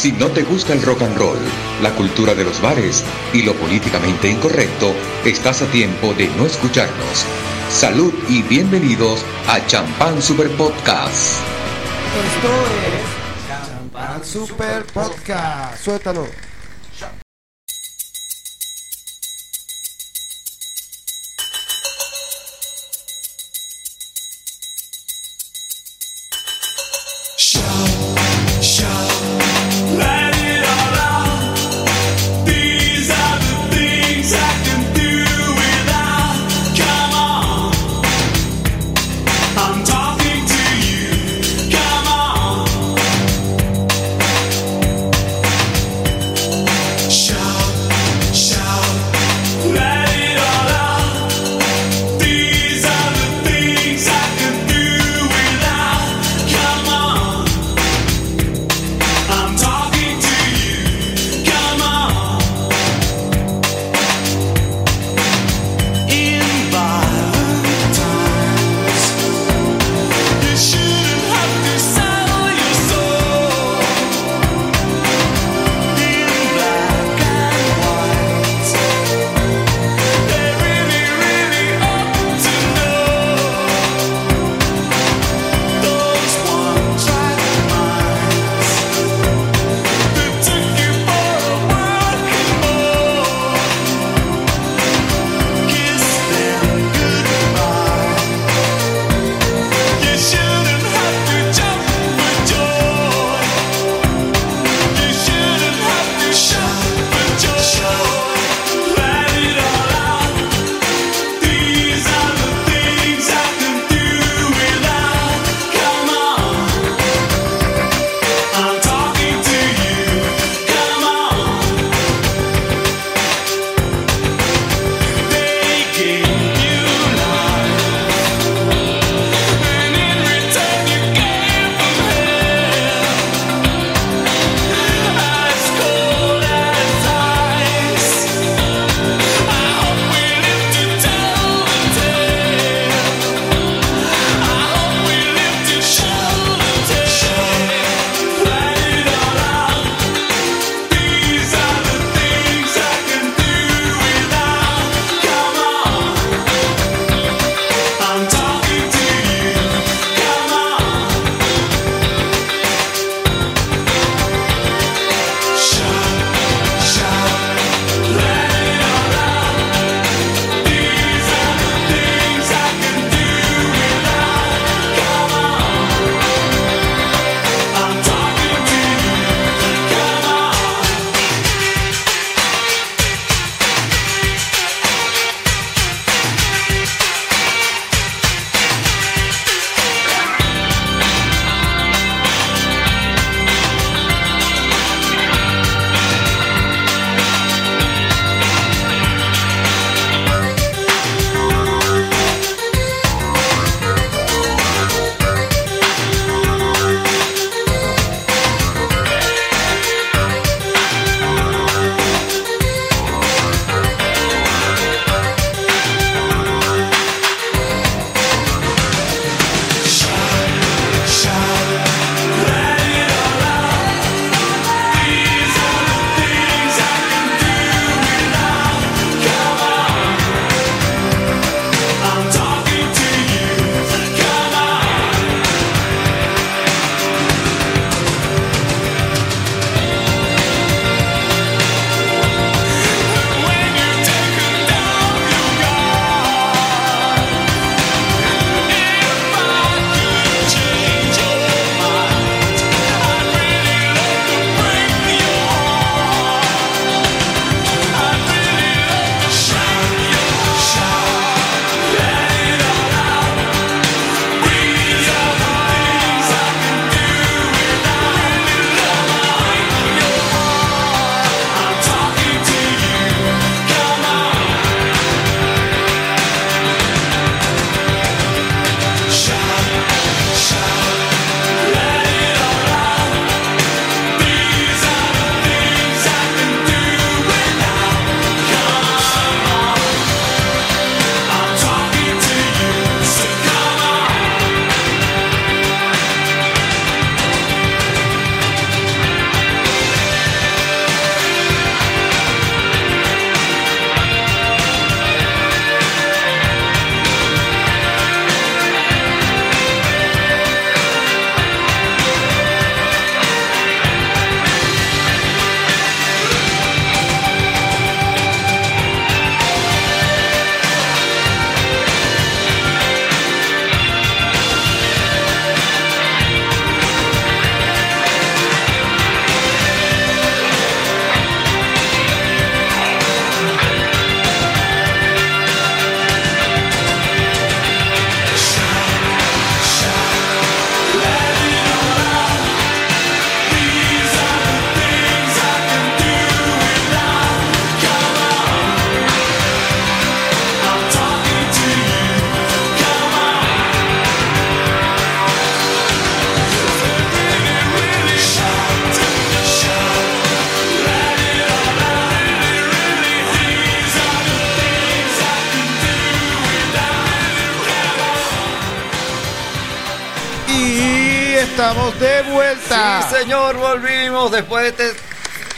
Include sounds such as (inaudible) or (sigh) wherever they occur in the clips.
Si no te gusta el rock and roll, la cultura de los bares y lo políticamente incorrecto, estás a tiempo de no escucharnos. Salud y bienvenidos a Champán Super Podcast. Esto es Champán Super Podcast. Suéltalo.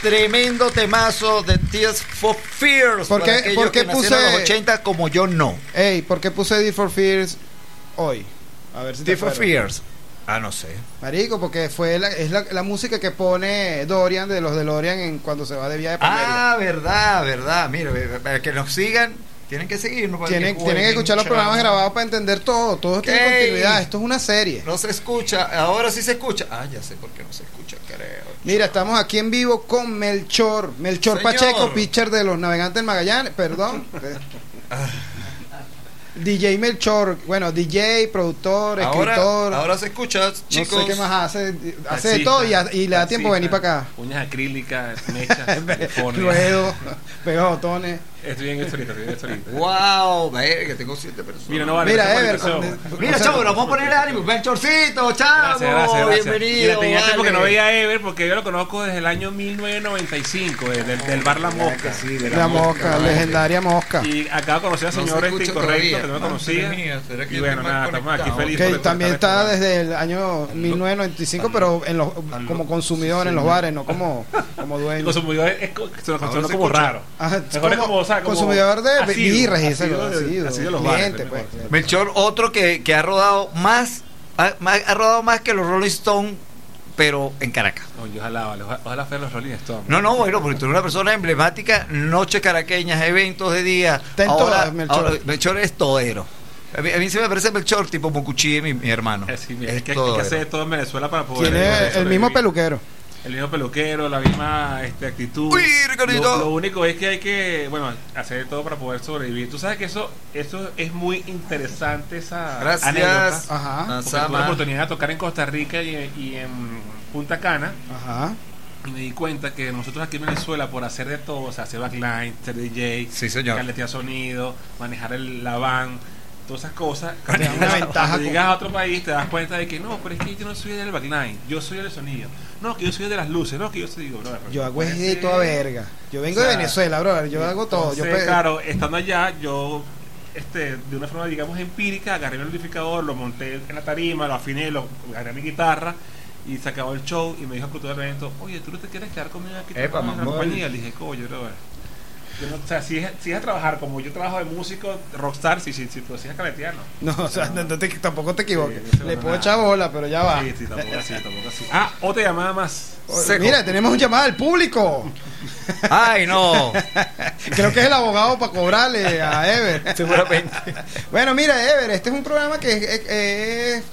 Tremendo temazo de Tears for Fears. ¿Por qué- por qué puse- los 80 como yo no. Ey, ¿por qué puse D for Fears hoy? A ver si te Tears for. Fears. Ah, no sé. Marico, porque fue la, es la, la música que pone Dorian de los DeLorean en cuando se va de viaje Ah, verdad, verdad. Mira, para que nos sigan, tienen que seguirnos. para Tienen, que tienen que escuchar los programas grabados para entender todo. Todo tiene continuidad. Esto es una serie. No se escucha, ahora sí se escucha. Ah, ya sé por qué no se escucha. Mira, estamos aquí en vivo con Melchor. Melchor Señor. Pacheco, pitcher de los Navegantes del Magallanes. Perdón. (laughs) DJ Melchor. Bueno, DJ, productor, Ahora, escritor. ahora se escucha, chicos. no sé qué más hace. Hace de Taxista, todo y, y le da tiempo de venir para acá. Uñas acrílicas, mechas, (laughs) pega botones. Estoy en esto ahorita, estoy en esto ahorita. Wow, verga, tengo siete personas. Mira, no vale. Mira, Ever, Mira, chavo, nos vamos a poner ánimo. Benchorcito, chavo. Gracias, gracias, gracias. Bienvenido. Mira, tenía tiempo vale. que no veía a Ever porque yo lo conozco desde el año 1995, desde el del bar La Mosca. Sí, de La mosca, legendaria mosca. Y acabo de conocer al No se señor este incorrecto todavía. que no me Ah, conocía. madre mía, ¿será que Y bueno, nada, estamos aquí felices. Que por- también está desde el año 1995, pero en los, como consumidor en los bares, no como, como (laughs) El dueño. consumidor es, como raro. Ajá, Mejor es como, sea, como consumidor de asiduo, birras y esas cosas, los cliente, es pues. Melchor, otro que, que ha rodado más ha, rodado más que los Rolling Stones, pero en Caracas. No, yo ojalá, ojalá, fueran los Rolling Stones. No, no, bueno, porque tú eres una persona emblemática, noches caraqueñas, eventos de día. Está en ahora, todas, Melchor. ahora, Melchor es todero. A mí, a mí se me parece Melchor tipo Mocuchi, mi, mi hermano. Sí, mira, Es es que que de todo en Venezuela para poder. Tiene poder el mismo peluquero. El mismo peluquero, la misma este, actitud. Uy. Lo, lo único es que hay que, bueno, hacer de todo para poder sobrevivir. Tú sabes que eso, eso es muy interesante, esa Gracias. anécdota. Ajá, tuve la oportunidad de tocar en Costa Rica y, y en Punta Cana. ajá. Y me di cuenta que nosotros aquí en Venezuela, por hacer de todo, o sea, hacer backline, ser DJ, Sí, señor. caletear sonido, manejar el, la van, todas esas cosas. (laughs) Cuando llegas a otro país, te das cuenta de que no, pero es que yo no soy del backline, yo soy del sonido. No, que yo soy de las luces, no, que yo soy, digo, brother, Yo hago puede es de toda verga. Yo vengo O sea, de Venezuela, bro. Yo hago todo. Yo Entonces, pe- claro, estando allá, yo este, de una forma, digamos, empírica, agarré el amplificador, lo monté en la tarima, lo afiné, lo agarré mi guitarra y se acabó el show y me dijo el productor del evento, oye, ¿tú no te quieres quedar conmigo aquí Epa, en la compañía? Le dije, coño, bro, yo no- o sea, si es, si es a trabajar como yo trabajo de músico, rockstar, si, si, si, pero si es a caletear, no. No, o sea, no te- tampoco te equivoques. Sí, Le puedo nada. echar bola, pero ya va. Sí, sí, tampoco así, tampoco así. Ah, otra llamada más. Seco. Mira, tenemos un llamado del público. Ay, no. (laughs) Creo que es el abogado para cobrarle a Ever. (laughs) Seguramente. Bueno, mira, Ever, este es un programa que es- es- es-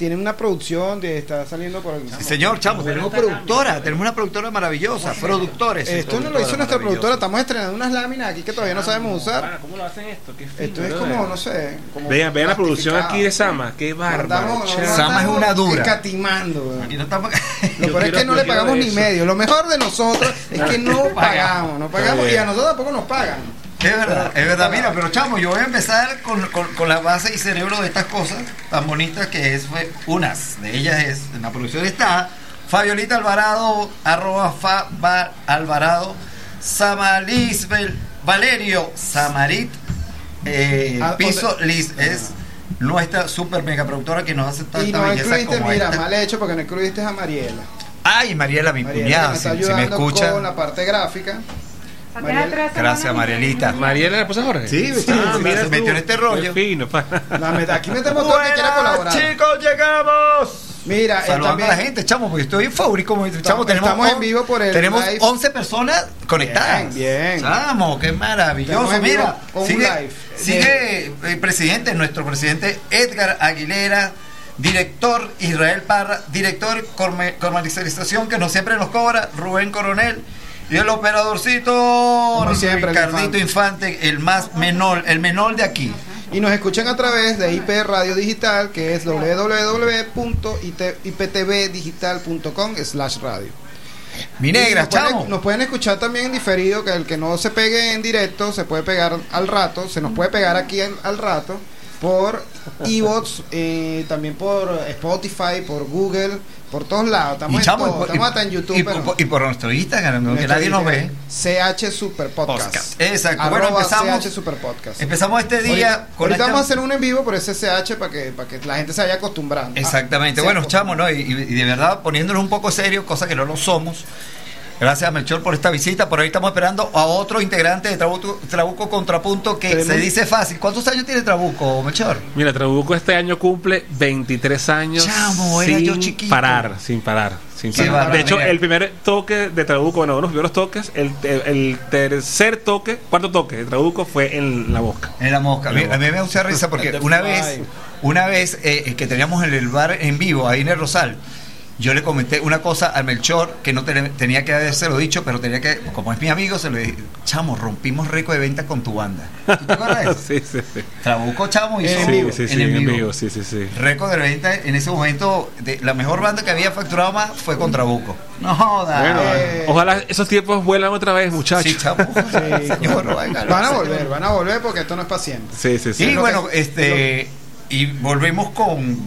tiene una producción de está saliendo por Sí, señor, chamo, tenemos productora, tenemos una productora maravillosa, productores. Esto no lo hizo nuestra productora, estamos estrenando unas láminas aquí que todavía no sabemos usar. ¿Cómo lo hacen esto? Qué Esto es como, no sé, como Vean, vean la producción aquí de Sama, qué bárbaro. Sama es una dura. Escatimando, weón. Aquí no estamos- Lo peor es que no le pagamos ni medio. Lo mejor de nosotros es que no (laughs) pagamos, no pagamos y a nosotros tampoco nos pagan. Es verdad, es verdad. Mira, pero chamo, yo voy a empezar con, con- con la base y cerebro de estas cosas tan bonitas que es fue unas. De ellas es, en la producción está Fabiolita Alvarado, arroba Fa Bar Alvarado, Samalisbel Valerio Samarit, eh, Ah, Piso Liz, es nuestra super mega productora que nos hace tanta Y no belleza incluiste, como mira, esta. mal hecho porque no incluiste a Mariela. Ay, Mariela, mi Mariela cuñada, me si, está si me ayudando escucha. con la parte gráfica. Mariela, Gracias, Marielita. Mariela, ¿la esposa Jorge? Sí, sí, Ah, sí, mira se metió en este rollo. Fino, pa. la meta- aquí metemos todo el que quiera colaborar. chicos, llegamos. Mira, eh, Saludando también, a la gente, chamo, porque estoy eufórico. Chamo, tenemos estamos en vivo por el Tenemos live. 11 personas conectadas. Bien, bien. Chamo, qué maravilloso. Estamos Mira, con un sigue, live. sigue el presidente, nuestro presidente Edgar Aguilera, director Israel Parra, director corme- comercialización que no siempre nos cobra, Rubén Coronel. Y el operadorcito Como siempre, el Ricardito infante. Infante, el más menor, el menor de aquí. Y nos escuchan a través de IP Radio Digital, que es www.iptvdigital.com slash radio. Mi negra, nos pueden- chamo. Nos pueden escuchar también en diferido, que el que no se pegue en directo se puede pegar al rato, se nos puede pegar aquí al, al rato por (laughs) Evox, eh, también por Spotify, por Google, Por todos lados, estamos Y, en todo, y estamos hasta en YouTube. y, pero- por- y por nuestro Instagram, Nuestro nadie nos ve. CH Super Podcast. Podcast. Exacto. Bueno, empezamos- CH Super Podcast. Empezamos este día Ahorita, con ahorita la vamos a cham- hacer un en vivo por ese CH para que, para que la gente se vaya acostumbrando. Exactamente. Ah, bueno, chamo, ¿no? Y, y de verdad poniéndonos un poco serios, cosa que no lo somos. Gracias a Melchor por esta visita. Por ahí estamos esperando a otro integrante de Trabuco, Trabuco Contrapunto que Tenemos- se dice fácil. ¿Cuántos años tiene Trabuco, Melchor? Mira, Trabuco este año cumple 23 años Chamo, era sin yo chiquito. parar, sin parar, sin parar. De hecho, el primer toque de Trabuco, bueno, uno de los primeros toques, el, el- el tercer toque, cuarto toque de Trabuco fue en la Bosca. En la mosca. A mí, a mí me da mucha risa porque (laughs) una vez, una vez eh, que teníamos en el bar en vivo, ahí en el Rosal, yo le comenté una cosa al Melchor que no te- tenía que habérselo dicho, pero tenía que, como es mi amigo, se lo dije, chamo, rompimos récord de venta con tu banda. ¿Tú te acuerdas de eso? (laughs) sí, sí, sí. Trabuco, chamo, hizo En Sí, vivo. sí, sí, en vivo. vivo, sí, sí, sí. Récord de venta en ese momento, de, la mejor banda que había facturado más fue con Trabuco. No jodas. Bueno, Eh, ojalá esos tiempos vuelan otra vez, muchachos. sí, chamo. (laughs) Sí, (laughs) Señor, oiga, van a señor. volver, van a volver porque esto no es paciente. Sí, sí, sí. Y bueno, que- este y volvemos con,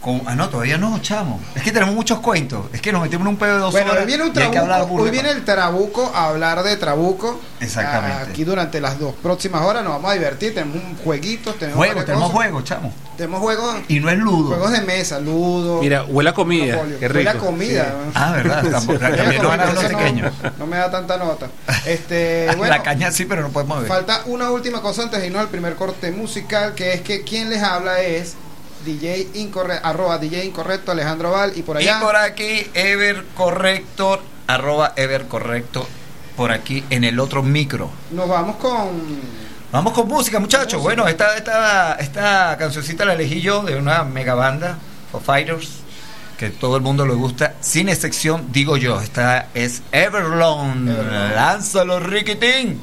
con ah no, todavía no, chamo. Es que tenemos muchos cuentos. Es que nos metimos en un pedo de dos Bueno, horas. hoy viene un trabuco, burda, hoy viene el trabuco a hablar de trabuco. Exactamente. Aquí durante las dos próximas horas nos vamos a divertir, tenemos un jueguito, tenemos Juego, varias tenemos cosas. juegos, chamo. Tenemos juegos, Y no es ludo. juegos de mesa, ludo. Mira, huele a comida. Qué Huele rico. a comida. Sí. Ah, verdad, (laughs) tampoco, Huele también no, no me da tanta nota. Este, (laughs) bueno, la caña sí, pero no podemos ver. Falta una última cosa antes de irnos al primer corte musical, que es que quien les habla es DJ Incorrecto, arroba DJ Incorrecto, Alejandro Val, y por allá Y por aquí, Ever Corrector, arroba Ever Correcto, por aquí en el otro micro. nos vamos con... Vamos con música, muchachos. Bueno, esta, esta, esta cancioncita la elegí yo de una mega banda, Foo Fighters, que todo el mundo le gusta, sin excepción, digo yo. Esta es Everlong. Everlong. Lánzalo, Riquitín.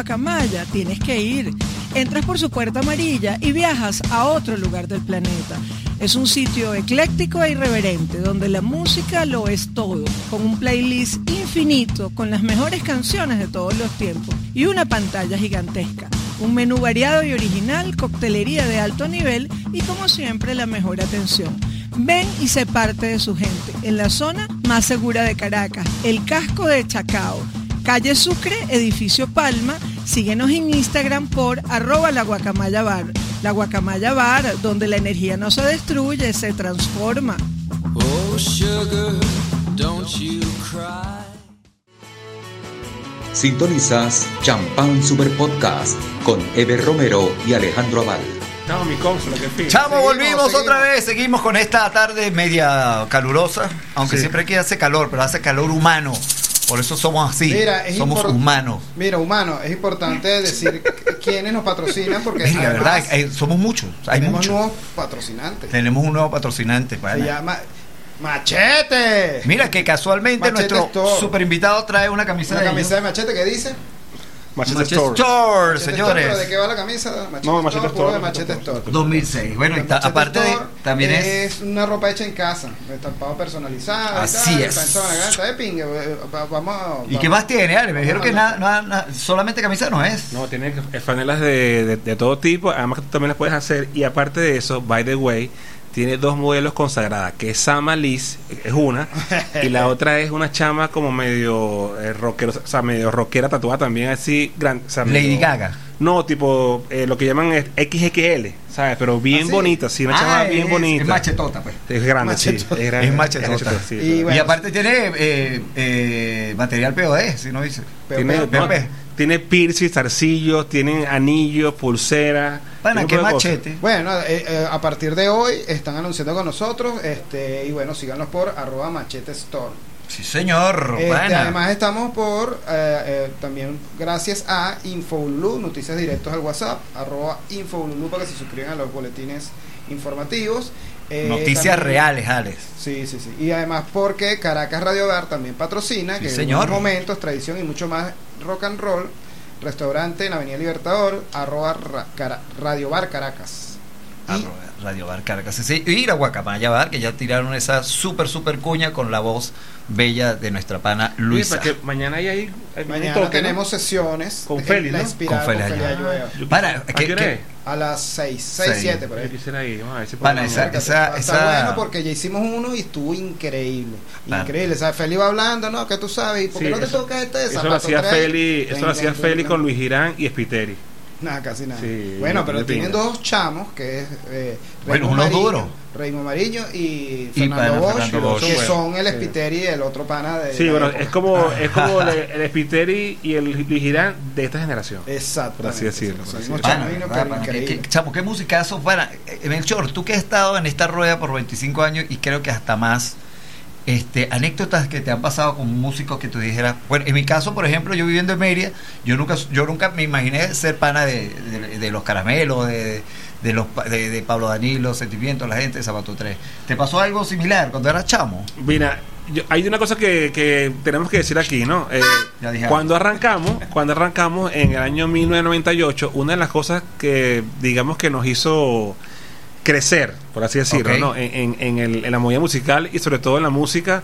Guacamaya, tienes que ir. Entras por su puerta amarilla y viajas a otro lugar del planeta. Es un sitio ecléctico e irreverente donde la música lo es todo, con un playlist infinito con las mejores canciones de todos los tiempos y una pantalla gigantesca. Un menú variado y original, coctelería de alto nivel y como siempre la mejor atención. Ven y sé parte de su gente en la zona más segura de Caracas, el casco de Chacao. Calle Sucre, edificio Palma. Síguenos en Instagram por arroba la guacamaya bar. La guacamaya bar, donde la energía no se destruye, se transforma. Oh, sugar, don't you cry. Sintonizas Champán Super Podcast con Eber Romero y Alejandro Aval. Chamo, mi consola, que fin. Chamo, Seguimos, volvimos seguimos. otra vez. Seguimos con esta tarde media calurosa. Aunque Sí. siempre aquí hace calor, pero hace calor humano. Por eso somos así. Mira, es somos humanos. Mira, humano, es importante (laughs) decir quiénes nos patrocinan porque además verdad, hay- somos muchos. Hay tenemos muchos. nuevos patrocinantes. Tenemos un nuevo patrocinante. Se llama Machete. Mira que casualmente Machete nuestro super invitado trae una camisa Una de camisa de Machete que dice Machete Machete Store. Store, Machete señores. Store, ¿pero ¿De qué va la camisa? Machete No, Machete Store, Store, de Machete Store. 2006. Bueno, y ta- aparte de, también es, es una ropa hecha en casa, estampado personalizado. y Así tal, es. pensado de pingue, eh, va- Vamos a- ¿Y qué más tiene? Ale? Me dijeron Vamos que a- nada, nada- nada- solamente camisa no es. No, tiene eh, franelas de, de, de todo tipo, además que tú también las puedes hacer. Y aparte de eso, by the way, tiene dos modelos consagradas, que es Sama Liz, es una, y la (laughs) otra es una chama como medio eh, rockero, o sea, medio rockera tatuada también así, gran, o sea, Lady medio- Gaga. No, tipo eh, lo que llaman es XXL, ¿sabes? Pero bien ¿Ah, sí? bonita, sí, una chama Ah, bien es- bonita. Es machetota, pues. Es grande, sí. Machetota. Es, grande, Es machetota. machetota, sí, Y bueno, y aparte tiene eh, eh, material POD, si no dice. tiene, no, tiene piercing, zarcillos, tiene anillos, pulseras. Pana, qué machete. Bueno, eh, eh, a partir de hoy están anunciando con nosotros este y bueno, síganos por arroba machete store. Sí, señor. Este, pana. además estamos por eh, eh, también gracias a Infoulu, noticias directos al WhatsApp, arroba Infoulu para que se suscriban a los boletines informativos. Eh, Noticias también- reales, Alex. Sí, sí, sí. Y además porque Caracas Radio Bar también patrocina, Sí, que señor. en unos momentos, tradición y mucho más rock and roll, restaurante en Avenida Libertador, arroba ra- cara- Radio Bar Caracas. Y- Radio Bar Caracas. Sí, Y la Guacamaya Bar, que ya tiraron esa súper, súper cuña con la voz bella de nuestra pana Luisa. para que mañana hay ahí hay Mañana toque, ¿no? tenemos sesiones Con en Feli, ¿no? Con con Feli. Yo- Para, ¿a ¿qué-? A las 6, 6, Seis. 7 por ahí. Yo quisiera ir, vamos a ver si esa- Está- esa- está esa- bueno porque ya hicimos uno y estuvo increíble. Increíble. ¿sabes? Feli va hablando, ¿no? Que tú sabes. ¿Y por qué Sí, no te eso- toca este de Eso lo hacía? Feli, eso lo hacía Feli con. Luis Girán y Spiteri. Nada, casi nada. Sí, bueno, pero tienen dos chamos, que es eh, Bueno, Reimo unos Reimo Mariño y Y Fernando pana Bosch, Fernando Bosch. que Bueno, son el sí. Spiteri y el otro pana de Sí, la bueno, época. es como, (laughs) es como el, el Spiteri y el Luis Girán de esta generación. Exacto. por así decirlo, por así ¿verdad, pero pana? ¿Qué- musicazo. Pana, eh, Melchor, tú que has estado en esta rueda por 25 años y creo que hasta más, este, anécdotas que te han pasado con músicos que tú dijeras, bueno, en mi caso, por ejemplo, yo viviendo en Mérida, yo nunca, yo nunca me imaginé ser pana de, de- de los caramelos, de, de los de, de Pablo Danilo, Sentimientos, la gente de Zapato 3. ¿Te pasó algo similar cuando eras chamo? Mira, yo- hay una cosa que, que tenemos que decir aquí, ¿no? Eh, cuando arrancamos, cuando arrancamos en el año 1998, una de las cosas que digamos que nos hizo crecer, por así decirlo. ¿no? En, en- en el- en la movida musical y sobre todo en la música,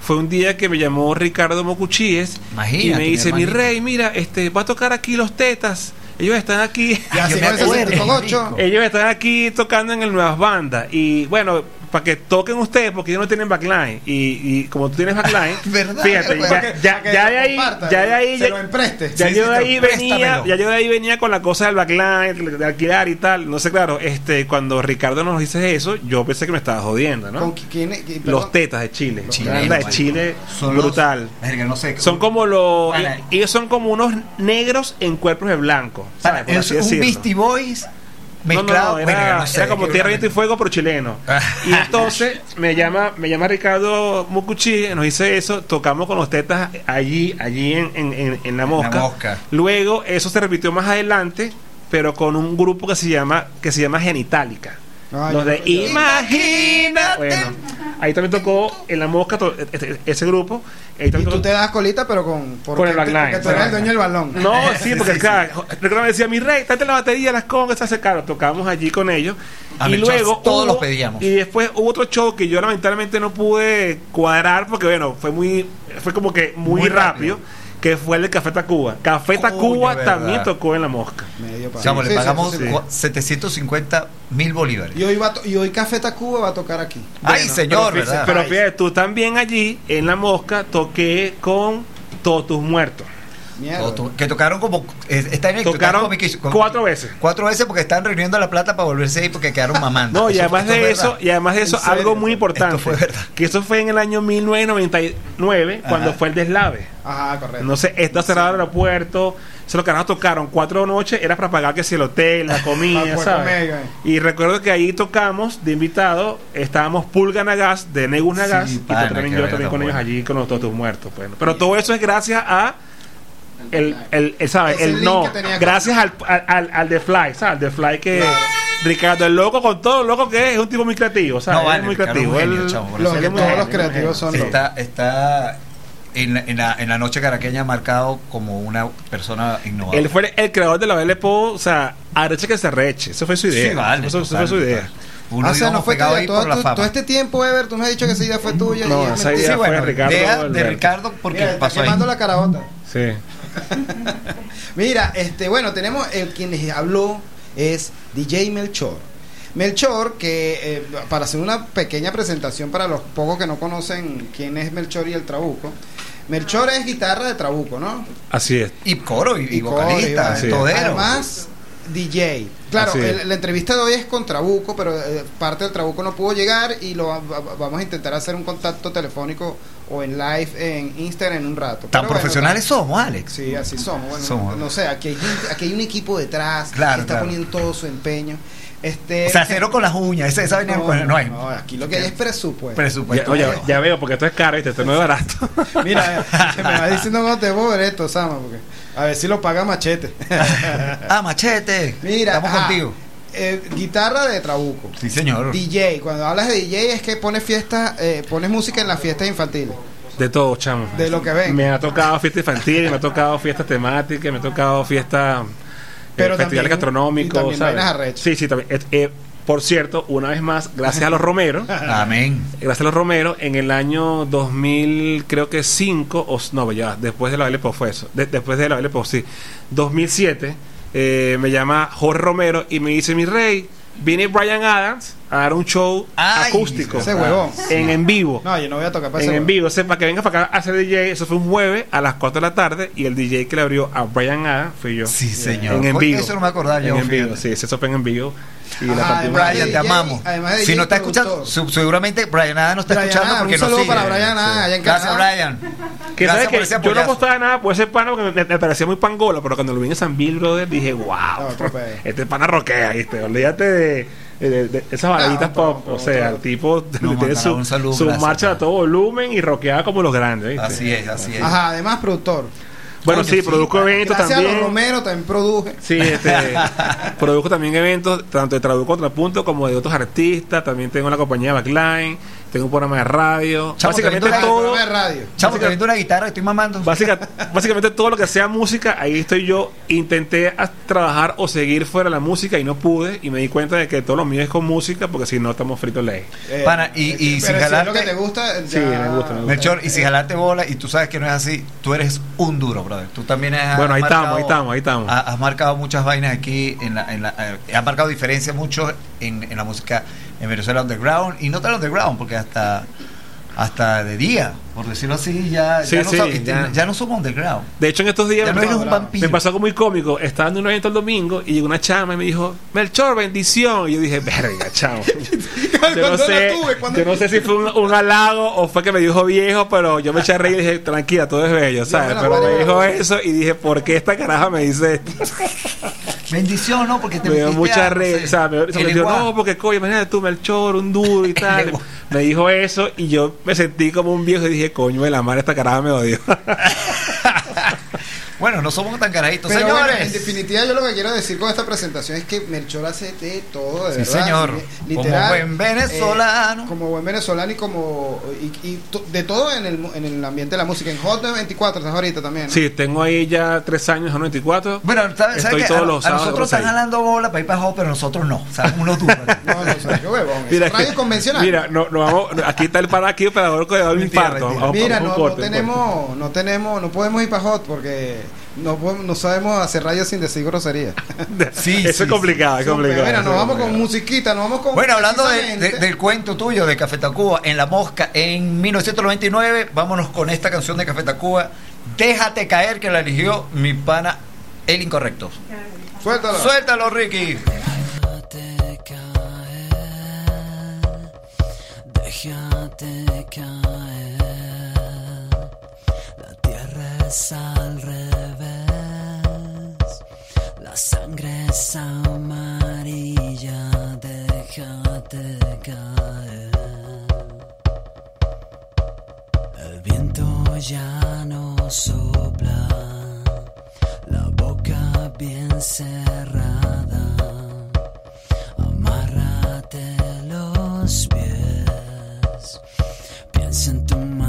fue un día que me llamó Ricardo Mocuchíes y me dice, mi rey, mira, este, va a tocar aquí los tetas. Ellos están aquí. Ya, Yo si me no es acuerdo, 68. marico. Ellos están aquí tocando en el Nuevas Bandas. Y bueno, para que toquen ustedes, porque ellos no tienen backline. Y, y como tú tienes backline, (laughs) ¿Verdad? fíjate, Para ya, que- ya, para que ya lo de ahí, ya de ahí, se ya, lo empreste. ya Sí, yo de ahí venía, ya yo de ahí venía con la cosa del backline, de alquilar y tal. No sé, claro, este, cuando Ricardo nos dice eso, yo pensé que me estaba jodiendo, ¿no? ¿Con quién? Los tetas de Chile. Los banda de. Chile, Son los- brutal. Verga, no sé. Son como los. Ellos son como unos negros en cuerpos de blanco. Para. Por es un. Beastie Boys No, no, mezclado. no, era, sé, como Tierra. Viento y Fuego, pero chileno. Y entonces me llama, me llama Ricardo Mucuchi, nos dice eso, tocamos con los tetas allí, allí en, en, en- la mosca. Mosca. Luego eso se repitió más adelante, pero con un grupo que se llama, que se llama Genitalica. Ah, los de Imagina. Bueno, Ahí también tocó en la mosca to- este- ese grupo. Ahí Y tú tocó- te das colita, pero con. porque Con el backline. Porque tú eres el dueño del balón. No, sí, (laughs) porque claro, recuerdo me decía, mi rey, tráete la batería, las congas, hace caro. Tocamos allí con ellos. A y luego todos hubo- los pedíamos. Y después hubo otro show que yo lamentablemente no pude cuadrar porque bueno, fue muy fue como que muy, Muy rápido, rápido. Que fue el de Café Tacuba. Café Coño, Tacuba verdad. también tocó en la mosca. Medio Chamo, Sí, le pagamos sí, sí. cua- 750 mil bolívares. Y hoy, va y hoy Café Tacuba va a tocar aquí. Ay, Bueno, señor, pero, ¿verdad? Pero fíjate, tú también allí en la mosca toqué con Todos tus muertos. Mierda. O to- que tocaron como. eh, está en el Tocaron cuatro veces. Cuatro veces porque están reuniendo la plata para volverse ahí porque quedaron mamando. (laughs) No, y además esto de eso, y además de eso, algo muy importante. Esto fue verdad. Que eso fue en el año 1999, cuando Ajá. fue el deslave. Ajá, correcto. No sé, está cerrado el aeropuerto. Se lo carajos tocaron cuatro noches, era para pagar que si el hotel, la (laughs) comida, ¿sabes? eh. Y recuerdo que ahí tocamos de invitado, estábamos Pulga Nagas de Negus Nagas, Sí, y pana, también yo también con tan ellos allí con los todos muertos. Pues. Pero todo eso es gracias a el, el, el, ¿sabes? El no, que tenía que- gracias al, al, al, al The Fly, ¿sabes? Al The Fly que Ricardo el loco con todo lo loco que es, es un tipo muy creativo, ¿sabes? No, vale, es muy Ricardo creativo. genio, Él- Los, muy todos los creativos son. Está, está en, la- en, la, en la noche caraqueña marcado como una persona innovadora. Él fue el creador de la Belle Époque, o sea, arreche que se arreche. Eso fue su idea. Sí, vale, Eso, fue su idea. total. Uno Ah, o sea, no fue tuya. Todo, tu- todo este tiempo, Ever, tú me has dicho que esa idea fue tuya. No, esa idea Sí, fue bueno, Ricardo de porque Mira, está pasó ahí. quemando la carabota. Sí. (laughs) Mira, este, bueno, tenemos el quien les habló es DJ Melchor. Melchor, que eh, para hacer una pequeña presentación para los pocos que no conocen quién es Melchor y el Trabuco. Melchor es guitarra de Trabuco, ¿no? Así es. Y coro y, y Y coro, vocalista, y todero. Además, DJ. Claro, el- la entrevista de hoy es con Trabuco, pero eh, parte del Trabuco no pudo llegar y lo va- va- vamos a intentar hacer un contacto telefónico o en live en Instagram en un rato. Tan Pero bueno, profesionales somos, Alex. Sí, así somos. Bueno, Somos. no sé, aquí hay, gente- aquí hay un equipo detrás Claro, que está claro. poniendo todo su empeño. Este, O sea, cero con las uñas. Esa, esa no, pues, no hay. no, aquí lo que hay es presupuesto. Ya, Presupuesto. oye, ya veo, porque esto es caro, ¿viste? esto no es barato. (laughs) Mira, me va diciendo cómo te voy a ver esto, Sama, porque a ver si lo paga Machete. (laughs) ah, machete. Mira, Estamos ajá, contigo. eh, guitarra de Trabuco. Sí, señor. DJ, cuando hablas de DJ es que pones fiestas, eh, pones música en las fiestas infantiles. De todo, chamo. De lo que ven. Me ha tocado fiesta infantil, me ha tocado fiestas temáticas, me ha tocado fiestas. Pero eh, festivales también- gastronómicos. y también ¿sabes? vainas arrechas. Sí, sí, también. Eh, eh, por cierto, una vez más, gracias a los Romero. (laughs) Amén. Gracias a los Romero, en el año 2000, creo que 5, o no, ya, después de la Belle Époque fue eso, de- después de la Belle Époque, sí, 2007, eh, me llama Jorge Romero y me dice, mi rey, viene Brian Adams a dar un show Ay, acústico Ese huevón. en en vivo. No, yo no voy a tocar para en ese en vivo, o sea, para que venga para acá a hacer DJ, eso fue un jueves a las 4 de la tarde y el DJ que le abrió a Brian Adams fui yo. Sí, señor. En en vivo. Eso no me acordaba yo. En, en vivo, sí, ese fue en vivo. Y la Ajá, Brian, te amamos. Si no está escuchando, seguramente Brian Nada no está Brian escuchando Adams, porque un no saludo sigue. para Brian Adams, allá en Gracias. Brian. Que Gracias sabes por que ese yo no apostaba nada por ese pana porque me, me parecía muy pangolo, pero cuando lo vi en San Bill, brother, dije, wow, este pana roquea, ¿viste? Olvídate de, de- de- de esas baladitas No, pop. pero- o sea, el tipo No, tiene su, un saludo, su gracias, marcha a todo volumen y roqueaba como los grandes, ¿viste? Así es, así es. Ajá, además productor. Bueno, Coño, sí, produzco eventos Gracias a también. los Romero también produje. Sí, este, (laughs) produzco también eventos, tanto de Traduco Contrapunto como de otros artistas. También tengo la compañía Backline, tengo un programa de radio. Chamo, básicamente todo. de radio. Chamo, te vendo una guitarra y estoy mamando. Básica- (laughs) básicamente todo lo que sea música, ahí estoy yo. Intenté trabajar o seguir fuera la música y no pude. Y me di cuenta de que todo lo mío es con música porque si no estamos fritos ley. Eh, Pana, y- y pero sin si es lo jalarte- que te gusta, Sí, ya- me gusta, me gusta. Melchor, y si jalarte bola y tú sabes que no es así, tú eres un duro, brother. Tú también has Bueno, ahí has estamos, ahí estamos, ahí estamos. ha- Has marcado muchas vainas aquí, en la, en la, eh, has marcado diferencia mucho en, en la música en Venezuela underground y no tan underground, porque hasta hasta de día, por decirlo así, ya, Sí, ya, no, sí, sab- ya. ya no somos underground. De hecho, en estos días no me, pasó algo muy cómico. Estaba en un evento el domingo y llegó una chama y me dijo, Melchor, bendición. Y yo dije, verga, chamo. (laughs) yo, no ¿Cuándo sé, yo no sé si fue un, un halago o fue que me dijo viejo, pero yo me eché a reír y dije, tranquila, todo es bello, ¿sabes? Pero me dijo eso y dije, ¿por qué esta caraja me dice esto? (laughs) Bendición, ¿no? Porque te me dio mucha no sé, O sea, me, se me dijo, no, porque coño, imagínate tú, Melchor, un duro y (laughs) tal. me dijo eso y yo me sentí como un viejo y dije, coño, de la madre, esta caraja me odió. (laughs) Bueno, no somos tan carajitos. Pero bueno, Señores, en definitiva, yo lo que quiero decir con esta presentación es que Melchor hace de todo, de Sí, verdad. señor. Li- Como buen venezolano. eh, como buen venezolano y como. Y, y to- de todo en el, mu- en el ambiente de la música. En Hot 24 estás ahorita también. ¿no? Sí, tengo ahí ya tres años, a 94. bueno, ¿sabes Estoy todos a, los a sábados nosotros están jalando bola para ir para Hot, pero nosotros no. O sea, unos duros. (laughs) No, no, o sea, qué huevón. Mira. Radio convencional. Mira, no, no vamos, aquí está el para aquí para ver que va a dar un infarto. Mira, no, tenemos, no tenemos, no podemos ir para Hot porque no, no sabemos hacer radio sin decir grosería. (laughs) Sí, Eso sí, es complicado, es complicado. Mira, nos vamos con musiquita, nos vamos con. Bueno, hablando de- de- precisamente- del cuento tuyo de Café Tacuba en La Mosca en 1999, vámonos con esta canción de Café Tacuba, Déjate caer, que la eligió mi pana El Incorrecto. Suéltalo. Suéltalo, Ricky. Déjate caer, déjate caer. La tierra es al sangre es amarilla. Déjate caer. El viento ya no sopla, la boca bien cerrada. Amárrate los pies, piensa en tu madre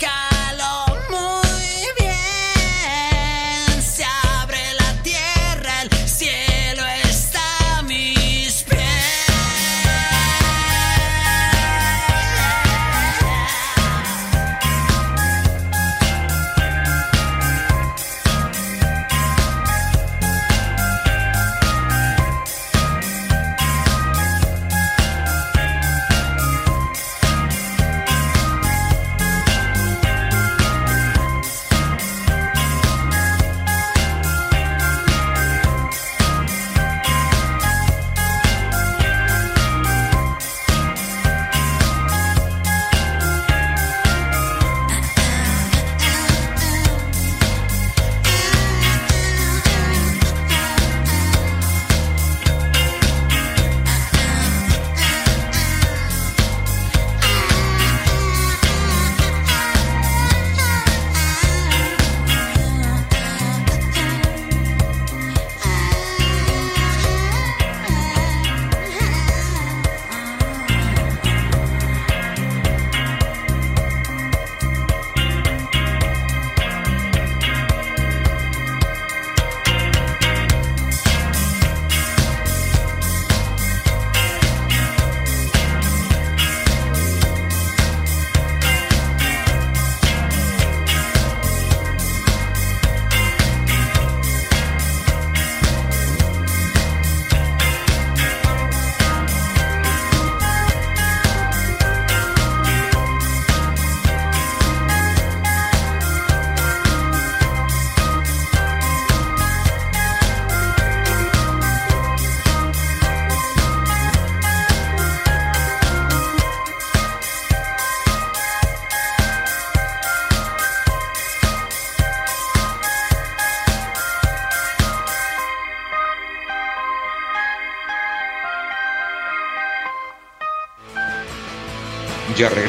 God.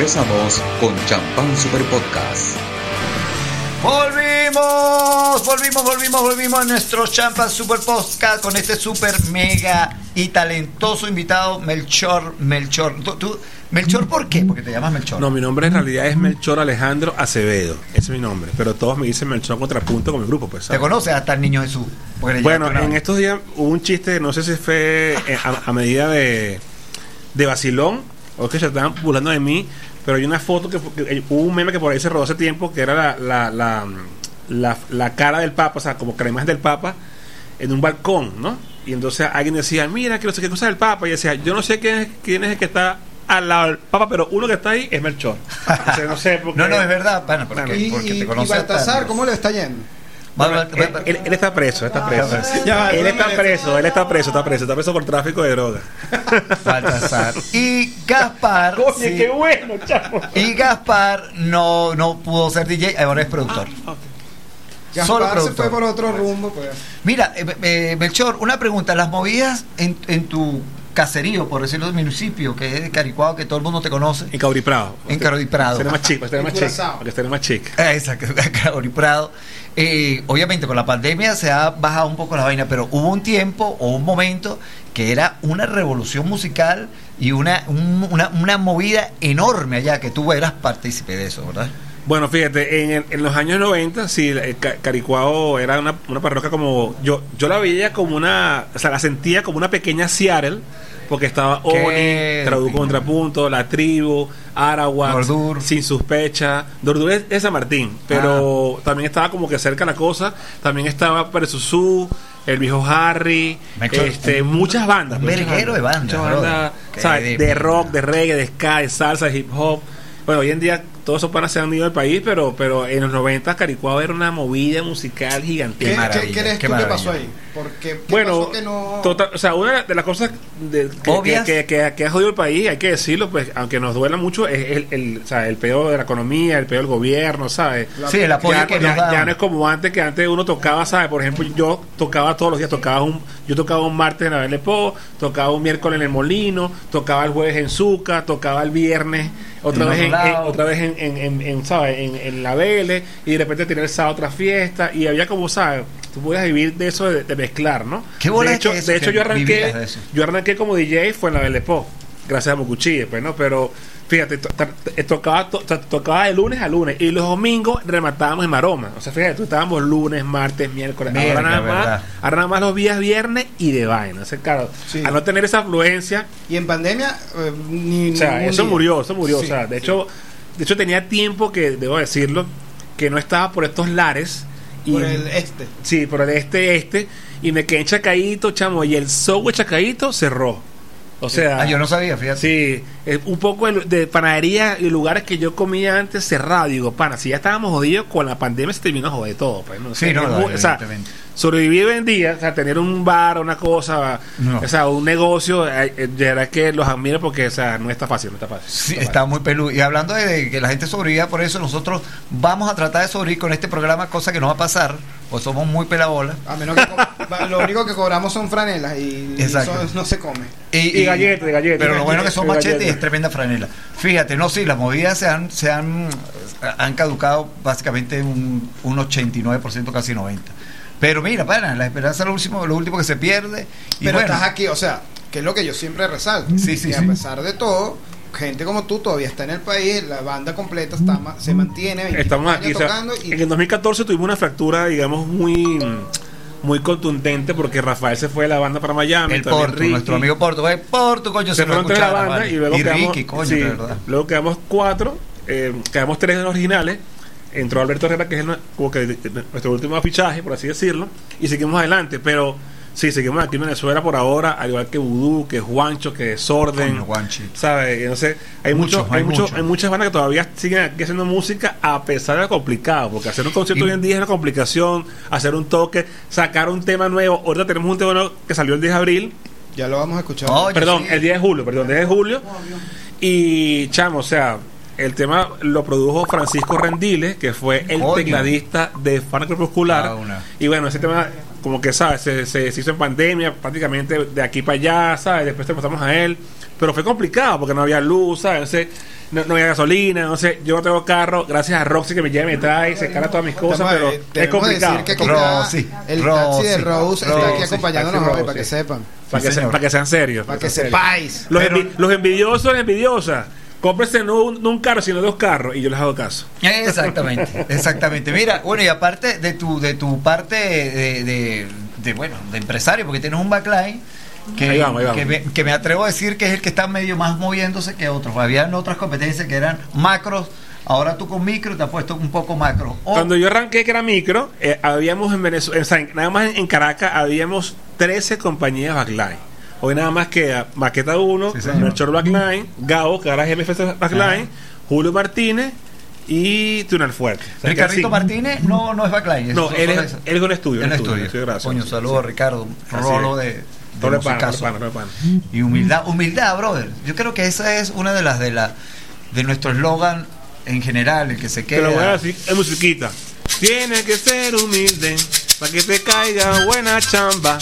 Regresamos con Champán Super Podcast. Volvimos, volvimos, volvimos, volvimos a nuestro Champa Super Podcast con este super mega y talentoso invitado Melchor, Melchor. ¿Tú, tú- Melchor por qué? Porque te llamas Melchor. No, mi nombre en realidad es Melchor Alejandro Acevedo. Ese es mi nombre. Pero todos me dicen Melchor Contrapunto con mi grupo, pues. ¿Te conoces hasta el niño Jesús? Bueno, en vez. estos días hubo un chiste, no sé si fue eh, a, a medida de, de vacilón o que se estaban burlando de mí, pero hay una foto que, fue- que- hubo un meme que por ahí se rodó hace tiempo que era la, la, la, la- la cara del Papa, o sea, como que la imagen del Papa en un balcón, ¿no? Y entonces alguien decía, mira, que no sé qué cosa es el Papa, y decía, yo no sé quién es, quién es el que está al lado del Papa, pero uno que está ahí es Melchor. O sea, no sé, porque... (laughs) No, no, es verdad, bueno, porque, Bueno, Y, porque y- te y conoces hasta- Baltasar, ¿cómo le está yendo? Bueno, él, él- él está preso, está preso. Ya va, él está preso, él está preso, está preso, está preso por tráfico de droga. Baltasar. (laughs) Y Gaspar. Coño, sí. qué bueno, chavo. Y Gaspar no, no pudo ser DJ, ahora es productor. Solo Gaspar se productor. fue por otro rumbo, pues. Mira, eh, eh, Melchor, una pregunta. Las movidas en, en tu caserío, por decirlo del municipio, que es de Caricuao, que todo el mundo te conoce, En Cauri Prado. En Cauri Prado. Será más chico, será más. Porque será más chico. Ah, Exacto, (laughs) Cauri Prado. Eh, obviamente con la pandemia se ha bajado un poco la vaina, pero hubo un tiempo o un momento que era una revolución musical y una, un- una, una movida enorme allá, que tú eras partícipe de eso, ¿verdad? Bueno, fíjate, en, el- en los años 90, sí, el Ca- Caricuao era una, una parroquia como. Yo yo la veía como una. O sea, la sentía como una pequeña Seattle, porque estaba Oni, Traduco. Contrapunto, La Tribu, Arawak. Sin Sospecha. Dordur es, es San Martín, pero Ah. también estaba como que cerca la cosa. También estaba Peresusú, El Viejo Harry, este, un- muchas bandas. un verguero de bandas, Muchas de rock, de reggae, de ska, de salsa, de hip hop. Bueno, hoy en día todos esos panas se han ido del país, pero, pero en los 90 Caricuao era una movida musical ¿Qué, gigantesca. maravilla, qué crees qué tú que pasó ahí? Porque ¿qué Bueno, pasó que no... total- o sea, una de las cosas de- que, Obvias. que, que- que ha jodido el país, hay que decirlo, pues aunque nos duela mucho, es el, el, o sea, el peor de la economía, el peor del gobierno, ¿sabes? Sí, el apoyo ya, que ya- nos ya no es como antes que antes uno tocaba, ¿sabes? Por ejemplo, yo tocaba todos los días, tocaba un, yo tocaba un martes en Abel Po, tocaba un miércoles en el Molino, tocaba el jueves en Zuca, tocaba el viernes otra En vez en- otra vez en, en, en- en, ¿sabes? En, en la Vélez y de repente el sábado otra fiesta y había como, ¿sabes? Tú podías vivir de eso de, de mezclar, ¿no? ¿Qué de es hecho, eso, de hecho yo arranqué yo arranqué como DJ fue en la Vélez Po, gracias a Mocuchille, pues, ¿no? Pero fíjate, to- tocaba, to- to- tocaba de lunes a lunes y los domingos rematábamos en Maroma. O sea, fíjate, tú estábamos lunes, martes, miércoles, ahora Verga, nada más, ahora nada más los días viernes y de vaina. O sea, claro, Sí. al no tener esa afluencia, Y en pandemia, eh, ni o sea, eso día. murió, eso murió. Sí, o sea, de sí. hecho, de hecho tenía tiempo que, debo decirlo, que no estaba por estos lares. Y Por el este. Sí, por el este, este. Y me quedé en Chacaíto, chamo. Y el software Chacaíto cerró. O sea, Ah, yo no sabía, fíjate. sí, eh, un poco de, de panadería y lugares que yo comía antes cerrado. Digo, pana, si ya estábamos jodidos con la pandemia, se terminó de joder todo. Pues, ¿no? O sea, Sí, no, o sea. Sobrevivir hoy en día, o sea, tener un bar, una cosa, No. o sea, un negocio, eh, eh, de verdad que los admiro porque, o sea, no está fácil, no está fácil. Sí, está muy peludo. Y hablando de que la gente sobreviva por eso, nosotros vamos a tratar de sobrevivir con este programa, cosa que no va a pasar, pues somos muy pelabolas. A menos que lo único que cobramos son franelas y, y eso no se come. Y galletas, y galletas. Pero lo bueno que son Y machetes y galletas. es tremenda franela. Fíjate, no, sí, las movidas se han, se han, han caducado básicamente un, un 89%, casi 90%. Pero mira, para, la esperanza es lo último, lo último que se pierde. Y Pero bueno, estás aquí, o sea, que es lo que yo siempre resalto. Sí, sí, que sí. a pesar de todo, gente como tú todavía está en el país, la banda completa está se mantiene 25 Estamos aquí. o sea, tocando y En el 2014 tuvimos una fractura, digamos, muy muy contundente porque Rafael se fue de la banda para Miami. el Porto, Ricky. nuestro amigo Porto, eh, Porto, coño, se se tres de la banda vale. y luego quedamos, Ricky, coño, sí, de verdad. luego quedamos cuatro, eh, quedamos tres originales. Entró Alberto Herrera, que es el como que nuestro último fichaje, por así decirlo, y seguimos adelante. Pero sí, seguimos aquí en Venezuela por ahora, al igual que Vudú, que Juancho, que Sorden. Coño, Juanchi. ¿Sabes? No sé, hay, Muchos, mucho, hay mucho- muchos. hay muchas bandas que todavía siguen aquí haciendo música a pesar de lo complicado, porque hacer un concierto Y- hoy en día es una complicación, hacer un toque, sacar un tema nuevo. Ahorita tenemos un tema nuevo que salió el 10 de abril, ya lo vamos a escuchar. Oye, perdón, sí. el 10 de julio, perdón, 10 de julio. Y chamo, o sea, el tema lo produjo Francisco Rendiles, que fue el Coño. tecladista de Fan Crepuscular. Ah. Y bueno, ese tema como que, ¿sabes? Se, se, se hizo en pandemia, prácticamente de aquí para allá, ¿sabes? Después te pasamos a él. Pero fue complicado porque no había luz, ¿sabes? Entonces, no, no había gasolina, no sé, yo no tengo carro, gracias a Roxy que me lleva y me trae, se carga todas mis cosas, pero es complicado. decir que Rosy, el taxi de Rose está aquí acompañándonos hoy, para que sepan. para, que se- para que sean serios. Para que sean serios. sepáis. Los, envi- los envidiosos, envidiosas, cómprense no un, no un carro, sino dos carros, y yo les hago caso. Exactamente, exactamente. Mira, bueno, y aparte de tu, de tu parte de, de- de, bueno, de empresario, porque tienes un backline que, Ahí vamos, ahí vamos. que, me, que me atrevo a decir que es el que está medio más moviéndose que otros. Habían otras competencias que eran macros, ahora tú con micro te has puesto un poco macro. O- Cuando yo arranqué que era micro, eh, habíamos en Venezuela, nada más en, en Caracas, habíamos 13 compañías backline. Hoy nada más queda Maqueta 1, Sí. Melchor Backline, Gao, que ahora es MFC Backline, Julio Martínez y Tunal Fuerte. O sea, Ricardito Martínez no, no es backline. No, es- él es, él es un estudio. El estudio, estudio. gracias. Coño, Sí, saludos sí. Ricardo, rolo es. de, de musicazo. pana, doble pana. Y humildad, humildad, brother. Yo creo que esa es una de las de la de nuestro eslogan en general, el que se Te lo voy a queda. decir en musiquita. Tiene que ser humilde para que te caiga buena chamba.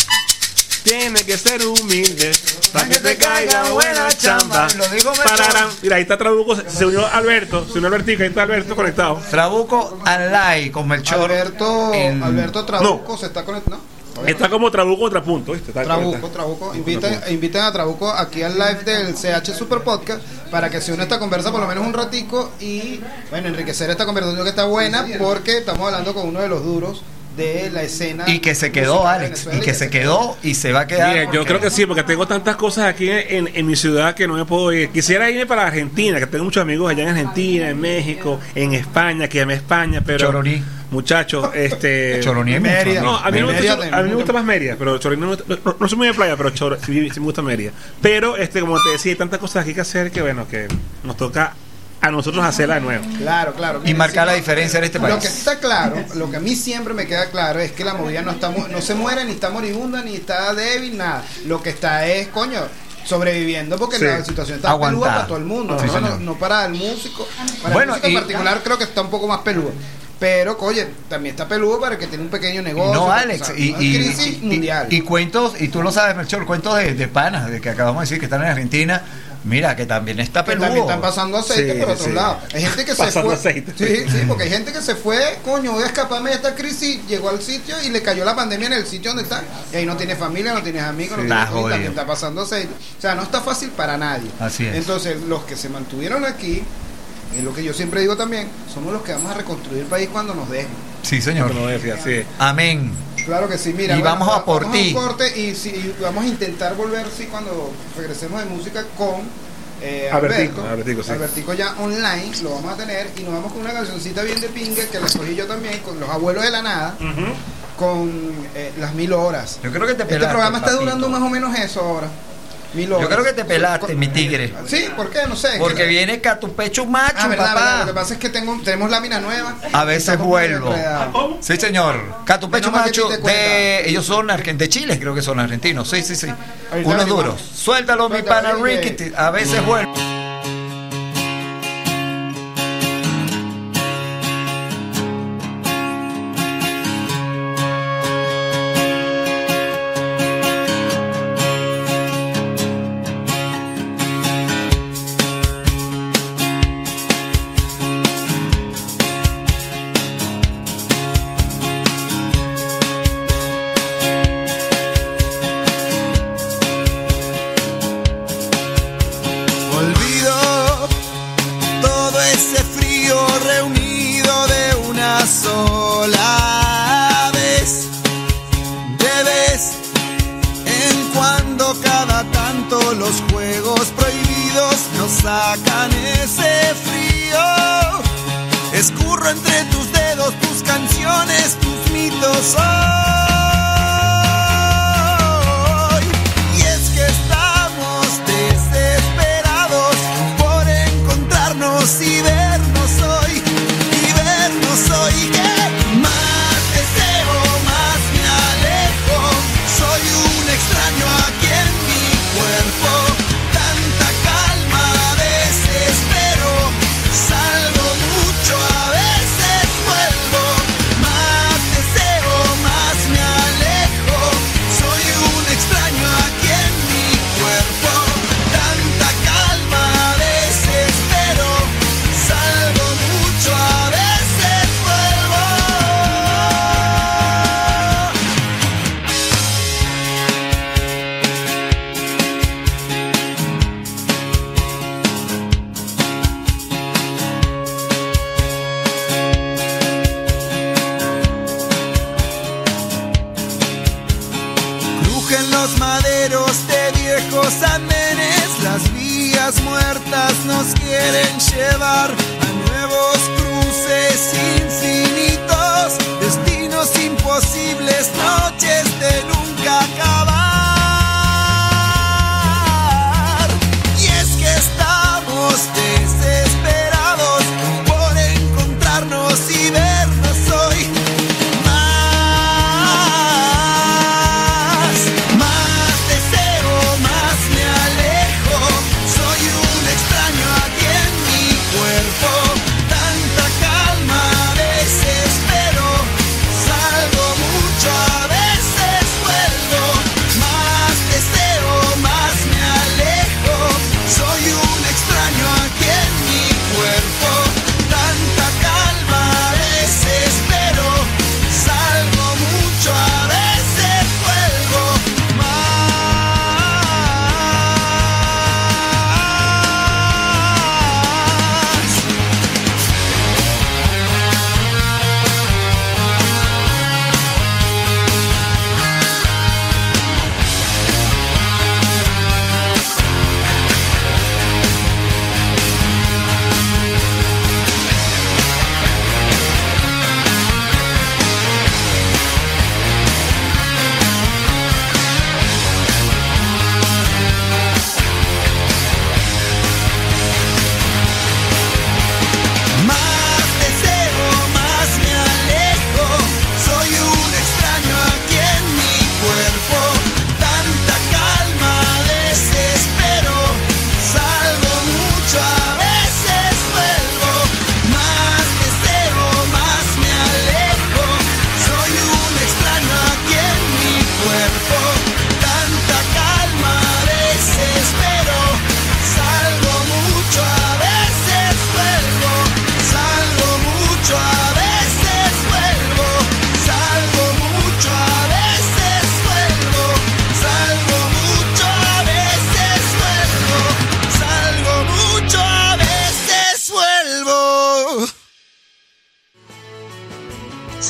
Tiene que ser humilde para que te caiga buena chamba. Lo digo mejor. Pararán. Mira, ahí está Trabuco. Se unió Alberto. Se unió Albertico. Ahí está Alberto conectado. Trabuco Alay con Melchor. Alberto, en- Alberto Trabuco se está conectando. Está como Trabuco contrapunto. ¿viste? Está Trabuco, conectado. Trabuco. Inviten, inviten a Trabuco aquí al live del CH Super Podcast para que se una esta conversa por lo menos un ratico y, bueno, enriquecer esta conversación que está buena porque estamos hablando con uno de los duros de la escena. Y que se quedó, Alex. Y que se quedó y se va a quedar. Mira, yo creo que sí, porque tengo tantas cosas aquí en, en mi ciudad que no me puedo ir. Quisiera irme para Argentina, que tengo muchos amigos allá en Argentina, en México, en España, que ame España, pero. Choroní. Muchachos, (laughs) este. Choroní mucho, Mérida. No, a mí, no me gusta, a mí me gusta más Mérida, pero Choroní no, me gusta- no, no soy muy de playa, pero Chor, sí, sí me gusta Mérida. Pero, este, como te decía, hay tantas cosas aquí que hacer que, bueno, que nos toca a nosotros hacerla de nuevo. Claro, claro. Y marcar la diferencia en este Lo que país. está claro, lo que a mí siempre me queda claro es que la movida no está mu- no se muere, ni está moribunda, ni está débil, nada. Lo que está es, coño, sobreviviendo porque Sí. la situación está Aguantada. peluda para todo el mundo, Sí, ¿no? no, no para el músico. Para Bueno, el músico en particular creo que está un poco más peludo. Pero, oye, también está peludo para el que tiene un pequeño negocio. No, o Alex, sea, y, crisis y- mundial. y cuentos, y tú lo sabes, Melchor, cuentos de, de panas, de que acabamos de decir que están en Argentina. Mira, que también está que peludo. también están pasando aceite Sí, por otro sí. lado. Hay gente que se Pasando fue. aceite. Sí, sí, porque hay gente que se fue, coño, voy a escaparme de esta crisis, llegó al sitio y le cayó la pandemia en el sitio donde está. Y ahí no tienes familia, no tienes amigos, no tienes Está y también está pasando aceite. O sea, no está fácil para nadie. Así es. Entonces, los que se mantuvieron aquí, es lo que yo siempre digo también, somos los que vamos a reconstruir el país cuando nos dejen. Sí, señor. Como decía, sí. Amén. Claro que sí, mira. Y vamos a por vamos ti. un corte y, sí, y vamos a intentar volver, sí, cuando regresemos de música con eh, Albertico, Alberto. Albertico, sí. Albertico ya online, lo vamos a tener y nos vamos con una cancioncita bien de pingue que la escogí yo también, con Los Abuelos de la Nada, con eh, Las Mil Horas. Yo creo que te Este programa está papito. durando más o menos eso ahora. Yo creo que te pelaste, mi tigre. Sí, ¿por qué? No sé. Porque que- viene Catupecho Macho, Ah, verdad, papá. verdad. Lo que pasa es que tengo, tenemos lámina nueva. A veces vuelvo. Sí, señor. Catupecho Macho de ellos son de Chile, creo que son argentinos. Sí, sí, sí. Unos duros. Suéltalo, mi pana. Ricky. A veces vuelvo.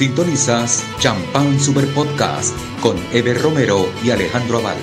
Sintonizas Champán Super Podcast con Eber Romero y Alejandro Aval.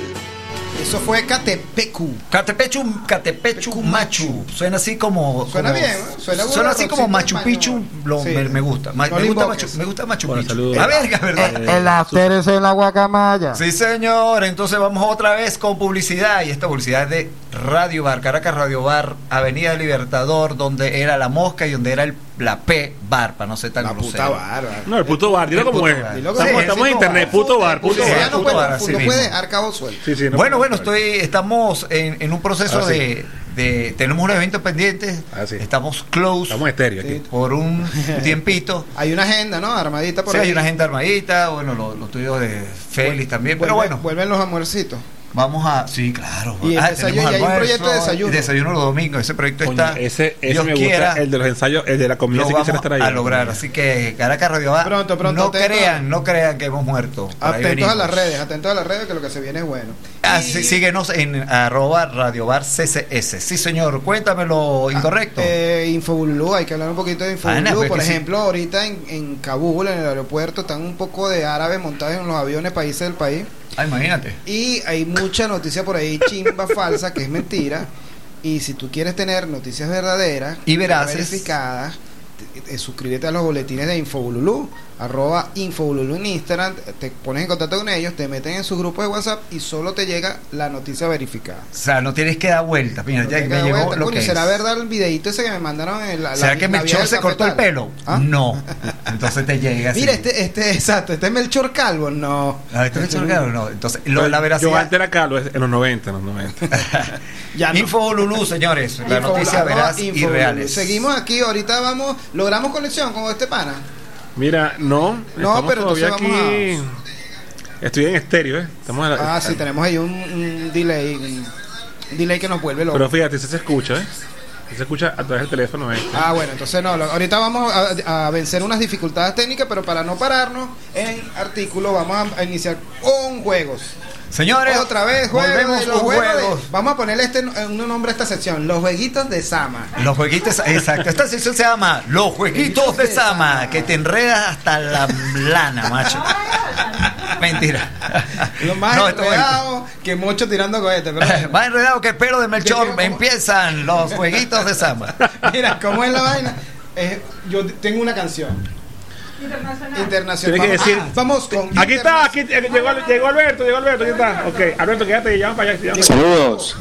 Eso fue Catepecu. Catepechu, Catepechu Machu. Suena así como. Suena como- bien, ¿no? Suena bueno, así como Machu. Picchu. lo- Sí. me, me gusta. Ma- No me, gusta. Machu, me gusta Machu Bueno, Picchu. saludos. La verga, ¿verdad? El after es en la guacamaya. Sí, señor. Entonces vamos otra vez con publicidad. Y esta publicidad es de Radio Bar, Caracas Radio Bar, Avenida Libertador, donde era la mosca y donde era el, la P Bar, para no ser tan La grosero. puta. No, el puto bar, dilo El como puto es. bar. Dilo como Estamos, es, estamos en internet, puto bar, puto bar. no puto puede, bar, así no mismo. puede dejar cabo suelto. Sí, sí, no bueno, bueno, estoy, estamos en, en un proceso sí. de, de- Tenemos un evento pendiente. Ah, sí. Estamos close Estamos estéreo aquí. Sí. por un (laughs) tiempito. Hay una agenda, ¿no? Armadita por Sí, ahí. hay una gente armadita, bueno, los, los tuyos de Félix también, pero bueno, Vuelven los almuercitos. Vamos a, sí, claro. Y Ah, desayuno, tenemos y hay un almuerzo, proyecto de desayuno. y Desayuno los domingos, ese proyecto está, ese ese Dios me gusta, quiera, el de los ensayos, el de la comida lo sí quisiera vamos estar ahí. a lograr, así que Caracas Radio Bar, Pronto, pronto, no atento. crean, no crean que hemos muerto. Atentos a las redes, atentos a las redes que lo que se viene es bueno. Ah, Y- sí, síguenos en arroba Radio Bar CCS. Sí, señor, cuéntame lo incorrecto. Eh, Infobulú, hay que hablar un poquito de Infobulú. Ah, pues Por sí. ejemplo, ahorita en, en Kabul, en el aeropuerto, están un poco de árabes montados en los aviones países del país. Ah, imagínate. Y hay mucha noticia por ahí, chimba (laughs) falsa, que es mentira. Y si tú quieres tener noticias verdaderas Y veraces. verificadas, te- te- suscríbete a los boletines de Infobululú, arroba Infobululú en Instagram, te pones en contacto con ellos, te meten en su grupo de WhatsApp y solo te llega la noticia verificada. O sea, no tienes que dar vueltas. Mira, No ya me llegó vuelta. lo Coño, que ¿Será es. verdad el videito ese que me mandaron? En la, ¿Será la- que Melchor se cortó el pelo? ¿Ah? No. (laughs) Entonces te llega así. Mira, este, este, exacto, este es Melchor Calvo, no. Ah, ¿este es Melchor Calvo? No. Entonces, lo, la veracidad. Yo antes era Carlos, en los 90, en los 90. (laughs) Ya no. Info Lulú, señores. La Info- noticia veraz y reales. Seguimos aquí, ahorita vamos, logramos conexión con este pana. Mira, no, No, pero todavía aquí. Estoy en estéreo, ¿eh? Estamos a la- Ah, sí, tenemos ahí un, un delay, un, un delay que nos vuelve loco. Pero fíjate, si se escucha, ¿eh? Se escucha a través del teléfono este. Ah, bueno, entonces no, ahorita vamos a, a vencer unas dificultades técnicas, pero para no pararnos en artículo, vamos a, a iniciar con juegos. Señores, Otra vez, juegos. de los juegos de- vamos a ponerle este eh, un nombre a esta sección, los jueguitos de Sama. Los jueguitos, exacto. Esta sección se llama Los jueguitos de Sama, que te enredas hasta la lana, macho. Mentira. Lo más No, es- enredado que mucho tirando cohetes. Pero Más enredado que el pelo de Melchor. (laughs) ¿Cómo? Empiezan los jueguitos de Sama. mira, ¿cómo es la vaina? Eh, yo tengo una canción internacional. Tiene que Vamos- decir- ah, vamos con Aquí está, aquí eh, llegó, llegó Alberto, llegó Alberto, aquí está. Ok, Alberto, quédate y llama para allá. llama. Saludos.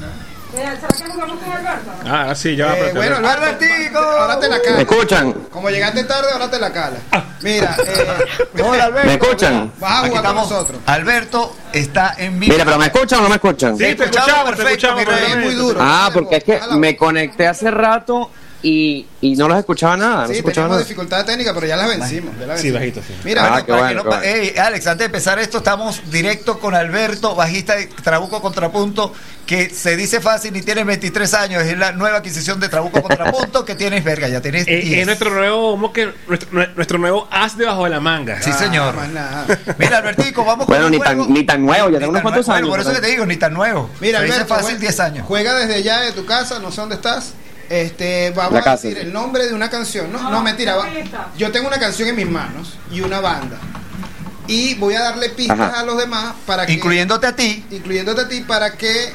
Ah, sí, ya va. Eh, bueno, Albertico. ahora te la ¿Me cala. escuchan? Como llegaste tarde, ahora te la cala. Mira, eh, (laughs) Hola, Alberto. ¿Me escuchan? vas a Aquí jugar con nosotros. Alberto está en vivo. Mira, pero ¿me escuchan o no me escuchan? Sí, te escuchamos escuchamos, te perfecto, escuchamos. rey. Es muy perfecto. duro. Ah, porque es que me conecté hace rato y, y no los escuchaba nada. No se Sí, escuchaba teníamos nada. dificultades técnicas, pero ya las vencimos. ya las Sí, vencimos. bajito, sí. Mira, Ah, bueno, qué Para bueno, que no bueno. Ey, Alex, antes de empezar esto, estamos directo con Alberto, bajista de Trabuco Contrapunto, que se dice fácil y tiene 23 años. Es la nueva adquisición de Trabuco Contrapunto que tienes, verga, ya tienes (laughs) Eh, 10. es nuestro nuevo, ¿cómo que? Nuestro, nuestro nuevo as debajo de la manga. Sí, ah, señor. nada. (laughs) Mira, Albertico, vamos Bueno, con ni un tan- ni tan nuevo, ya tengo Ni unos cuantos años, Bueno, por eso que te digo, ni tan nuevo. Mira, Se dice Alberto, fácil jue- 10 años. Juega desde ya de tu casa, no sé dónde estás. Este, vamos a decir sí. el nombre de una canción. No, no, mentira. va- Yo tengo una canción en mis manos y una banda. Y voy a darle pistas Ajá. a los demás para que Incluyéndote a ti. incluyéndote a ti para que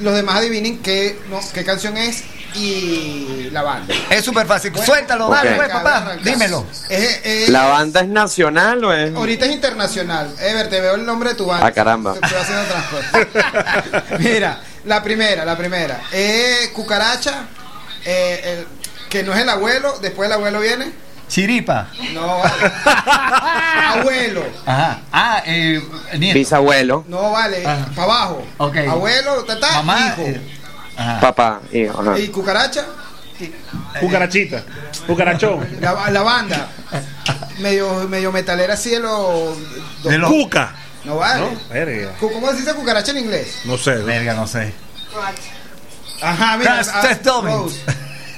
los demás adivinen qué, no, qué canción es y la banda. Es súper fácil. Bueno, Suéltalo, dale, pues, papá. Dímelo. Es- es- ¿La banda es nacional o es...? Ahorita es internacional. Ever, te veo el nombre de tu banda. Ah, caramba. Estoy haciendo transporte. Mira, la primera, la primera. Eh, cucaracha, eh, el- que no es el abuelo, después el abuelo viene. Chiripa. No, vale. (laughs) abuelo. Ajá. Ah, eh, nieto. Bisabuelo, No vale, Ajá. para abajo. Ok. Abuelo, tatá, Mamá. hijo. eh, ajá. papá, hijo, ajá. Y cucaracha, Cucarachita, cucarachón. la, la banda. Medio, medio metalera así de los. De los- Cuca. No vale. ¿No? Verga. ¿Cómo se dice cucaracha en inglés? No sé. Verga, no sé. Ajá, mira. Crash Test Dummies. Rose.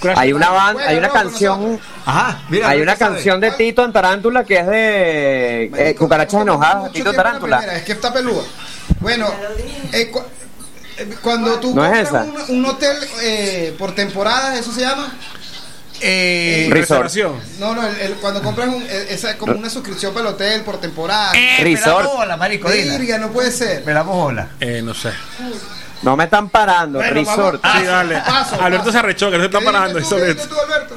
Crash- Hay una banda, hay una canción, Ajá. Mira, hay una canción de Tito en Tarántula que es de eh, Cucarachas Enojadas, Tito Tarántula. Es que está peluda. Bueno, eh, cu- eh, cuando tú ¿No es compras esa? un, un hotel eh, por temporadas, eso se llama. Eh, Resort. No, no, el- el- cuando compras un, esa es como una suscripción para el hotel por temporada. eh, Resort. Me la bola, marico. Virga, no puede ser. Me la bola. Eh, no sé. No me están parando, Bueno, resort. vamos. Sí, dale. paso, Alberto paso. se arrechó, que no se está ¿Qué dijiste parando. tú? eso ¿Qué tú, Alberto?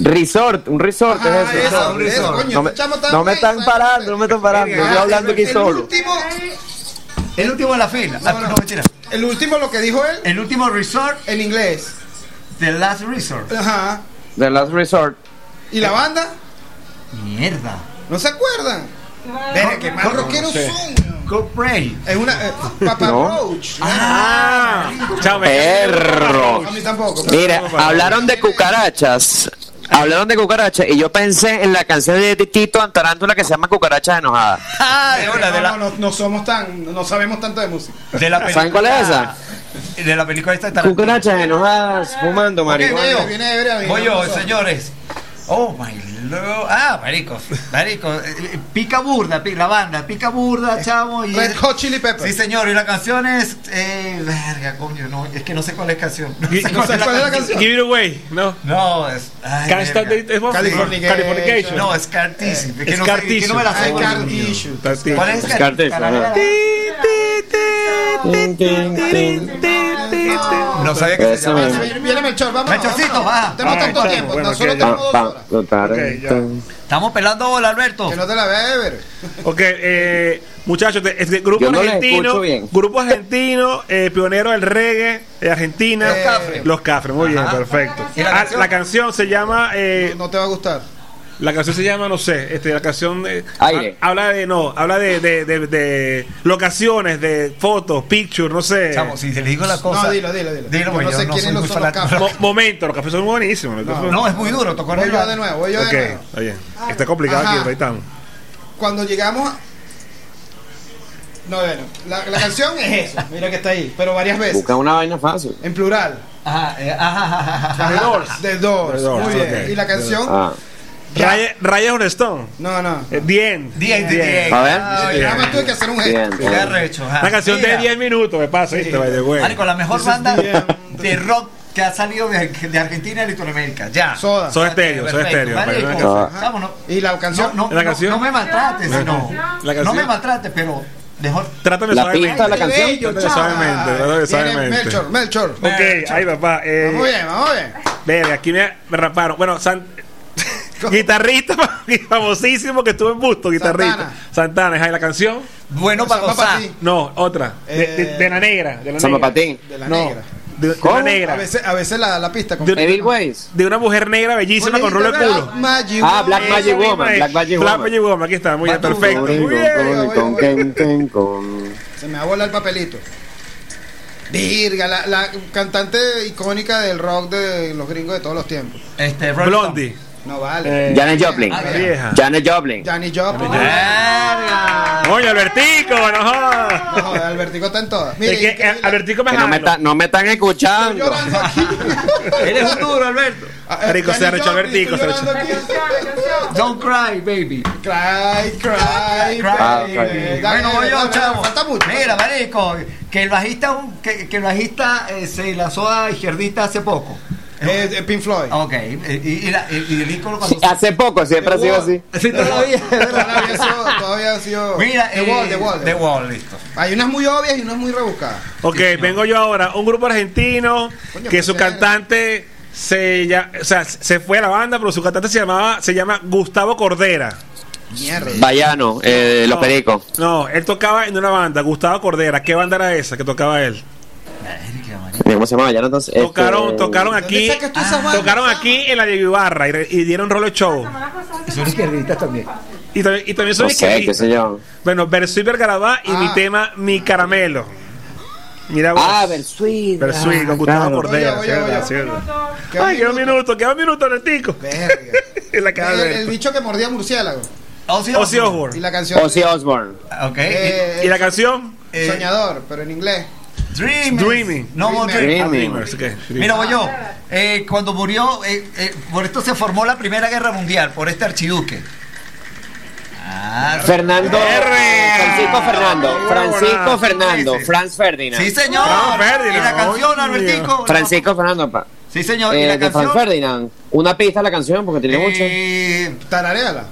Resort, un resort Ajá, es eso. eso, No, eso, no coño, me, no están parando, no me están parando. Yo Ah, estoy hablando aquí el solo. Último, El último de la fila. Ah, no, no, el último lo que dijo él El último resort, en inglés. The Last Resort. Ajá. The Last Resort. ¿Y la banda? Mierda. ¿No se acuerdan? Verga, qué mal rockeros sé. son. Go Pray. Es una. eh, Papa No. Roach. Ah, me Perro. A mí tampoco. pero- Mira, hablaron de cucarachas. Hablaron de cucarachas y yo pensé en la canción de Tito Antarántula que se llama Cucarachas Enojadas. Ah, (laughs) de una, de No, la, no, no, no somos tan. No sabemos tanto de música. de la película. ¿Saben cuál es esa? De la película esta de Tarantino. Cucarachas enojadas, fumando marihuana. viene Voy yo, señores. Oh my lord. Ah, marico. Marico. eh, Pica burda, pi- la banda. Pica burda, chavo. Y Red Hot Chili Peppers. Sí, señor. Y la canción es. Eh, verga, coño. No, es que no sé cuál es canción. (laughs) No sé No sé cuál es la canción. Give it away, ¿no? No, es. ay, Can't stop the- es más- Californication. Californication. No, es Cartissimo. Es que no, sé, Scar que no me la sé. Coño. Tartino. ¿Cuál es? Ajá. Tin, No sabía que se Eso llamaba. mismo. Viene, Melchor, vamos. Melchorcito, va. No tenemos tanto chamo, tiempo, bueno, tan solo tenemos dos horas. Ok, Estamos pelando bola, Alberto. Que no te la Ever. Ok, eh, muchachos, de- este grupo no argentino, grupo argentino, eh, pionero del reggae de Argentina, Los Cafres. Los Cafres, muy bien, perfecto. ¿Y la Ah, canción? la canción se llama, eh, No te va a gustar. La canción se llama, no sé, este, la canción eh, Aire. ha- habla de, no, habla de, de, de, de locaciones, de fotos, pictures, no sé, Chamo, si te le digo la cosa. No, dilo, dilo, dilo. Dilo, Yo porque no sé no quiénes muy son los. Mo- momentos, los cafés son buenísimos. cafés- No, es muy duro. ¿Te acuerdas? Voy yo de nuevo, voy yo Ok, de nuevo. está bien. Está complicado Ajá. aquí, estamos. Cuando llegamos a... No, bueno, la, la canción es eso, mira que está ahí, pero varias veces, Busca una vaina fácil. en plural. Ajá, eh, ajá, ajá, ajá. Ajá, The Doors, The Doors, muy bien. ok. Y la canción, Ah. Ya. Raya, Raya the Stone. no, no. Eh, Bien. Bien, bien. A ver. Nada más tuve que hacer un Bien, gesto. Qué bien. arrecho, ajá. Una canción de Mira, 10 minutos, me pasa, ¿viste? By the way. Marico, la mejor banda de rock que ha salido de, de Argentina y Latinoamérica. Ya. Soda. Soy estéreo, soy Perfecto. estéreo. Marico, vámonos. Y la canción, no, ¿La no, canción? no me maltrates, sino. ¿La canción? No me maltrates, pero mejor. Trátame La suavemente. pista de la canción. bello, Trátame suavemente, trátame Viene suavemente. Melchor, Melchor. Ok, ahí papá. Eh, Vamos bien, vamos bien. Verga, aquí me, me raparon. Bueno, San- guitarrista (laughs) famosísimo que estuvo en Busto, guitarrista. Santana, ahí la canción. Bueno para gozar. ti. No, otra. De, de- Eh, de la negra. De la Samba negra. Patín. De la No, negra. De, A negra. veces, a veces la, la pista con De- Evil Ways. De una mujer negra bellísima con rolo de culo. Black Magic Ah, Black Woman. Magic Woman, es. Black Magic Black Woman. Magic Woman, aquí está, muy bien, perfecto. Muy bien. voy, Con, voy. con, con, con. Se me va a volar el papelito. Virga, la, la cantante icónica del rock de los gringos de todos los tiempos. Este, Blondie. No vale. Eh, Janet Joplin. Ah, vieja. Janet Joplin. Janis Joplin. Verga. Oye, Albertico, no jodas. No, joder, Albertico está en todas. Mire, Es que increíble. eh, Albertico me Que no me, está- no me están Estoy escuchando. llorando aquí. (laughs) Eres un duro, Alberto. Marico, se Janis arrechó Joplin, Albertico, estoy se. Don't cry, baby. Cry, cry, Ah, baby. ok. Dale, bueno, voy yo, chavo. Falta mucho. Mira, marico, que el bajista, que, que el bajista eh, se lanzó a izquierdista hace poco. Eh, eh, Pink Floyd. Ok, eh, y, y, la- y- y Sí, hace poco, siempre ha sido así. Sí, todavía. (laughs) Todavía ha sido, todavía ha sido Mira, The eh, Wall, The Wall. The Wall, listo. Hay unas muy obvias y unas muy rebuscadas. Ok, vengo yo ahora. Un grupo argentino Coño, que su cantante se ya, o sea, se fue a la banda, pero su cantante se llamaba se llama Gustavo Cordera. Mierda. Bayano, eh, Los No, Pericos. No, él tocaba en una banda, Gustavo Cordera. ¿Qué banda era esa que tocaba él? ¿Cómo se llama entonces? Tocaron, Este, tocaron ¿Dónde aquí, bandas, tocaron aquí en la de Ibarra y, y dieron rolo de show. Son izquierdistas también. Y también, y también son No sé, qué sé yo. Bueno, Versuit Vergarabá y Ah. mi tema Mi Caramelo. Mira vos. Ah, Versuit. Versuit, con ah, Gustavo claro. Cordera. Oye, oye, ¿cierto? oye. ¿cierto? Queda un Ay, queda un minuto. queda un minuto. Verga. (laughs) En la cara el, de el bicho que mordía murciélago. Ozzy Ozzy Y Osbourne. la canción. Ozzy Osbourne. Ok. Eh, ¿Y la canción? eh, Soñador, pero en inglés. Dreaming. Dreaming. No more Dreaming. dreaming. Dreaming. Dreamers, ok. Mira, voy yo. Eh, cuando murió, eh, eh, por esto se formó la Primera Guerra Mundial, por este archiduque. Ah, Fernando. R. Francisco Fernando. Francisco. Fernando. Franz Ferdinand. sí, señor. Franz Ferdinand. Y la canción. Albertico. Francisco Fernando. pa. Sí, señor. y la de canción. Ferdinand. Una pista de la canción porque tiene mucho. Tarareala.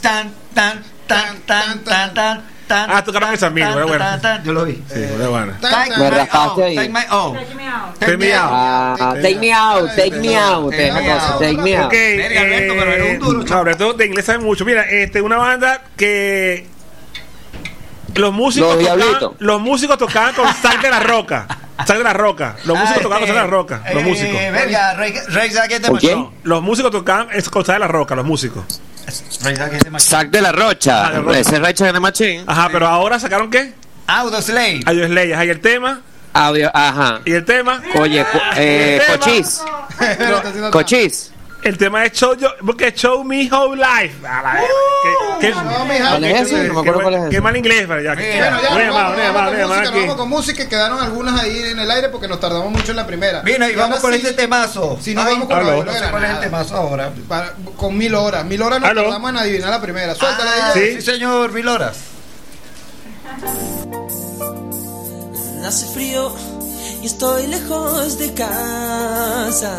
tan, tan, tan, tan, tan, tan, tan. Ah, tocaron esa misma, tan, bueno. tan. Yo lo vi. Sí, bueno, bueno. Take Me raspaste ahí. Take my own. Take me out. Take me out, take me out. Take me out. take me out. Ok, Verga, Alberto, pero eres un duro, eh, chamo. Alberto de inglés sabe mucho. Mira, este, una banda que los músicos Los tocaban, Diablitos. los músicos tocaban con Zack de la Roca. Zack de la Roca. Los músicos Ah, tocaban con Zack de la Roca. Los eh, músicos. Verga, Rey Rey. Los músicos tocaban con Zack de la Roca, los músicos. Zack de la Rocha. Ah. Ese es Rachel de Machine. Ajá, pero ahora sacaron qué? Auto Slave. Adiós Leyes. Ahí el tema. Audio, ajá. Y el tema. Oye, co- eh, El tema. cochis. (laughs) Cochis. El tema es Show, yo, porque show Me Whole Life. A la verga. ¿Qué, qué. ¿Cuál es ese? No me acuerdo cuál es qué ese. mal inglés, pero ya. Vamos, con música, nos aquí. vamos con música. Quedaron algunas ahí en el aire porque nos tardamos mucho en la primera. Mira, y Y vamos con sí, este temazo. Si no Ay, vamos con la No sé cuál es el temazo ahora. Para- con mil horas. Mil horas nos Aló. tardamos en adivinar la primera. Suéltala Ah, ella. Sí. sí, señor, mil horas. Hace frío y estoy lejos de casa.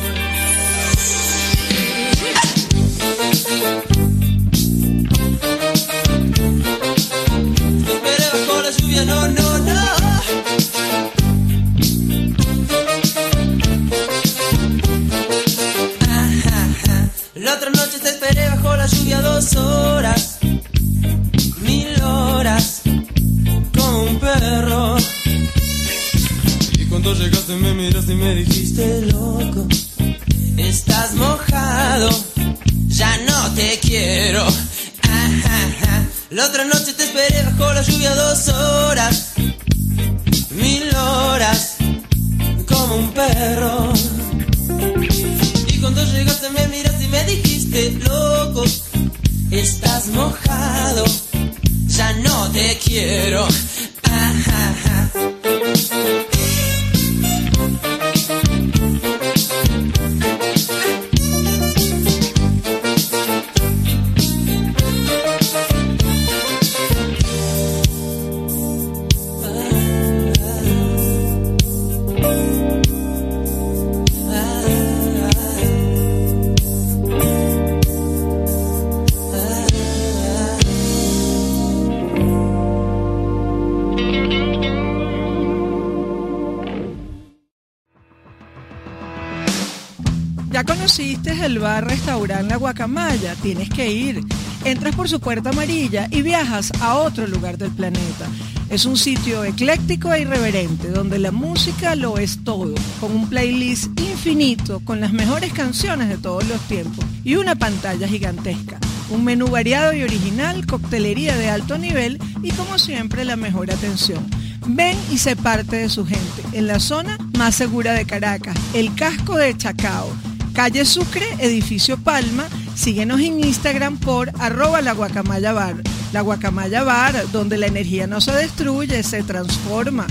Su puerta amarilla y viajas a otro lugar del planeta. Es un sitio ecléctico e irreverente donde la música lo es todo, con un playlist infinito con las mejores canciones de todos los tiempos y una pantalla gigantesca. Un menú variado y original, coctelería de alto nivel y como siempre la mejor atención. Ven y sé parte de su gente en la zona más segura de Caracas, el casco de Chacao. Calle Sucre, edificio Palma. Síguenos en Instagram por arroba la guacamaya bar. La guacamaya bar, donde la energía no se destruye, se transforma.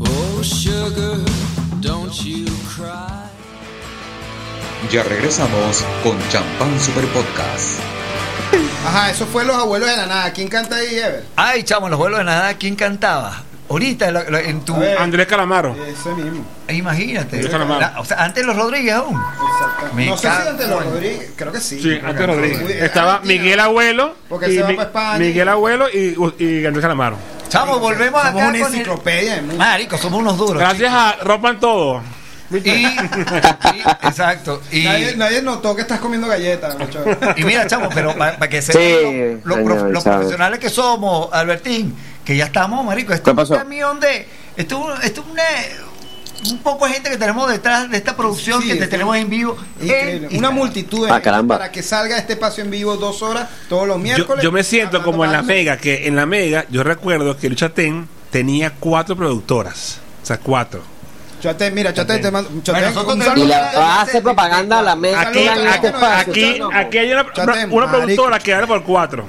Oh, sugar, don't you cry. Ya regresamos con Champán Super Podcast. Ajá, eso fue Los Abuelos de la Nada. ¿Quién canta ahí, Ever? Ay, chamo, los vuelos de nada, ¿quién cantaba? Ahorita lo- lo- en tu. Andrés Calamaro. Ese mismo. Imagínate. Andrés Calamaro. La- o sea, antes los Rodríguez aún. Exacto. Me no sé si cago ante los Rodríguez, creo que sí. Sí, Creo antes que Rodríguez. sí. Estaba Miguel Abuelo. Porque y se va Mi- pa' España. Miguel Abuelo y, y Andrés Calamaro. Chamo, volvemos Somos acá una con el- enciclopedia música. Marico, somos unos duros. Gracias a Rompan Todo. Y, (laughs) y- exacto. Y, Nadie, nadie notó que estás comiendo galletas, muchacho. (laughs) y mira, chamo, pero para que sepan Sí, lo, lo lo profesionales que somos, Albertín, que ya estamos, marico. Esto ¿Qué es un pasó? camión de. Esto, esto es una, un poco de gente que tenemos detrás de esta producción Sí, que te tenemos en vivo. En Una multitud de Ah, gente caramba. para que salga este espacio en vivo dos horas todos los miércoles. yo me siento como en la. Mega, que en la Mega yo recuerdo que Lucha Ten tenía cuatro productoras. O sea, cuatro. Chate, mira, Chate, te mando. Chate, Bueno, Y la va a hacer propaganda a la mesa. Aquí, este aquí, aquí hay una, Chate, una- una marico. productora que vale por cuatro.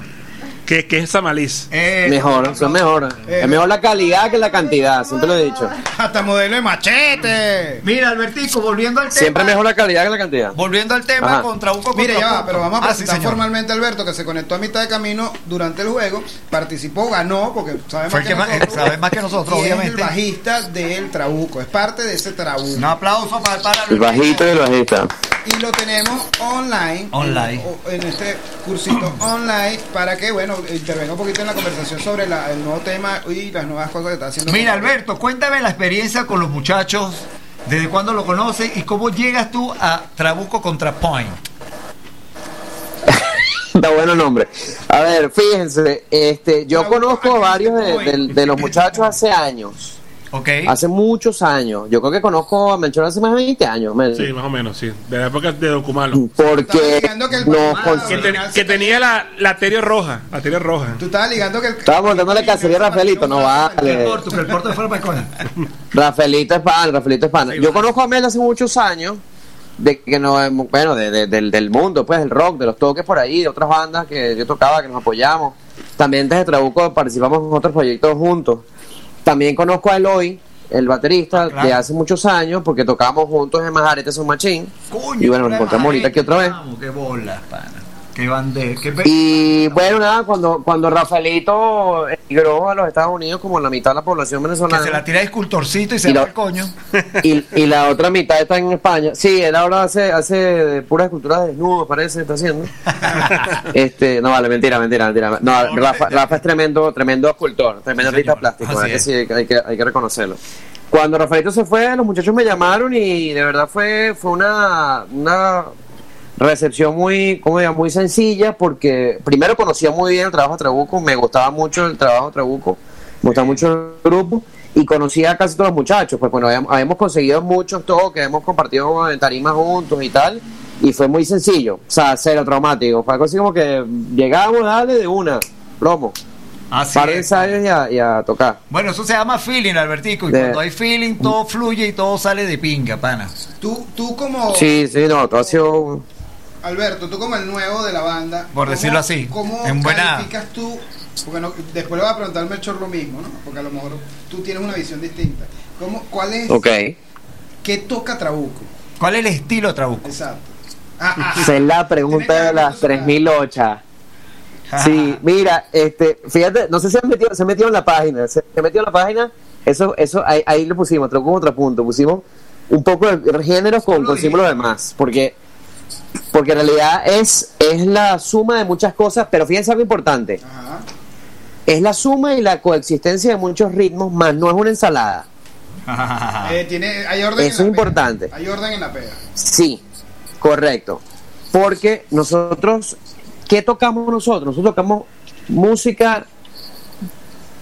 Que, que es Samalis. Eh, Mejor, son mejor. Eh. Es mejor la calidad que la cantidad, siempre lo he dicho. Hasta modelo de machete. Mira, Albertico, volviendo al tema. Siempre mejor la calidad que la cantidad. Volviendo al tema Ajá. contra un Mire, ya va, pero vamos a Ah, sí, presentar formalmente a Alberto, que se conectó a mitad de camino durante el juego, participó, ganó, porque sabe más que, que más- nosotros. sabe más que nosotros, y obviamente. Es el bajista del Trabuco, es parte de ese Trabuco. Un aplauso para, para El bajito y el bajista. Y lo tenemos online. Online. En, en este cursito online para que, bueno, intervenga un poquito en la conversación sobre la- el nuevo tema y las nuevas cosas que está haciendo. Mira, Alberto, cuéntame la experiencia con los muchachos, desde cuándo lo conoces y cómo llegas tú a Trabuco contra Point. (laughs) Está bueno el nombre. A ver, fíjense, este, yo conozco a varios de, de- de los muchachos hace años. ¿Ok? Hace muchos años. Yo creo que conozco a Melchor hace más de 20 años. men. Sí, más o menos, sí. De la época de Documalo. Estaba Porque que nos Que, que tenía la, la terio roja. La terio roja. Tú estabas ligando que el. Estábamos dándole cacería a Rafaelito, no vale. El corto, que el corto fuera para. (laughs) Rafaelito es pan, Rafaelito es pan. Yo conozco a Mel hace muchos años, de que no, bueno, de- de- del, del mundo, pues, del rock, de los toques por ahí, de otras bandas que yo tocaba, que nos apoyamos. También desde Trabuco participamos en otros proyectos juntos. También conozco a Eloy, el baterista, Ah, claro. de hace muchos años, porque tocamos juntos en Majarete Son Machín. Coño, Y bueno, nos encontramos ahorita aquí otra vez. vamos, Qué bolas, pana. Qué bandera. Qué Y bueno, nada, cuando, cuando Rafaelito emigró a los Estados Unidos, como la mitad de la población que venezolana. se la tira de escultorcito y se Y va al coño. (laughs) y, y la otra mitad está en España. Sí, él ahora hace, hace puras esculturas de desnudo, parece, está haciendo. (laughs) este, no vale, mentira, mentira, mentira. No, Rafa, Rafa es tremendo, tremendo escultor, tremendo artista plástico, Así ¿verdad que sí, hay que- hay que, hay que reconocerlo. Cuando Rafaelito se fue, los muchachos me llamaron y de verdad fue, fue una, una recepción muy, ¿cómo digo? muy sencilla porque primero conocía muy bien el trabajo de Trabuco, me gustaba mucho el trabajo de Trabuco, me gustaba mucho el grupo y conocía a casi todos los muchachos, pues bueno, habíamos, habíamos conseguido muchos toques, hemos compartido en tarimas juntos y tal, y fue muy sencillo, o sea, cero traumático, fue algo así como que llegamos, dale de una, plomo, Así par de es. ensayos y a, y a tocar. Bueno, eso se llama feeling, Albertico. Y De- cuando hay feeling, todo fluye y todo sale de pinga, pana. Tú, tú como. Sí, sí, no, todo ha sido... Alberto, tú como el nuevo de la banda. Por ¿cómo- decirlo así, ¿Cómo en buena- tú? Porque no- después le voy a preguntar al Melchor lo mismo, ¿no? Porque a lo mejor tú tienes una visión distinta. ¿Cómo, ¿Cuál es? Ok. ¿Qué toca Trabuco? ¿Cuál es el estilo de Trabuco? Exacto. Ah, ah, ah. Esa es la pregunta de las 3008. Sí, mira, este, fíjate, no sé si se han metido, se han metido en la página, se, se metido en la página, eso, eso, ahí, ahí lo pusimos, otro otro punto, pusimos un poco de géneros con, con símbolos de más, porque, porque en realidad es, es la suma de muchas cosas, pero fíjense algo importante, Ajá. es la suma y la coexistencia de muchos ritmos, más no es una ensalada. (laughs) Eh, tiene, hay orden Eso en es la pega. importante. Hay orden en la pega. Sí, correcto. Porque nosotros, ¿qué tocamos nosotros? Nosotros tocamos música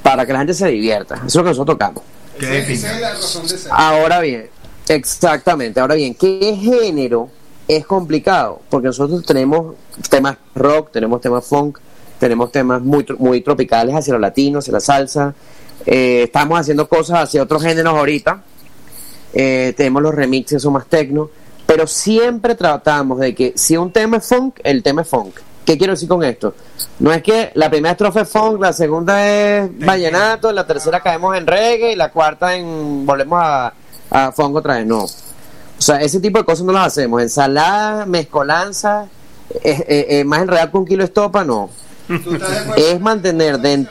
para que la gente se divierta. Eso es lo que nosotros tocamos. Qué Esa- es la razón de ser. Ahora bien, exactamente, ahora bien, ¿qué género es complicado? Porque nosotros tenemos temas rock, tenemos temas funk, tenemos temas muy, muy tropicales hacia lo latino, hacia la salsa. Eh, estamos haciendo cosas hacia otros géneros ahorita. Eh, tenemos los remixes, son más tecno. Pero siempre tratamos de que si un tema es funk, el tema es funk. ¿Qué quiero decir con esto? No es que la primera estrofa es funk, la segunda es vallenato, la tercera caemos en reggae y la cuarta en volvemos a, a funk otra vez. No. O sea, ese tipo de cosas no las hacemos. Ensalada, mezcolanza, eh, eh, eh, más enredado que un kilo de estopa, no. Es mantener de...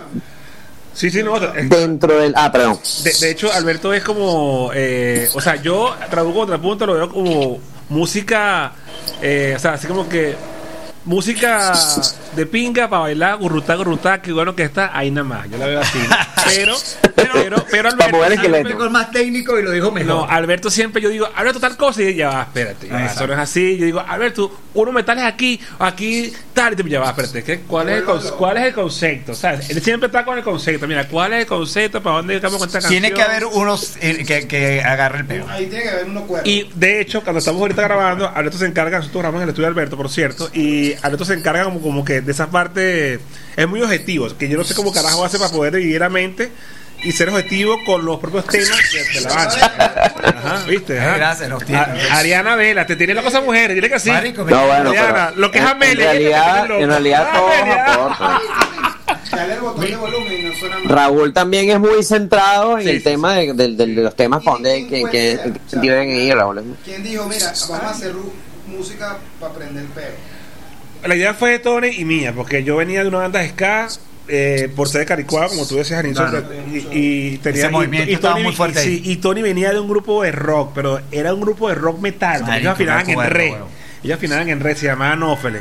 Sí, sí, no. dentro del... Ah, perdón. De, de hecho, Alberto es como. eh, o sea, yo traduzco contrapunto, lo veo como música. eh, o sea, así como que. Música de pinga para bailar, gurrutá, gurrutá, que bueno que está ahí nada más. Yo la veo así. Pero, pero, pero el Alberto. el más técnico y lo dijo mejor. No, Alberto siempre yo digo, Alberto tal cosa y ya va, espérate, ya eso no es así. Yo digo, Alberto, unos metales aquí, aquí, tal, y tú, ya va, espérate, ¿qué? ¿cuál, es el, con- ¿cuál es el concepto? O sea, él siempre está con el concepto. Mira, ¿cuál es el concepto? ¿Para dónde estamos con esta canción? Tiene que haber unos eh, que, que agarre el pelo. Ahí tiene que haber uno cuerdo. Y de hecho, cuando estamos ahorita grabando, Alberto se encarga, nosotros grabamos en el estudio de Alberto, por cierto, y Alberto se encarga como, como que de esa parte, es muy objetivo, que yo no sé cómo carajo hace para poder dividir la mente y ser objetivo con los propios temas de, de la banda. Ajá, ¿viste? Ajá. Gracias, los tiene. A- Ariana Vela, te tiene la cosa mujer, dile que sí. Marico, No, bueno, Ariana, pero lo que es Amelia, En realidad, en realidad todos Amelia. aportan. Dale (laughs) el botón de volumen y no suena mal. Raúl también es muy centrado en Sí, el sí, tema de, de- de los temas dónde que, que, sentido deben ir, Raúl. ¿Quién dijo, mira, vamos a hacer música para prender el pelo? La idea fue de Tony y mía, porque yo venía de una banda de ska. eh, por ser de Caricuada, como tú decías, Arinson, Claro. y, y tenía Ese movimiento y, estaba Tony, muy fuerte y, sí, y Tony venía de un grupo de rock, pero era un grupo de rock metal. ellos afinaban en re. Ellos afinaban en re, se llamaban Ófele.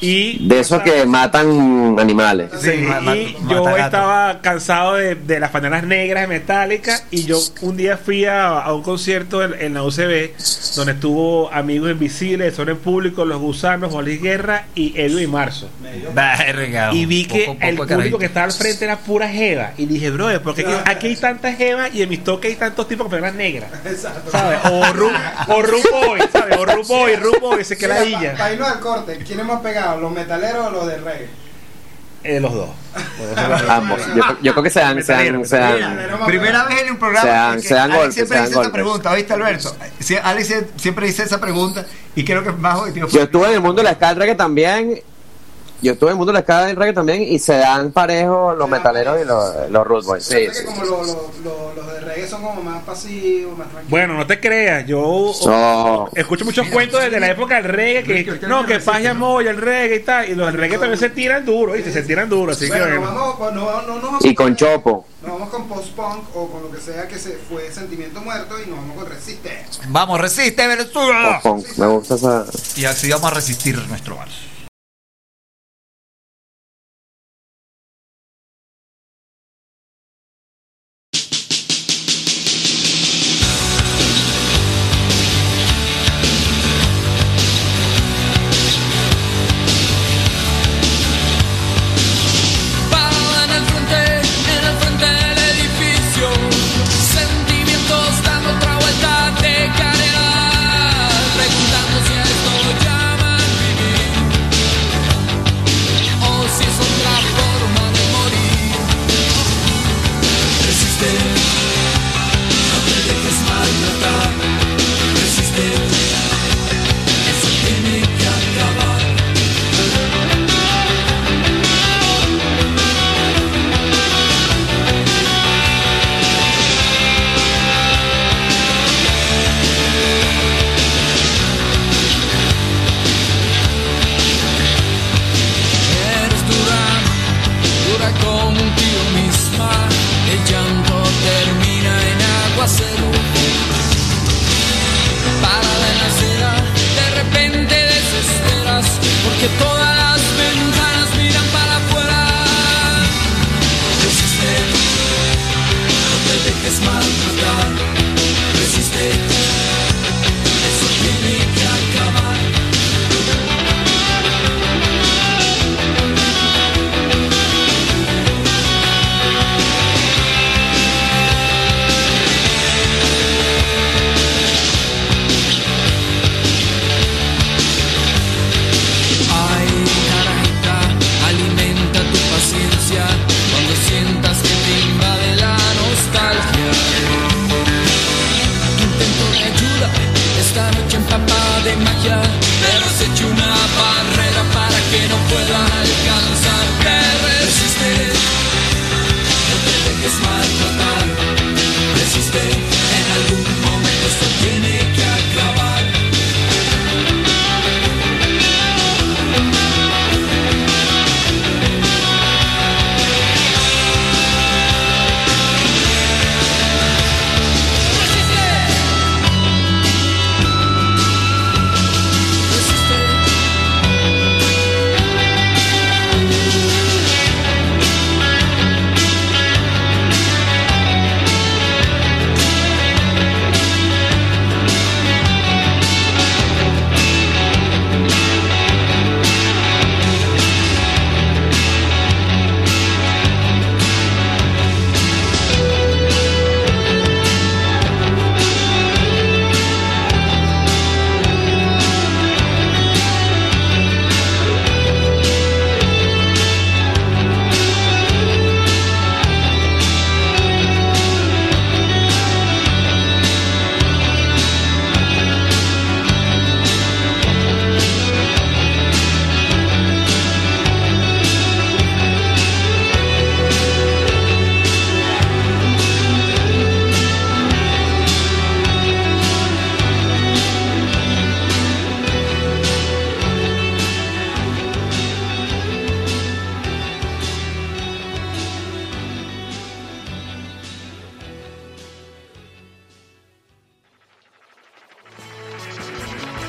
Y De esos que matan animales. Sí, Sí, y mata yo gato. estaba cansado de, de las panelas negras de Metallica y yo un día fui a, a un concierto en, en la UCB donde estuvo Amigos Invisibles, Son en Público, Los Gusanos, Oli Guerra y y Marzo. Verga, Y vi que poco- poco el público que estaba al frente era pura jeva. Y dije, brother, porque aquí, aquí hay tantas jevas y en mis toques hay tantos tipos con panelas negras. Exacto. ¿Sabes? O Ru, o Ru Boy, ¿sabes? O Ru Boy, Ru Boy, se que la pa- villa. pa al corte, ¿quién hemos pegado? ¿Los metaleros o los de reggae? Eh, los dos. (laughs) Ambos. Yo, yo creo que se dan, se dan, se dan- Primera vez en un programa Se dan- se dan Alex golpes, siempre se dan dice esa golpes. pregunta, ¿viste Alberto? Sie- Alex sie- siempre dice esa pregunta y creo que es más objetivo. Yo estuve en el mundo de la reggae también. Yo estuve en el mundo de la ska del reggae también y se dan parejos los metaleros y los, los root boys. Sí, sí. que como lo- lo- lo- los de reggae son como más pasivos, más tranquilos. Bueno, no te creas, yo No. escucho muchos cuentos desde la época del reggae que no, que paz y amor y el reggae y tal, y los del reggae también se tiran duro, ¿viste? Se tiran duro, así que Bueno, nos bueno. vamos, no, no, nos vamos Y con Chopo. Nos vamos con post-punk o con lo que sea que se fue Sentimiento Muerto y nos vamos con Resiste. Vamos, resiste Venezuela. Pop punk. Me gusta esa. Y así vamos a resistir nuestro bar.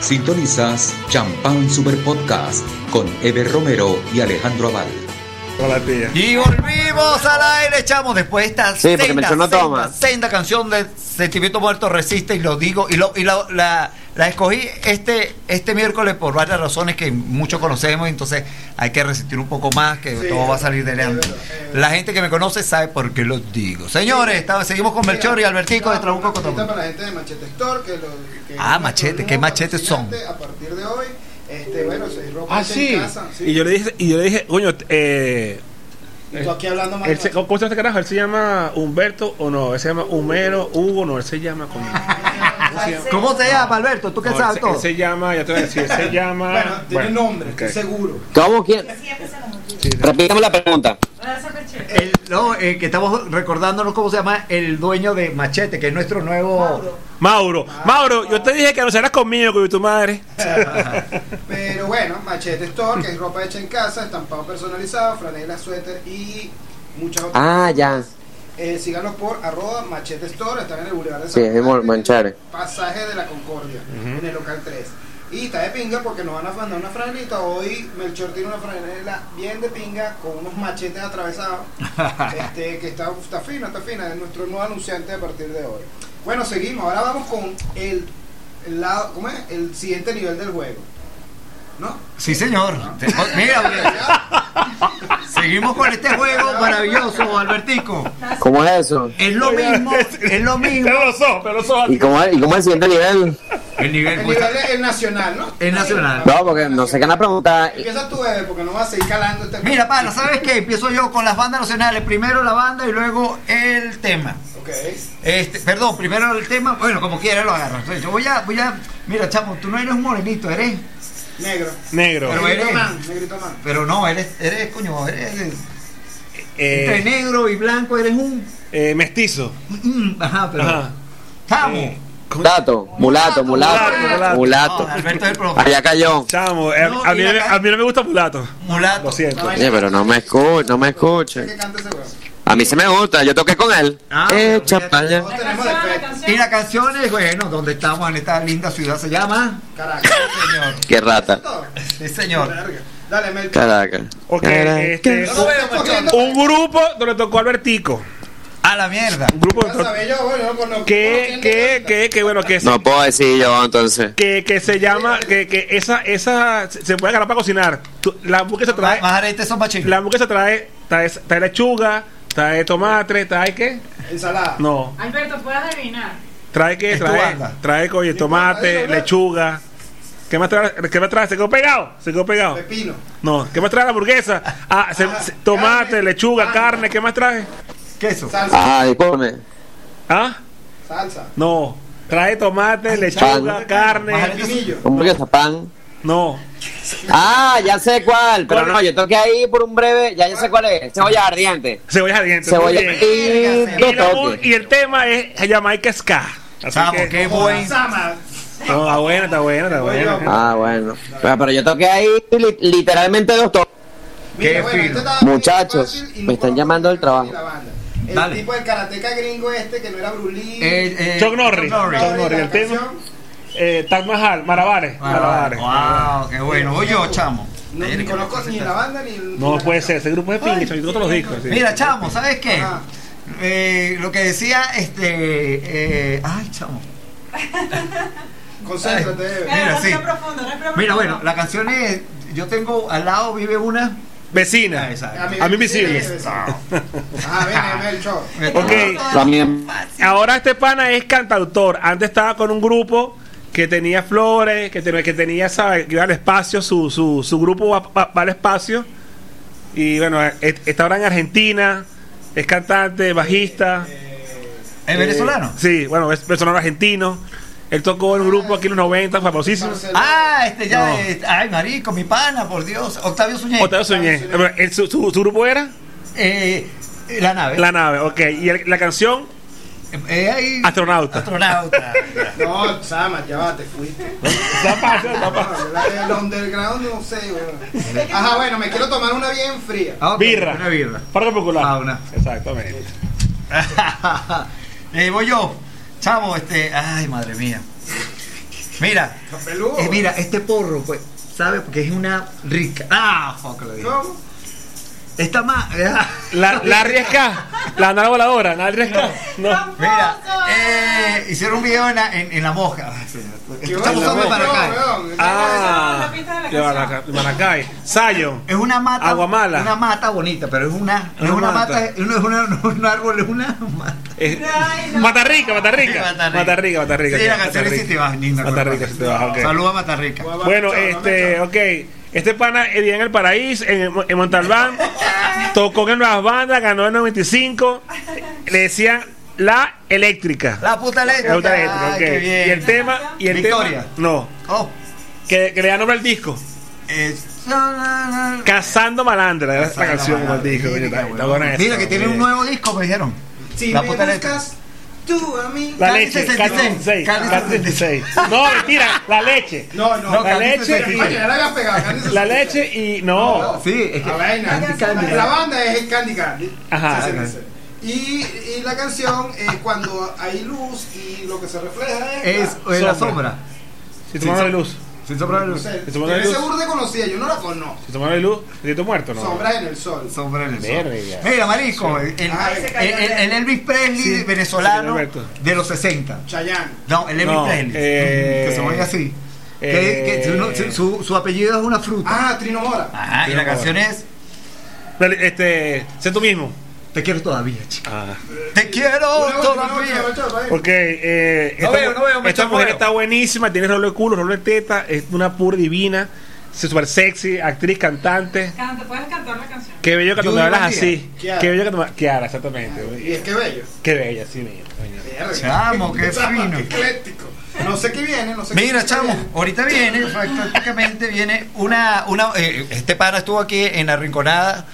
Sintonizas Champán Super Podcast con Eber Romero y Alejandro Aval. Hola, tía. Y volvimos al aire, chamo, después de esta Sí, no senda canción de Sentimiento Muerto Resiste, y lo digo, y, lo, y la, la, la escogí este, este miércoles por varias razones que muchos conocemos, entonces hay que resistir un poco más, que Sí, todo va a salir de verdad. La gente que me conoce sabe por qué lo digo. Señores, estaba- seguimos con Melchor y Albertico de Trabuco Cotomo. para la gente de Machete Store, que lo, que Ah, Machete, ¿qué machetes son? A partir de hoy, este, bueno, se ropa Ah, sí. en casa. sí. Y yo le dije, y yo le dije, coño, eh, Y tú aquí hablando más. él se- ¿cómo se llama este carajo? ¿Él se llama Humberto o no? ¿Él se llama Humero, Hugo? No, él se llama como... (laughs) ¿Cómo se llama? ¿Cómo se llama, Alberto? ¿Tú qué No, sabes se- todo? él se llama, ya te voy a decir, él se (laughs) llama... Bueno, tiene bueno, nombre, estoy seguro. ¿Cómo quién? Repítame la pregunta. El, no, eh, que estamos recordándonos cómo se llama el dueño de Machete, que es nuestro nuevo... Mauro, Mauro, yo te dije que no serás conmigo, con tu madre. (laughs) Pero bueno, Machete Store, que es ropa hecha en casa, estampado personalizado, franela, suéter y muchas otras Ah, cosas. ya. Eh, síganos por arroba Machete Store, están en el Boulevard de Sí, es de Juan, Manchares. Pasaje de la Concordia, en el local 3. Y está de pinga porque nos van a mandar una franelita. Hoy Melchor tiene una franela bien de pinga con unos machetes atravesados. (laughs) este, que está, está fina, está fina. Es nuestro nuevo anunciante a partir de hoy. Bueno, seguimos. Ahora vamos con el, el lado, ¿cómo es? El siguiente nivel del juego. ¿No? Sí, señor. Te- Mira, (laughs) seguimos con este juego maravilloso, Albertico. ¿Cómo es eso? Es lo mismo, es lo mismo. Pero ojos, pero ojos. ¿Y cómo es, y cómo es el siguiente nivel? El nivel, El pues, nivel es el nacional, ¿no? es nacional. No, porque no sé qué la pregunta. Empieza tú, Eder, porque no vas a seguir calando este Mira, pana, ¿sabes qué? Empiezo yo con las bandas nacionales. Primero la banda y luego el tema. Ok. Este, perdón, primero el tema. Bueno, como quieras lo agarras. Entonces, Yo voy a, voy a. Mira, chamo, tú no eres un morenito, eres. Negro. Negro. Pero eres- negrito man. Pero no, eres, eres, coño, eres. Entre Eh, negro y blanco eres un. eh, mestizo. mm, Ajá, pero. Ajá. Chamo. Eh, Mulato, mulato, mulato, Mulato, mulato. No, Alberto es el profe. Allá cayó. Chamo, eh, No, a, mí, a mí no me gusta mulato. Mulato. Lo siento. Oye, pero no me escucha, no me escucha. A mí se me gusta, yo toqué con él. Ah, eh, tenemos defectos. Y la canción es, bueno, donde estamos en esta linda ciudad se llama. Caracas. Señor. (laughs) Qué rata. Sí, señor. Dale, Mel. Caracas. Ok, Caracas. este, un grupo donde tocó Albertico. A la mierda. Un grupo que, que, que, que, bueno, que, se- No puedo decir yo entonces. que, que se llama, que, que esa, esa, se puede agarrar para cocinar. La hamburguesa trae, la hamburguesa trae, trae, trae lechuga, trae tomate, trae qué? Ensalada. No, Alberto, puedes adivinar. trae qué? Trae, trae, oye, tomate, lechuga. ¿Qué más trae? ¿Qué más trae? ¿Se quedó pegado? ¿Se quedó pegado? Pepino. No, ¿qué más trae la hamburguesa? Ah, se- se- tomate, Carne. lechuga, Pan. carne, ¿qué más trae? Queso. Salsa. Ah, disculpe. ¿Ah? Salsa. No, trae tomate, lechuga, pan. carne. Pepinillo. ¿Cómo que pan? No, Ah, ya sé cuál. Pero ¿Cuál? no, yo toqué ahí por un breve. Ya yo sé cuál es. Cebolla ardiente. cebolla ardiente. Cebolla bien. y dos Y, el tema es Jamaica Ska. Que, qué buen. No, está buena, está buena, está buena. Ah, bueno. Pero, pero yo toqué ahí li- literalmente dos toques. Qué bueno, Muchachos, me no están llamando del trabajo. El Dale. tipo del karateca gringo este que no era Brulí. Eh, eh, Chuck Norris. No, Chuck Norris, la el tema. Eh, Taj Mahal, Malabares. Malabares. Wow, qué bueno. Voy yo, chamo. No, ni conozco ni la banda ni el- No ni puede ser, ese grupo es pingue, yo todos los discos. sí. Mira, chamo, ¿sabes qué? Eh, lo que decía este. eh, ay, chamo. Concéntrate. Eve. Mira, sí. Mira, bueno, la canción es. Yo tengo al lado vive una. Vecina. Exacto. A mí invisible. Ajá, ven, ven, el show. Ok. También. Ahora este pana es cantautor. Antes estaba con un grupo que tenía flores, que tenía, que tenía ¿sabes? que iba al espacio, su, su, su grupo va, va- va al espacio. Y bueno, es- está ahora en Argentina, es cantante, bajista. ¿Es venezolano? Sí, bueno, es venezolano argentino. Él tocó en un grupo aquí en los 90, famosísimo. Ah, este ya. No. eh, ay, marico, mi pana, por Dios. Octavio Suñé. Octavio Soñé. Bueno, él- su, su- su grupo era Eh, la nave. La Nave, ok. Y el- la canción, Eh, ahí- Astronauta. Astronauta. (laughs) No, Sama, ya va, te fuiste. Zapata, zapata. El underground no sé, weón. Ajá, bueno, me quiero tomar una bien fría. Ah, Birra. Una birra. Parque Popular. Ah, una. Exactamente. (laughs) eh, voy yo. Chamo, este. Ay, madre mía. Mira, eh, mira, este porro, pues, ¿sabes? Porque es una rica. Ah, fuck, lo dije. ¿Cómo? Esta más. La, la arriesga. La nada voladora, la arriesga. No. Mira, eh, hicieron un video en la, en, en la mosca. Estamos acá. weón. Ah, de Maracay. Zion. Es una mata. Aguamala. Una mata bonita, pero es una. No es Una mata. mata, no es una, un árbol, es una mata. Eh, Matarrica, Matarrica. Sí, Matarrica. Matarrica, Matarrica. Sí, la canción es. Si te vas, linda. Matarrica, si te vas, ok. Saludos a Matarrica. Bueno, este, ok. Este pana vivía en el Paraíso, en, en Montalbán, tocó en nuevas bandas, ganó en 95, le decían la eléctrica. La puta eléctrica. La puta eléctrica, Ay, ok. qué bien. Y el tema, y el Victoria. tema, no, Oh, que, que le da nombre al disco. es- Cazando Malandra, era la Cazando canción como el Malandra. disco. Mira que tiene un nuevo disco, me dijeron. Si La me puta eléctrica. Tú a mí. La leche, 66, Cali 66, Cali Cali 66. No, mentira, la leche. No, no. No, La leche 66. Oye, ya la habías pegado. Candy La 66. leche y no. Sí, es que. La vaina. Candy Candy. La banda es el Candy Candy. Ajá. Sí, sí, sí. Y, y la canción es cuando hay luz y lo que se refleja es. Es la- eh, la Sombra. sombra. Si tomamos la luz. Sin sombra de luz. sé, ¿Y se pone tiene luz? seguro de conocida, yo no la conozco. Si tomamos la luz, ¿estás muerto no? Sombra en el sol. Sombra en el sol. Verga. Mira, marico, el, Elvis Presley Sí, venezolano sí, Alberto. de los 60. Chayanne. No, el Elvis No, Presley. eh, que se oye así. Que- eh, que su, su- su apellido es una fruta. Ah, Trino Mora. Ajá, y la canción es Dale, Este, sé tú mismo. Te quiero todavía, chica. Ah. Te quiero Una todavía. una Ok, eh, No esta, veo, no veo, me esta echo mujer está buenísima, tiene rolo de culo, rolo de teta, es una pura divina, es súper sexy, actriz, cantante. Canta, puedes cantar la canción. Qué bello que tú hablas así. Kiara. Qué bello que tú me Kiara, exactamente. Y güey. es que bello. Qué bella, sí. Verga. Chamo, qué (laughs) fino. Qué ecléctico. No sé qué viene, no sé Mira, qué chamo, viene. ahorita viene, (laughs) prácticamente viene una, una eh, este pana estuvo aquí en la rinconada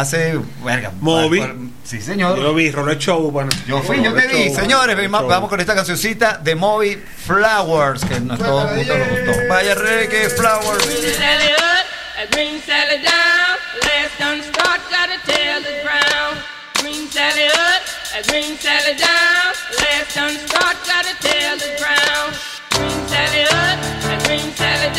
hace, verga, Moby. Sí, señor. Yo lo vi, rolo de show, bueno. Yo fui, yo te vi, señores, vamos con esta cancioncita de Moby Flowers, que nos todos nos gustó. Vaya reggae Flowers. Sally up, a green Sally down. Last done start, gotta tell the ground. Green Sally up, a green Sally down. Last done start, gotta tell the ground. Green Sally up, a green Sally down.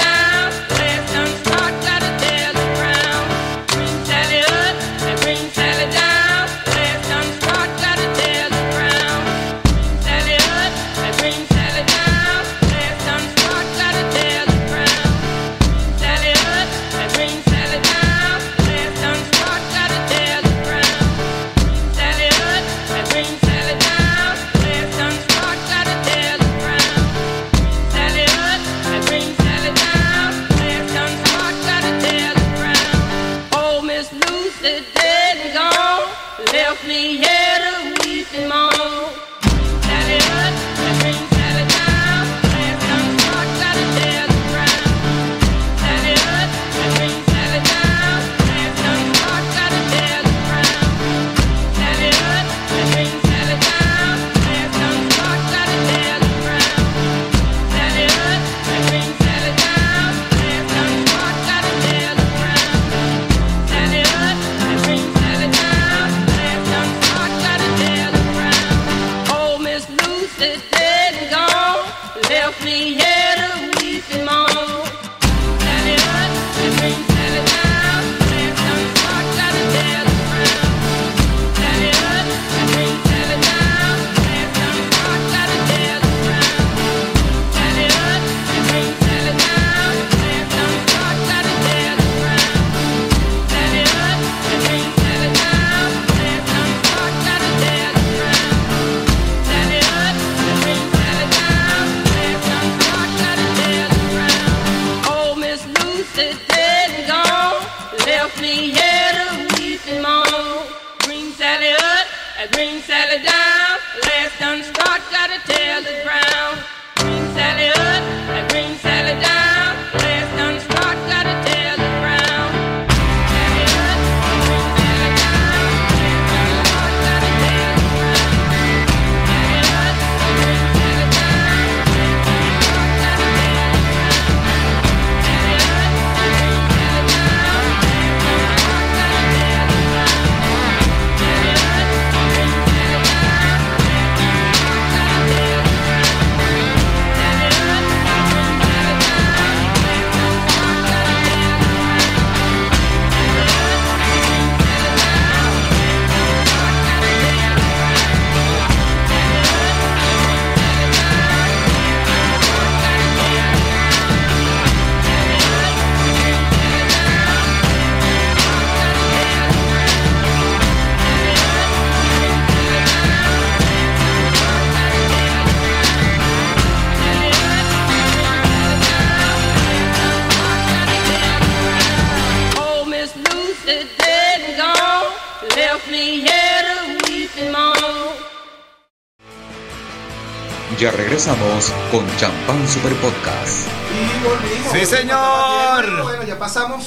Con Champán Super Podcast. Y volvimos. Sí, señor. Bueno, ya pasamos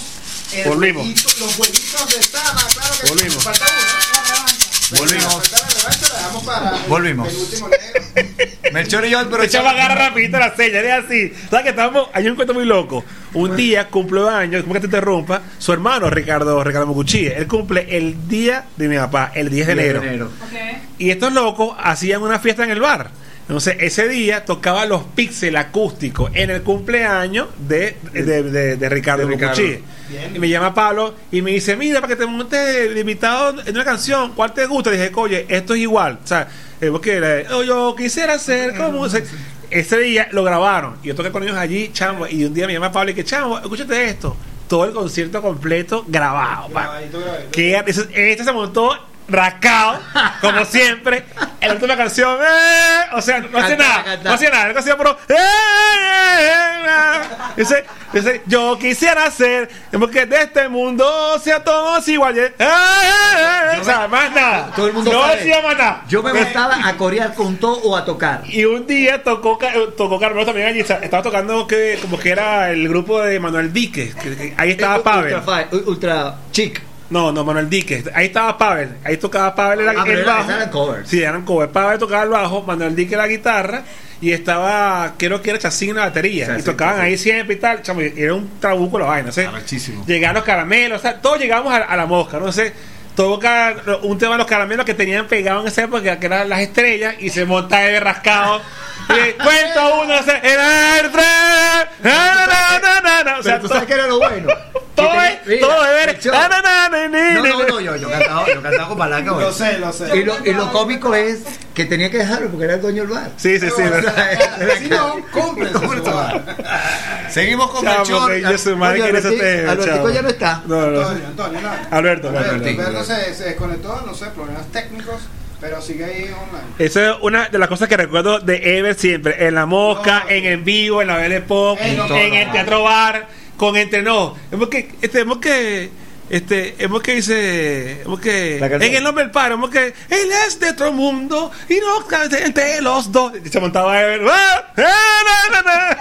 el Volvimos. huequito- los huevitos de Sama, claro que. Volvimos. Falta uno. Volvimos. Falta la revancha, la dejamos para Volvimos. el último negro. (laughs) Melchor y yo, pero El chavo agarra rapidito la seña, es así. ¿Sabes que estamos? Hay un cuento muy loco. Un día cumple años, como que te interrumpa, su hermano Ricardo, Ricardo Mocuchí, él cumple el día de mi papá, el 10 de enero. Y estos locos hacían una fiesta en el bar. Entonces, ese día tocaba los píxeles acústicos en el cumpleaños de, de, de- de Ricardo De Ricardo. Y me llama Pablo y me dice, mira, para que te montes invitado en una canción, ¿cuál te gusta? Dije, oye, esto es igual. O sea, porque era, "Oh, yo quisiera ser como... se-". Ese día lo grabaron y yo toqué con ellos allí, chamo, y un día me llama Pablo y que, chamo, escúchate esto. Todo el concierto completo grabado. Grabadito, grabadito. Que este se montó rascado, como (laughs) siempre. En la última canción, ¡eh! o sea, no hace nada, canta. no hacía nada, él hacía pero, ¡eh! eh, eh". Dice, dice, yo quisiera ser, porque de este mundo sea todos iguales. ¡eh! eh, eh". O sea, más nada. Todo el mundo no sabe. decía más nada. Yo me gustaba a corear con todo o a tocar. Y un día tocó, tocó Carmelo también allí. Estaba tocando que, como que era el grupo de Manuel Dique. que- que ahí estaba Pavel. Ultra, ultra chic. No, no, Manuel Dique. Ahí estaba Pavel. Ahí tocaba Pavel era Ah, el era- bajo. eran covers. Sí, eran covers. Pavel tocaba el bajo, Manuel Dique la guitarra. Y estaba, creo que era Chacín la batería. Y tocaban sí. ahí siempre y tal. Chamo, era un trabuco la vaina. ¿sí? Llegaron los caramelos. o sea, todos llegamos a, a la mosca. No sé. Toca un tema de los caramelos que tenían pegado en esa época, que eran las estrellas. Y se monta de rascado. Cuento uno, el na. O sea, tú sabes que era lo bueno. (laughs) todo es, todo es ver. No, no, no, yo, yo cantaba, yo cantaba con palanca, güey. Lo sé, lo sé. Y lo, y lo cómico es que tenía que dejarlo porque era el dueño del bar. Sí, sí, sí. O ¿verdad? sea, (laughs) Si no, cómprense su bar. Seguimos con Melchor. yo su madre quiere ese Albertico ya no está. No, no. Antonio, Antonio, no. Alberto, Alberto, Alberto. Alberto se, se desconectó, no sé, problemas técnicos, pero sigue ahí online. Esa es una de las cosas que recuerdo de Ever siempre. En la mosca, en en vivo, en la Belle Pop, En el teatro bar, con entre no. Hemos que, este, hemos que, este, hemos que dice, hemos que, en el nombre del padre, hemos que, él es de otro mundo y no entre los dos. Y se montaba Ever. ¡Ah! ¡Ah! na, na, na!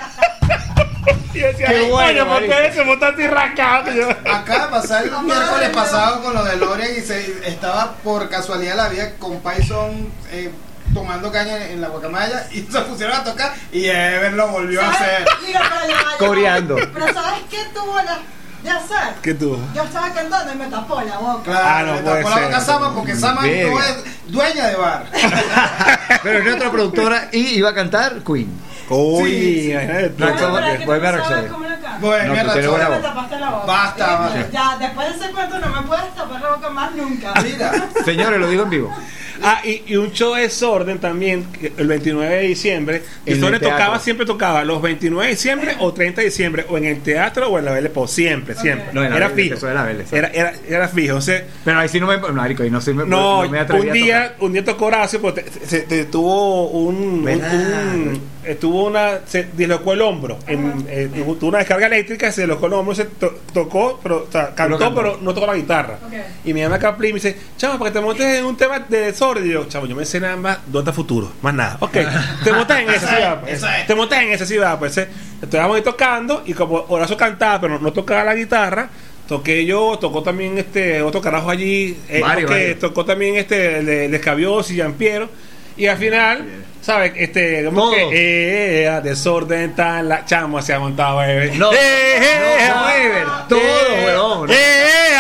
(laughs) Y decía, Qué "Ay, bueno, coño, ¿por qué marico". se monta así rascado? Yo- Acaba de pasar el miércoles pasado con lo de Lorian y se estaba por casualidad la vida con Python eh, tomando caña en la guacamaya y se pusieron a tocar y Ever lo volvió a hacer. Mira, pero ya va, ya va. Coreando. Pero ¿sabes qué tuvo la de hacer? ¿Qué tú? Yo estaba cantando y me tapó la boca. Claro, Ah, no puede tapó la boca Sama porque Sama Verga. no es dueña de bar. (laughs) Pero es nuestra productora y iba a cantar Queen. Uy, Sí, tú. No, ¿cómo pero que? tú a no sabes canto. Bueno, No, tú buena Me voz. tapaste la boca. Basta, basta. Ya, después de ese cuento no me puedes tapar la boca más nunca. Mira, Señores, lo digo en vivo. Ah, y, y un show de Desorden también, el 29 de diciembre. El Desorden tocaba, siempre tocaba, los 29 de diciembre o 30 de diciembre, o en el teatro o en la Belle Époque, siempre, siempre. No, era fijo. eso era la Belle, era, era, era fijo. O sea, Pero ahí sí no me. No, marico, ahí no, sí me, no, me atreví un a día, tocar. un día tocó Horacio, pero te- se, te tuvo un, un, eh, tuvo una, se dislocó el hombro, en, eh, tuvo una descarga eléctrica, se dislocó el hombro, se to- tocó, pero, o sea, cantó, pero no tocó la guitarra. Ok. Y me llama Capli y me dice, chamo, para que te montes en un tema de desorden. Y yo, chamo, yo me sé nada más dónde está futuro, más nada. Ok, te montas en esa (laughs) ciudad, pues. Esa es. Te montas en esa ciudad, pues. eh. Estábamos ahí tocando y como Horacio cantaba, pero no, tocaba la guitarra. Toqué yo, tocó también este otro carajo allí, eh, varios. tocó también este el de, el de Escabiosi y Giampiero. Y al final, ¿sabes? Este, como que, eh, desorden tan la chamo se ha montado, (laughs) eh. No, eh, eh, no, no, Ever, todo, eh, weón. Eh, eh,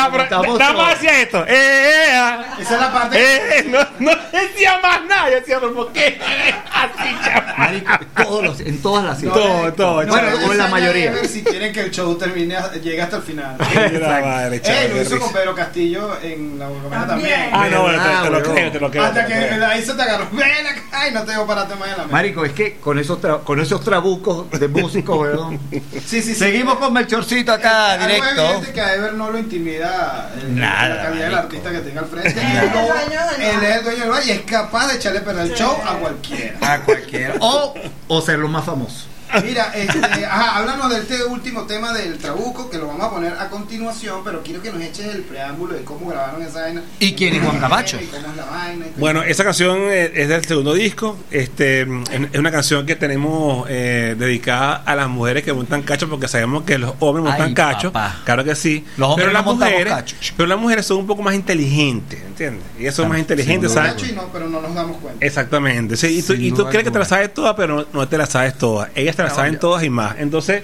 nada más esto. Eh, eh, esa es la parte. Eh, no, no (laughs) decía más nada. Yo decía, ¿por qué? (laughs) Así, chamo. Marico, todos los, en todas las No todo, todo, no bueno, o en la mayoría. Si quieren que el show termine, llegue hasta el final. Eh, chaval, lo hizo con. Pedro Castillo en la También. también. Ah, no, bueno, te, te lo creo, te lo creo. Hasta que ahí se te agarró. Ven acá y no te digo pararte más en la mesa. Marico, es que con esos, tra- con esos trabucos de músicos, weón. (laughs) Sí, sí, sí. Seguimos con Melchorcito acá, Algo directo. evidente que a Ever no lo intimida el- Nada, la calidad del artista que tenga al frente. Él Y es el dueño del bar. es el dueño del bar y es capaz de echarle perder el show a cualquiera. A cualquiera. O, o ser lo más famoso. Mira, este, ajá, háblanos de este último tema del trabuco, que lo vamos a poner a continuación, pero quiero que nos eches el preámbulo de cómo grabaron esa vaina. ¿Y quién es Juan Camacho? Y cómo es la vaina. y todo. Bueno, esa canción eh, es del segundo disco. Este es una canción que tenemos eh, dedicada a las mujeres que montan cacho, porque sabemos que los hombres montan Ay, cacho. papá. Claro que sí. Los hombres pero no las mujeres, cacho. pero las mujeres son un poco más inteligentes, ¿entiendes? Ellas son más inteligentes, ¿sabes? Cacho y no, pero no nos damos cuenta. Exactamente. Sí, y tú, y tú crees que te la sabes todas, pero no, no te la sabes todas. Ellas la saben todas y más. Entonces,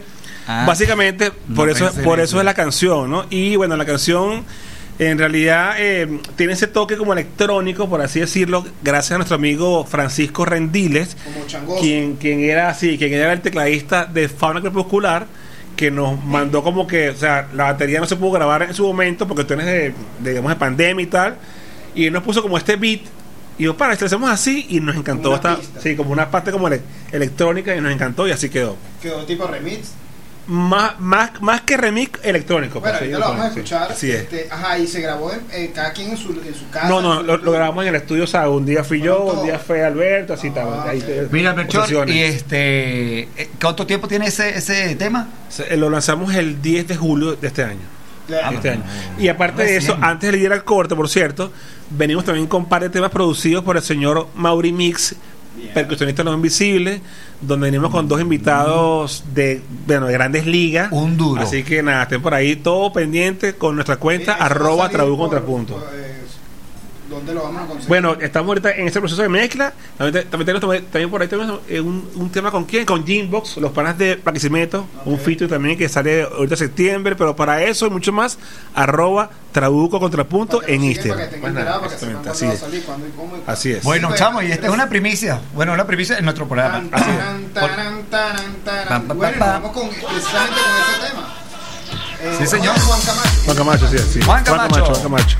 Ah. básicamente, No por eso, por eso. eso es la canción, ¿no? Y bueno, la canción en realidad eh, tiene ese toque como electrónico, por así decirlo, gracias a nuestro amigo Francisco Rendiles, Como quien, quien era así, quien era el tecladista de Fauna Crepuscular, que nos mandó como que, o sea, la batería no se pudo grabar en su momento porque cuestiones de, de, digamos, de pandemia y tal, y él nos puso como este beat. Y yo, para, lo hacemos así y nos encantó pista. sí, como una parte como ele- electrónica y nos encantó y así quedó. Quedó tipo remix. Más, más, más que remix electrónico. Bueno, pues, sí, ahorita lo vamos a escuchar. sí. Así es. Este, ajá, y se grabó en, eh, cada quien en su, en su casa. No, no, lo, lo grabamos en el estudio, o sea, un día fui yo, un día fue Alberto, así Ah, estaba. ahí ok. te- Mira, Melchor, y este, eh, ¿cuánto tiempo tiene ese, ese tema? Se- Lo lanzamos el 10 de julio de este año. La- Este año. Y aparte de eso, antes de ir al corte, por cierto, venimos también con un par de temas producidos por el señor Mauri Mix, percusionista de Los Invisibles, donde venimos con dos invitados de, bueno, de grandes ligas. Un duro. Así que nada, estén por ahí todo pendiente con nuestra cuenta, va a arroba trabu contrapunto. eh, ¿Dónde lo vamos a conseguir? Bueno, estamos ahorita en ese proceso de mezcla. También, también tenemos también, por ahí tenemos eh, un, un tema con quién, con Gymbox, los panas de Barquisimeto, un feature también que sale ahorita en septiembre, pero para eso y mucho más, arroba trabuco contrapunto en Instagram. Así es. salir, cómo. Así. Bueno, chamo, y esta es una primicia. Bueno, una primicia en nuestro programa. Tan, Así es. taran, taran, taran, taran. Pam, pam, Bueno, vamos con, precisamente con ese tema. Eh, Sí, señor. Juan Camacho. Juan Camacho, sí, sí. Juan Camacho. Juan Camacho.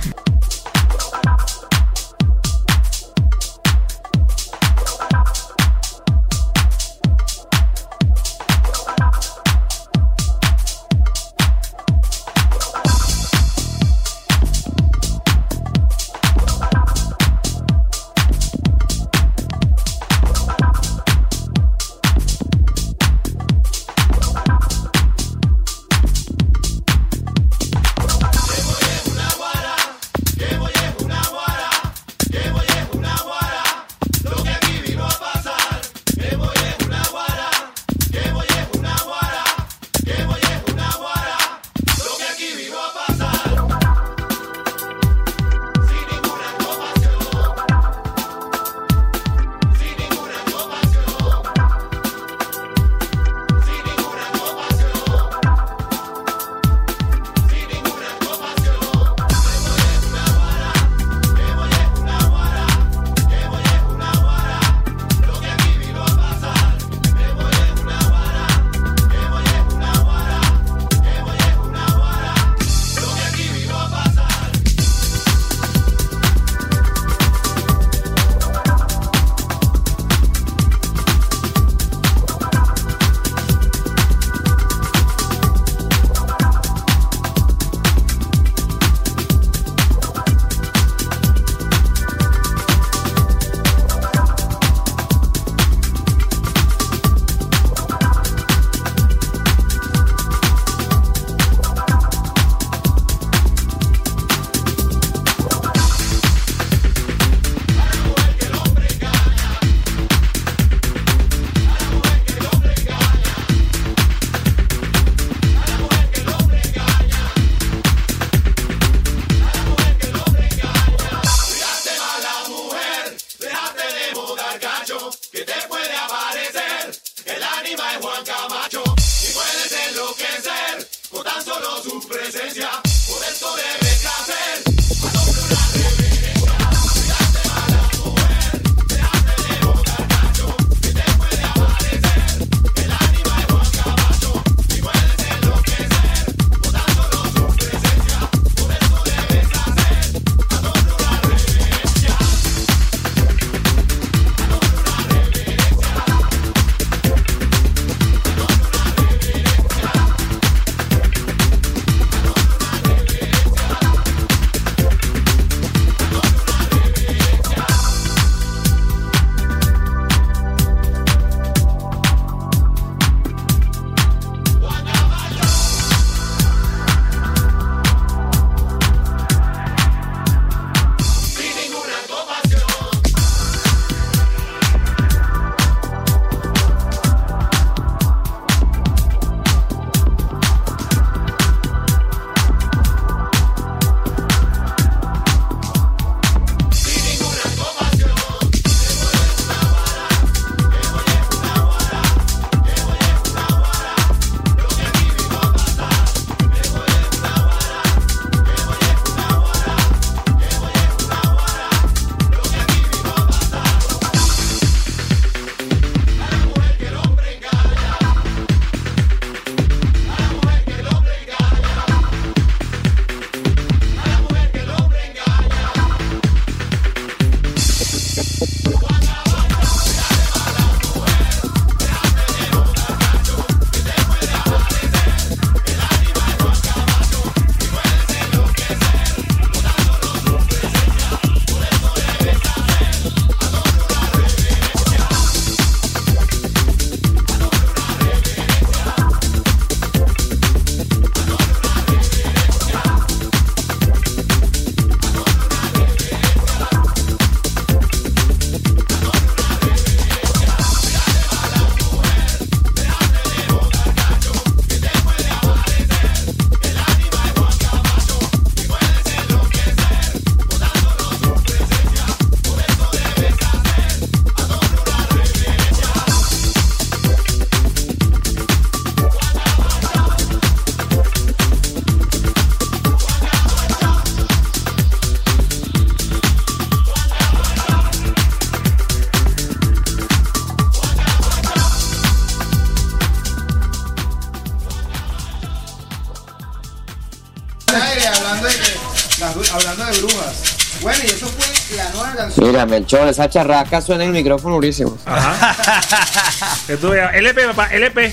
Mira, Melchor, esa charraca suena en el micrófono durísimo. Veas. (laughs) LP, papá, LP.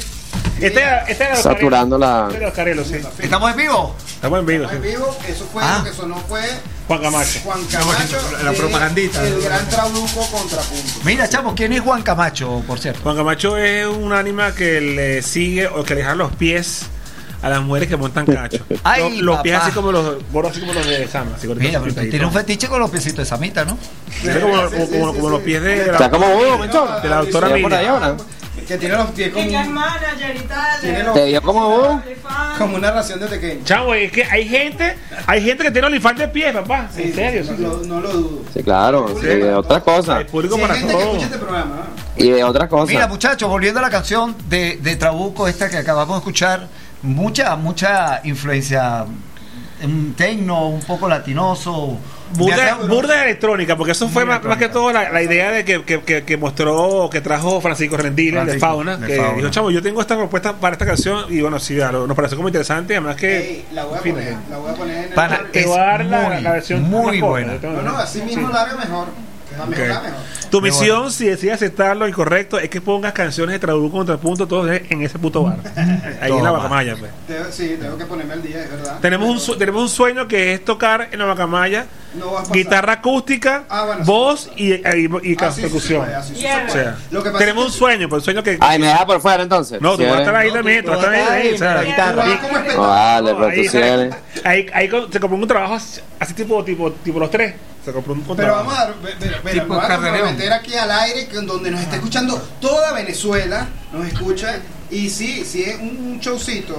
Este este era Saturando la- Este era sí. ¿Estamos en vivo? Estamos en vivo, sí. En vivo, eso fue Ah. lo que sonó fue Juan Camacho. Juan Camacho. La de propagandita. El gran trabuco contrapunto. Mira, chamo, ¿quién es Juan Camacho, por cierto? Juan Camacho es un ánima que le sigue o que le deja los pies a las mujeres que montan cacho. Ay, los, los pies así como los gordos así como los de Sama. Así, Mira, pero tienes un fetiche con los piecitos de Samita, ¿no? Tiene como, como- Sí, sí, como- sí, como sí. los pies de Está la, como vos, Melchor. de la doctora Mira Miriam. Que tiene los pies como. Tiene Te como vos. Como una ración de pequeño. Chavo, es que hay gente, hay gente que tiene olifante de pies, papá. Sí, en serio. sí, sí, sí. lo- no lo dudo. Sí, claro. De otras cosas. Hay público para gente que todo. escucha este programa. ¿no? Y de otras Mira, cosas. muchachos, volviendo a la canción de, de Trabuco, esta que acabamos de escuchar, mucha, mucha influencia en tecno, un poco latinoso. Burda, electrónica, porque eso fue más, más que todo la, la idea de que, que, que, que mostró, que trajo Francisco Rendil, el de Fauna, de que Fauna. dijo, chavo, yo tengo esta propuesta para esta canción, y bueno, sí, claro, nos pareció como interesante, además que... Ey, la voy a poner, sí. la voy a poner en el Pana, corte. Te voy a dar Es la, muy, la versión muy buena. No, no, así mismo la haga mejor. Mejor, mejor. Tu misión, si decides aceptarlo y correcto, es que pongas canciones de Traduco Contrapunto todos en ese puto bar. Ahí en la. Bacamaya, pues. Sí, tengo que ponerme al día, es verdad. Tenemos un, su- tenemos un sueño que es tocar en la Bacamaya No guitarra acústica, Ah, bueno, sí. voz y, y, y sí percusión. sí se Yeah. O sea, Lo que pasa tenemos un sueño, pero el sueño que... Ay, me deja por fuera entonces. No, tú vas a estar ahí también, tú- vas a estar ahí, como vale, pero ahí tú sí ahí, compró un trabajo así así tipo, tipo, tipo los tres. Se compró un Pero vamos a Tipo voy a comprometer aquí al aire que donde nos está escuchando toda Venezuela, nos escucha y sí, sí es un, showcito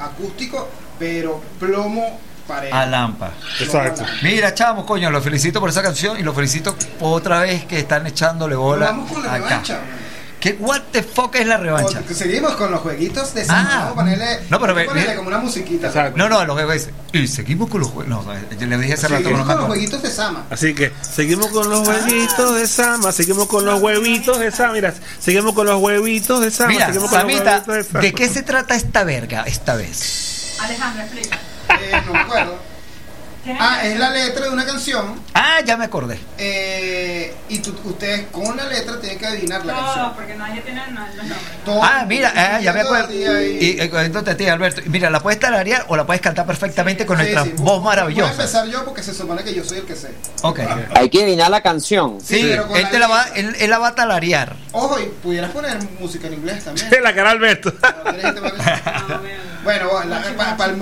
acústico, pero plomo pared. A Lampa. Exacto. Mira, chamo, coño, los felicito por esa canción y los felicito otra vez que están echándole bola Vamos con la acá. revancha. ¿Qué what the fuck es la revancha? O- Seguimos con los jueguitos de Sama, Ah. vamos a ponerle, No, pero ve- ponerle ve- como una musiquita. Exacto. No, no, los juegos. Y seguimos con los juegos. No, yo le dije hace rato. Seguimos no me con los jueguitos de Sama. Así que seguimos con los huevitos de Sama, seguimos con los huevitos de Sama, mira, seguimos con los huevitos de Sama, Mira, seguimos con Samita, los huevitos de Sama. ¿de qué se trata esta verga esta vez? Alejandra, explica. Eh, no me acuerdo. Ah, es la letra de una canción Ah, ya me acordé. eh, y tú- ustedes con la letra tienen que adivinar la canción. porque nadie tiene los nombres. Todo- Ah, mira, ah, ya me acuerdo. Y ahí. eh, entonces, tía Alberto, mira, la puedes tararear o la puedes cantar perfectamente con Sí, nuestra sí, voz Voy a maravillosa. empezar yo porque se supone que yo soy el que sé. Ok. Hay que adivinar la canción. Sí, pero con él, la te la va, él, él la va a talarear. Ojo, y pudieras poner música en inglés también. la cara Alberto. (laughs) Ah, bueno. Bueno, la- pa- pa- el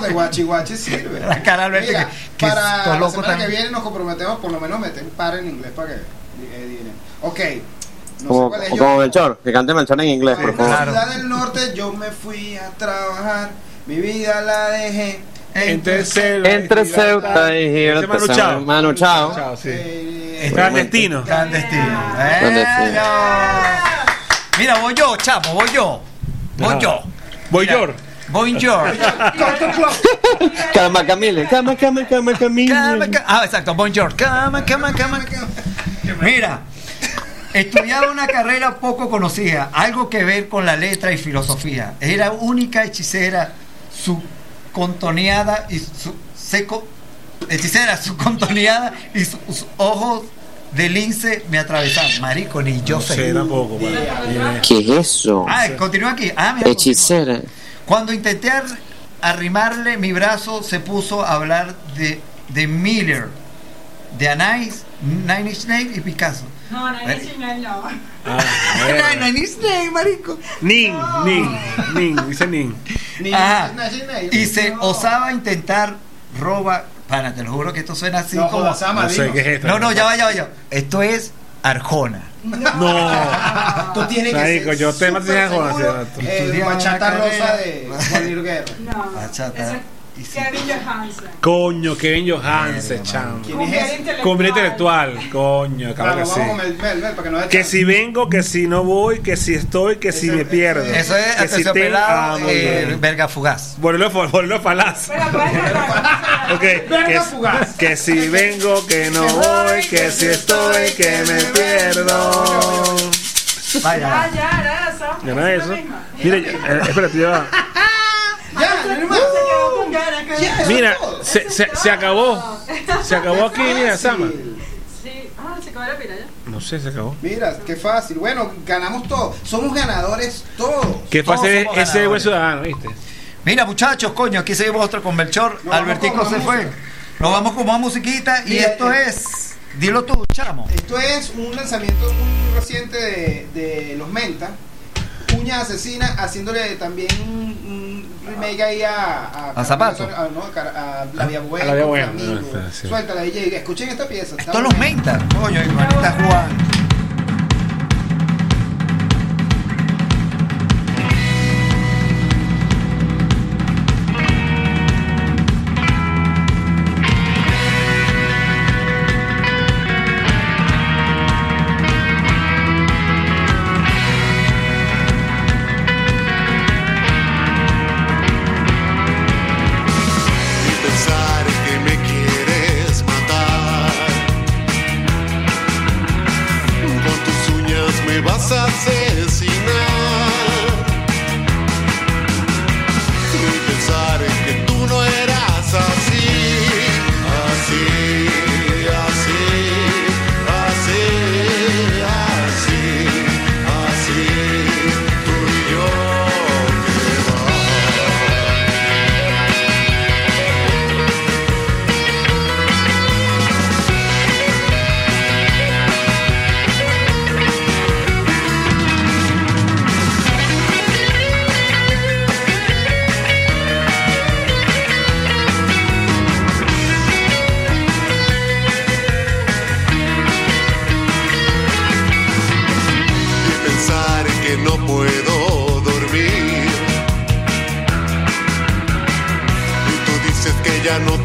de guachi guachi sirve. La cara Alberto Mira, que- que para la loco semana que viene nos comprometemos por lo menos meter un par en inglés para que eh. Ok. No sé Como, cuál es. como Yo- Melchor, que cante Melchor en inglés, en por la favor. Claro. ciudad del norte yo me fui a trabajar, mi vida la dejé Entre Ceuta, Entre Ceuta y Girona. Manu Chao. Manu Chao. Chao, sí. Eh, Clandestino. Clandestino. Clandestino. Eh, no. Mira, voy yo, chamo, voy yo. Voy yo. Voy Mira, yo. (laughs) Calma, Camille. Calma, calma, calma, Camille. Cama, ca- Ah, exacto, bonjour. Cama, cama, cama. Mira, estudiaba una carrera poco conocida, algo que ver con la letra y filosofía. Era única hechicera, su contoneada y su seco. Hechicera, su contoneada y su- sus ojos de lince me atravesaban. Marico, ni yo No sé. sé tampoco. ¿Qué es eso? Ah, continúa aquí. Ah, mira, Hechicera. Cuando intenté ar- arrimarle mi brazo, se puso a hablar de, de Miller, de Anais, Nine Inch Nails y Picasso. No, no, Eh. no, no. Ah. (laughs) Nine Inch Nails, marico. Nin, Nin, Nin, dice Nin. Ni- Ajá. Y se no. osaba intentar roba. Pana, te lo juro que esto suena así No, como. Sama, No sé qué es esto. No, no, ya va, ya va, ya. Esto es Arjona. No. Tú tienes que Marico, ser yo te maté súper a Jonas, seguro. cierto. Eh, Estudiaba Bachata rosa de Juan Guerra. No, Bachata. ese Y es sí. Kevin Johansen. Coño, Kevin Johansen, chamo. ¿Quién Cumbia es ese? intelectual. Coño, claro que sí. el Mel, Mel, para que no Que si vengo, que si no voy, que si estoy, que si Ese- me pierdo. Eso es que si te aterciopelado, amo, eh, verga fugaz. Volverlo, a- volverlo a falaz. Bueno, puedes cantar. Ok, Verga que, fugaz. que si vengo, que no voy, que si estoy, que me pierdo. Vaya. Ya, ya, era eso. Ya no es lo eso. mismo. Mira, ya, eh, espérate, ya va. (laughs) Ya, no Mira, se, se, se acabó. Se acabó aquí, mira, Sama. Sí. Ah, se acabó la pila ya. No sé, se acabó. Mira, qué fácil. Bueno, ganamos todo. Somos ganadores todos. Qué Todos fácil es somos ese ganadores. buen ciudadano, ¿viste? Mira, muchachos, coño, aquí seguimos otro con Melchor. Nos Albertico vamos con se más fue. música. Nos vamos con más musiquita y Mira, esto eh, es. Dilo tú, chamo. Esto es un lanzamiento muy reciente de, de los Menta. Uña Asesina haciéndole también un remake ahí a... ¿A Zapato? A, no, a, Car- a La Vía Buena. A. Suéltala, DJ. Escuchen esta pieza. Esto los menta. Coño, igualita Juan.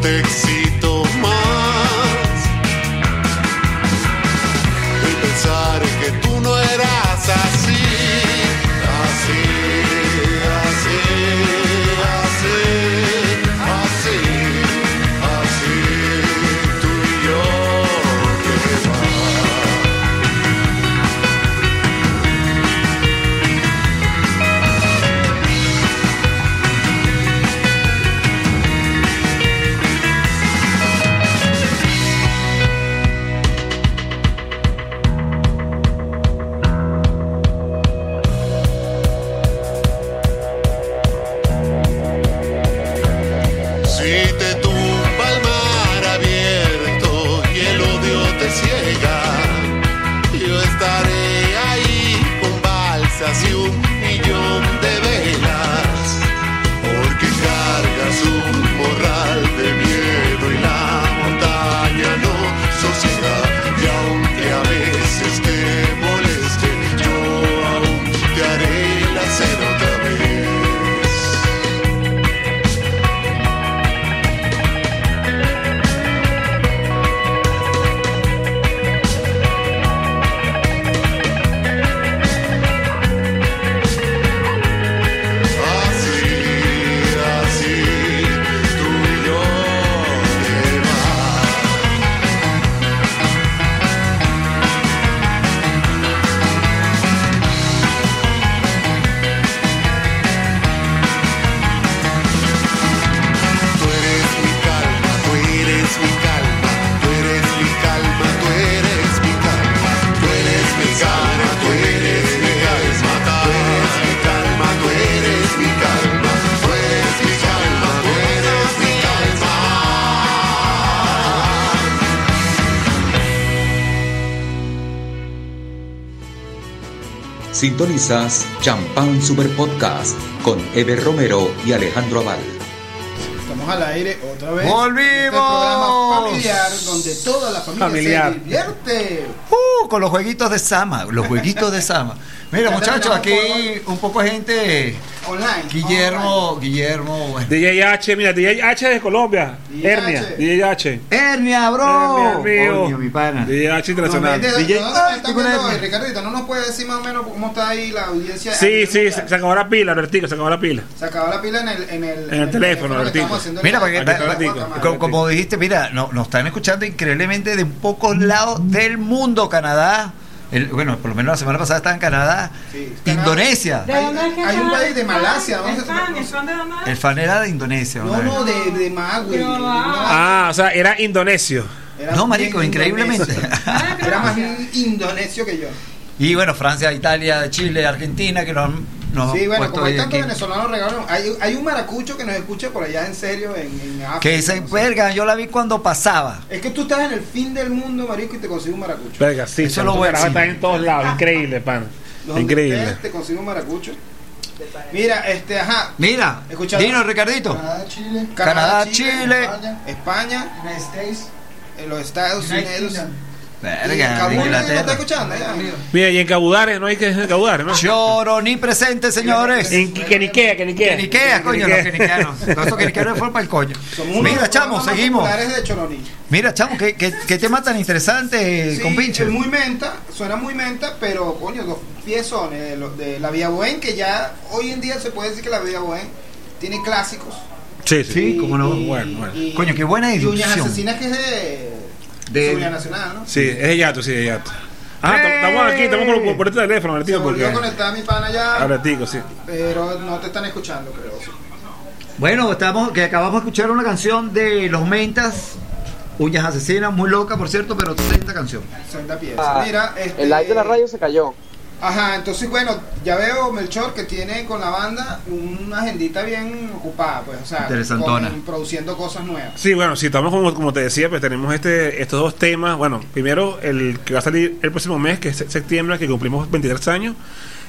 Que ya Sintonizas Champán Super Podcast con Eber Romero y Alejandro Aval. Estamos al aire otra vez. ¡Volvimos! Este programa familiar donde toda la familia Familiar. se divierte. Uh, con los jueguitos de Sama, los jueguitos de Sama. Mira, muchachos, aquí un poco de gente. Online. Guillermo, Guillermo. bueno. DJ H, mira, DJ H de Colombia. DJ Hernia, H. DJ H. Hernia, bro. Hernia, mío. Coño, mi pana. DJ H internacional. ¿De DJ nos están viendo Ricardito? ¿No nos puede decir más o menos cómo está ahí la audiencia? Sí, sí, se, se acabó la pila, Albertico, se acabó la pila. Se acabó la pila en el, en el, En el teléfono, haciendo Mira, el- porque está-. Como, como dijiste, mira, no- nos están escuchando increíblemente de pocos lados del mundo. Canadá, el- bueno, por lo menos la semana pasada estaba en Canadá, Sí. Indonesia. ¿De dónde es que Hay un país de Malasia, ¿El ¿dónde se- fan? ¿El fan de dónde es? El fan era de Indonesia. No, no, de, de Magui. Ah, o sea, era indonesio. era No, marico, increíblemente. Era más indonesio que yo. y bueno, Francia, Italia, Chile, Argentina, que nos, nos Sí, han bueno, como hay tantos venezolanos regalos, hay, hay un maracucho que nos escucha por allá en serio en, en África. Que dice, no sé. verga, yo la vi cuando pasaba. Es que tú estás en el fin del mundo, marico, y te consigues un maracucho. Verga, sí, Eso es lo sí. está en todos lados, increíble, pan. Donde Increíble. te consigues un maracucho. Mira, este, ajá. Mira, Dino, Ricardito. Canadá, Chile, Canadá, Chile. España, España, United States, en los Estados United Unidos. Kingdom. Verga, Kabul, ¿no está Inglaterra. escuchando? Ya. Mira, y en Cabudares, no hay que en Cabudares, ¿no? Choroní presente, señores. En que Ikea, que Ikea. Que Ikea, coño, los queniqueanos. Queniqueanos el coño. Mira, chamo, seguimos. de. Mira, chamo, qué, qué, qué tema tan interesante, Sí, con pinche. es muy menta, suena muy menta, pero coño, dos piezones de, de la Vía Bohem, que ya hoy en día se puede decir que la Vía Bohem tiene clásicos. Sí, sí. Sí, cómo no. Y- Bueno, bueno. y- Coño, qué buena y Uñas. Asesinas que es de, De- Seguridad Nacional, ¿no? Sí, es de Yato, sí, de Yato. Ah, tam- estamos aquí, estamos por, por este teléfono, Se Albertico, volvió a porque... conectar mi pana ya, Albertico, sí. pero no te están escuchando, creo. Bueno, estamos, que acabamos de escuchar una canción de Los Mentas, Uñas Asesinas, muy loca, por cierto, pero esta canción. Senda pieza. Ah, Mira, este, El live de la radio se cayó. Ajá, entonces bueno, ya veo Melchor que tiene con la banda una agendita bien ocupada, pues, o sea, Interesantona. con- produciendo cosas nuevas. Sí, bueno, si estamos como, como te decía, pues tenemos este estos dos temas. Bueno, primero el que va a salir el próximo mes, que es septiembre, que cumplimos 23 años.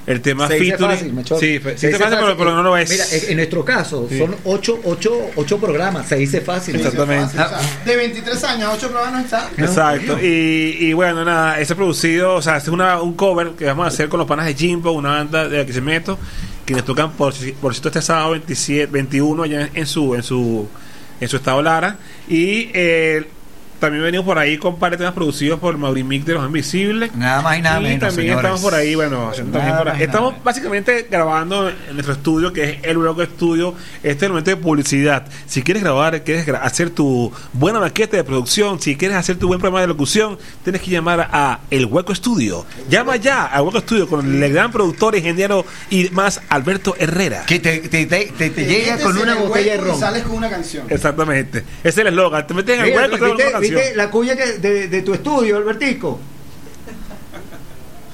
El tema Se dice featuring. fácil. Sí, fe- Se sí, dice se fácil, pero, fácil. pero no lo es. Mira, en en nuestro caso, Sí. son ocho, ocho, ocho programas, se dice fácil. Exactamente. O sea, de 23 años a 8 programas no está. Exacto. Y, y bueno, nada, ese producido, o sea, este es una, un cover que vamos a hacer con los panas de Jimbo, una banda de la que se meto, quienes tocan por, por cierto este sábado 27, 21 allá en su, en su, en su estado Lara. Y eh, también venimos por ahí con varios temas producidos por Maurimic de Los Invisibles. Nada más y nada y menos, también señores. estamos por ahí, bueno, Nada también por ahí. y Estamos básicamente grabando en nuestro estudio, que es el Hueco Estudio. Este es el momento de publicidad. Si quieres grabar, quieres gra- hacer tu buena maqueta de producción, si quieres hacer tu buen programa de locución, tienes que llamar a El Hueco Estudio. Llama ya al Hueco Estudio con el gran productor, ingeniero y más Alberto Herrera. Que te, te, te, te- te llega metes con una el botella de hueco y ron. sales con una canción. Exactamente. Ese es el eslogan. Te metes en el Mira, hueco y te das ¿viste, una canción. La cuña que de, de tu estudio, Albertico?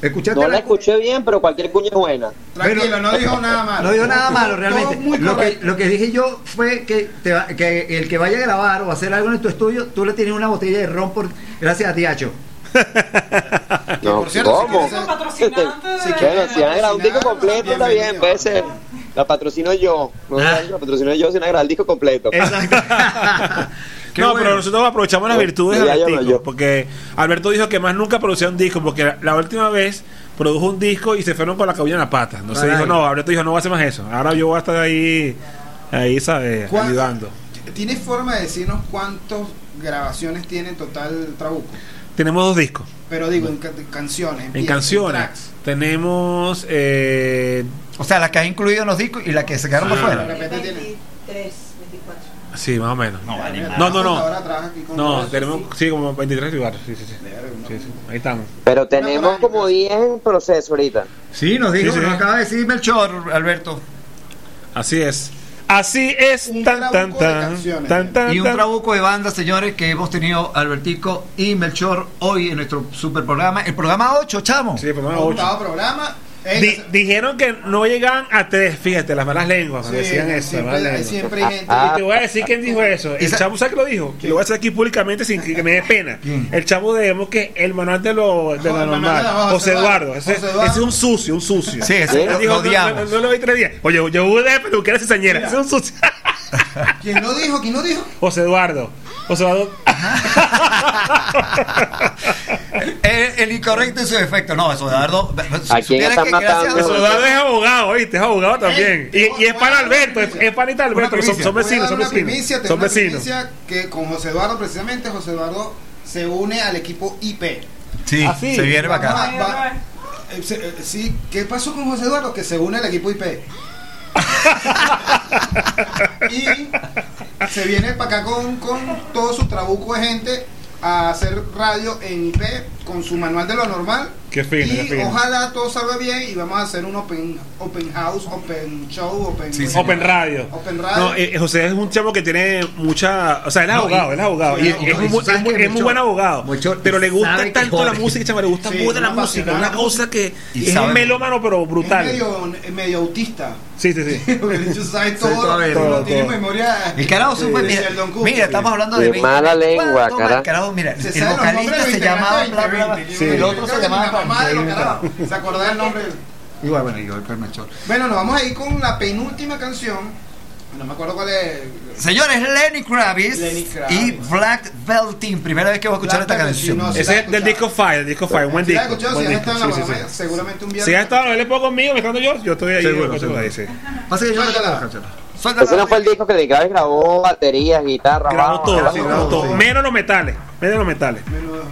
¿Escuchaste No la la escuché bien, pero cualquier cuña es buena. Tranquilo, Pero- no dijo nada malo. No digo nada malo realmente. Lo que, lo que dije yo fue que, te va- que el que vaya a grabar o hacer algo en tu estudio, tú le tienes una botella de ron por gracias a Tiacho. (laughs) No, por cierto, ¿Cómo? si quieres- patrocinante de- Bueno, si van a grabar un disco completo, está bien, puede ser. La patrocino yo. No Ah. la patrocino yo si van a grabar el disco completo. Exacto. (laughs) Qué no, bueno. pero nosotros aprovechamos las No, virtudes de Albertico, porque Alberto dijo que más nunca producía un disco, porque la, la última vez produjo un disco y se fueron con la cabulla en la pata. Entonces Caray. dijo, no, Alberto dijo, no voy a hacer más eso. Ahora yo voy a estar ahí, ahí, ¿sabes? ¿Cuál- Ayudando. ¿Tienes forma de decirnos cuántas grabaciones tiene en total Trabuco? Tenemos dos discos. Pero digo, en ca- canciones. En canciones tenemos eh, O sea, las que has incluido en los discos y las que se quedaron por Ah. De fuera. repente tiene. 23, 24. Sí, más o menos. No, vale, No, no, no. No, tenemos sí como 23 lugares. Sí, sí, sí. Ahí estamos. Pero tenemos como 10 en proceso ahorita. Sí, nos dijo, Sí, sí. nos acaba de decir Melchor, Alberto. Así es. Así es. Un Tan, tan, tan. canciones. Tan, tan, Y un trabuco de bandas, señores, que hemos tenido Albertico y Melchor hoy en nuestro super programa. El programa 8, chamo. Sí, programa Un 8. octavo programa. Di- dijeron que no llegaban a tres, fíjate, las malas lenguas Sí, decían eso. las siempre, malas hay- lenguas. siempre hay gente. Ah, Y te voy a decir quién dijo eso. El chavo, ¿sabes qué lo dijo? Y lo voy a hacer aquí públicamente sin que, que me dé pena. ¿Quién? El chavo de que el manual de lo, de manual normal. de José José Eduardo. Eduardo. Ese, José Eduardo. ese es un sucio, un sucio. Sí, ese ¿Sí? Él lo, dijo, lo no, odiamos. no, no lo vi tres días. Oye, yo voy de peluquera cizañera. Ese es un sucio. ¿Quién lo dijo? ¿Quién lo dijo? José Eduardo. José Eduardo. (laughs) el, el incorrecto en su efecto. No, eso, Eduardo. ¿A quién están matando? José Eduardo es abogado, ¿viste? Es abogado también. Ey, Y, y es para Alberto, es, es panita Alberto. Son, vecinos, son vecinos. primicia, Son vecinos. que con José Eduardo, precisamente, José Eduardo se une al equipo IP. Sí, Ah, sí. se viene Vamos para a- acá. va- eh, se- eh, sí, ¿qué pasó con José Eduardo? Que se une al equipo IP. (laughs) y se viene para acá con, con todo su trabuco de gente a hacer radio en IP con su manual de lo normal. Qué fino, y qué fino. ojalá todo salga bien y vamos a hacer un open, open house, open show, open, Sí, sí. Open Radio. Open Radio. No, eh, José es un chavo que tiene mucha. O sea, él es No, abogado, él es abogado. Y, es y es, es muy- que es muy buen abogado. Melchor pero le gusta tanto la música, chavo, le gusta Sí, mucho la música. Una cosa que. Y es un melómano, pero Es brutal. medio, es medio autista. Sí, sí, sí. (laughs) Porque el bicho sabe todo, todo, todo, no tiene todo. memoria. El carajo supe, de mira, mira, estamos hablando de 20. mala lengua, ¿Cuánto más? cara. El carajo, mira, Se el vocalista de se llamaba bla, bla, bla. de 20, Sí. El otro se llamaba de Se acordaba el nombre. Igual, bueno, yo el Melchor. Bueno, nos vamos a ir con la penúltima canción. No me acuerdo cuál es. Señores, Lenny Kravitz, Lenny Kravitz. y Black Veltin. Primera vez que voy a escuchar Black esta canción. no. Ese es del disco Fire, el disco Fire, un buen disco. has escuchado, si has estado en la seguramente un viernes. Si has estado, él es poco conmigo, mezclando yo, yo estoy ahí. Seguro, yo estoy seguro. ahí, sí. Pasa que yo no Suéltala. Ese no fue el disco que Lenny Kravitz grabó baterías, guitarra, Grabó todo, grabó sí, grabó todo. Menos los metales, menos los metales. Menudo.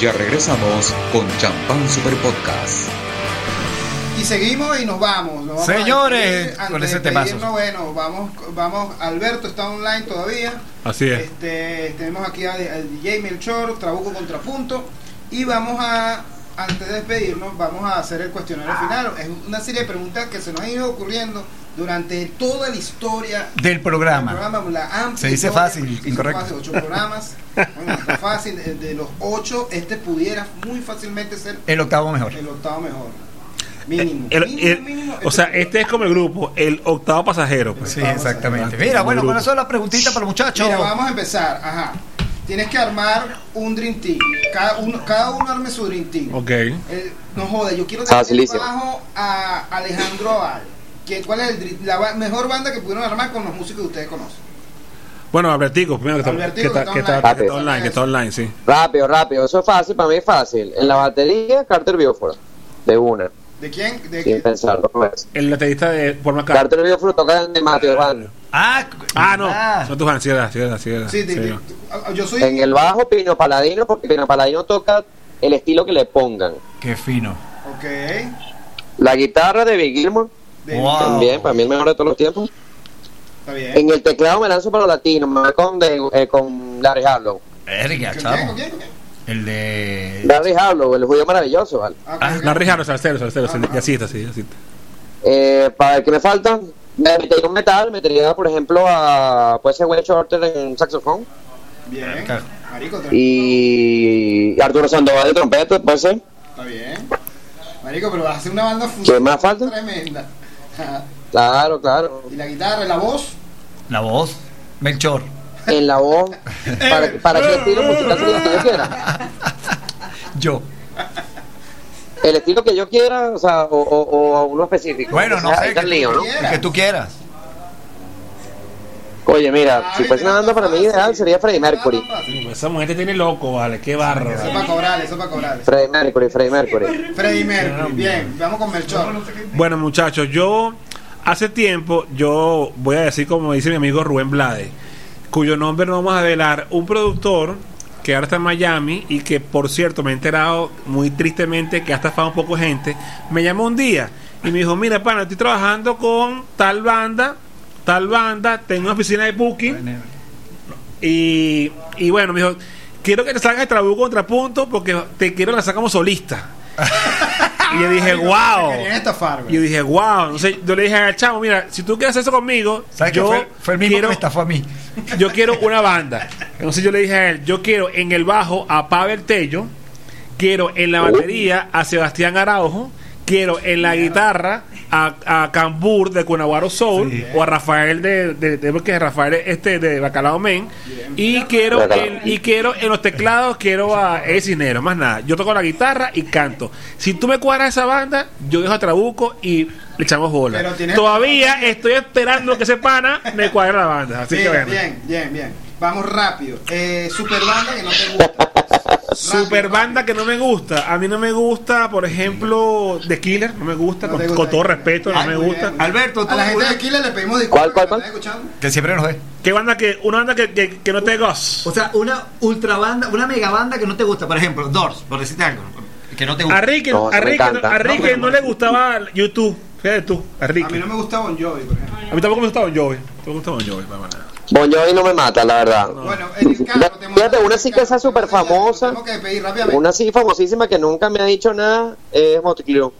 Ya regresamos con Champán Super Podcast. Y seguimos y nos vamos. nos vamos Señores, con ese despedirnos, Bueno, vamos, vamos. Alberto está online todavía. Así es. Este, tenemos aquí al al DJ Melchor, Trabuco Contrapunto. Y vamos a, antes de despedirnos, vamos a hacer el cuestionario final. Es una serie de preguntas que se nos han ido ocurriendo durante toda la historia Del programa. del programa, la amplia Se dice historia, fácil, se dice incorrecto. fácil, ocho programas. (laughs) Fácil. De, de los ocho, este pudiera muy fácilmente ser El octavo mejor. el octavo mejor. Mínimo. El- mínimo, el- mínimo, o sea, este es como el grupo, el octavo pasajero. pues. Sí, exactamente. Mira, bueno, ¿cuáles son las preguntitas para los muchachos? Mira, vamos a empezar. Ajá. Tienes que armar un Dream Team. Cada uno, cada uno arme su Dream Team. Ok. Eh, no joda, yo quiero dejar Facilísimo. bajo a Alejandro Aval. ¿Qué- ¿Cuál es el la mejor banda que pudieron armar con los músicos que ustedes conocen? Bueno, Albertico, primero que está, Albertico, que está, que que está está- online. que está online, que está online, sí. Rápido, rápido. Eso es fácil, para mí es fácil. En la batería, Carter Bioforo. De una, ¿De quién? ¿De sin quién? pensarlo. Pues. El baterista de Paul McCartney. Carter Bioforo toca en el Mateo Band. Ah, Ah, no. ah. Son tus ganas, sí, era, sí, era, sí, era, Sí, de- sí. de- yo soy. En el bajo, Pino Paladino, porque Pino Paladino toca el estilo que le pongan. Qué fino. Ok. La guitarra de Big Gilmore, De- Wow. también, para mí el mejor de todos los tiempos. Está bien. En el teclado me lanzo para los latinos, me voy con, de, eh, con Larry Harlow. Verga, ¿Con quién? ¿Con chavo. quién? ¿Con quién? El de. Larry Harlow, el judío maravilloso, ¿vale? Ah, Ah, ok, ok. La Rijano, Salcero, Salcero, Ah, ah. yacita, sí, yacita. Eh, para el que me falta, me metería un metal, metería, por ejemplo, a. Puede ser Wayne Shorter en saxofón. Bien. Claro. Marico, Y Arturo Sandoval de trompeta, puede ser. está bien. Marico, pero vas a hacer una banda ¿Qué más falta? tremenda. (laughs) Claro, claro. y la guitarra, la voz. La voz. Melchor. En la voz, (laughs) para, para qué estilo musical que yo quiera. (laughs) Yo. El estilo que yo quiera, o sea, o, o, o uno específico. Bueno, no O sea, sé. que tú lío, ¿no? quieras. El que tú quieras. Oye, mira, Ay, si fuese una banda para mí ideal sería Freddie Mercury. Esa mujer te tiene loco, vale, qué barro. Eso es para cobrar, eso es para cobrar. Freddie Mercury, Freddie Mercury. Freddie Mercury, bien, vamos con Melchor. Bueno, muchachos, yo hace tiempo, yo voy a decir como dice mi amigo Rubén Blade, cuyo nombre no vamos a velar, un productor que ahora está en Miami y que por cierto me he enterado muy tristemente que ha estafado un poco gente, me llamó un día y me dijo, mira, pana, estoy trabajando con tal banda, tal banda, tengo una oficina de booking y, y bueno, me dijo, quiero que te salgas de Trabuco Contrapunto porque te quiero lanzar como solista. (laughs) y yo dije, wow. Estafar, Y yo dije, wow. Entonces yo le dije al chavo, mira, si tú quieres hacer eso conmigo, ¿Sabes que yo fue, fue el mismo quiero, que me estafó a mí? yo quiero (laughs) una banda. Entonces yo le dije a él, yo quiero en el bajo a Pavel Tello, quiero en la batería a Sebastián Araujo, quiero en la guitarra a, a Cambur de Cunaguaro Soul Sí. o a Rafael de, de, de- porque Rafael este de Bacalao Men y quiero en, y quiero en los teclados quiero a Ed Cisneros, más nada. Yo toco la guitarra y canto. Si tú me cuadras esa banda, yo dejo a Trabuco y le echamos bola. Todavía estoy esperando que ese pana me cuadre la banda. Así que bueno. bien, bien, bien. Vamos rápido. Eh, super banda que no te gusta. (laughs) Super banda que no me gusta. A mí no me gusta, por ejemplo, The Killer. No me gusta, No con, gusta todo The respeto, no Ay, me gusta. bien, muy bien. Alberto, tú- A la gente de Killer le pedimos disculpas. ¿Cuál, cuál, ¿me cuál? Que siempre nos ve. ¿Qué banda que, una banda que, que, que no te goza? O sea, una ultra banda, una mega banda que no te gusta. Por ejemplo, Doors, por decirte algo. Que no te gusta. A Ricky, No, a encanta. a Ricky No, le gustaba YouTube. Fíjate tú, a Ricky. A mí no me gusta Bon Jovi, por ejemplo. A mí tampoco me gustaba Bon Jovi. No me gustaba Bon Jovi, para nada. Bon Jovi no me mata, la verdad. Bueno, en el carro te Fíjate, una sí que esa carro, súper famosa. Una así famosísima que nunca me ha dicho nada es Crue.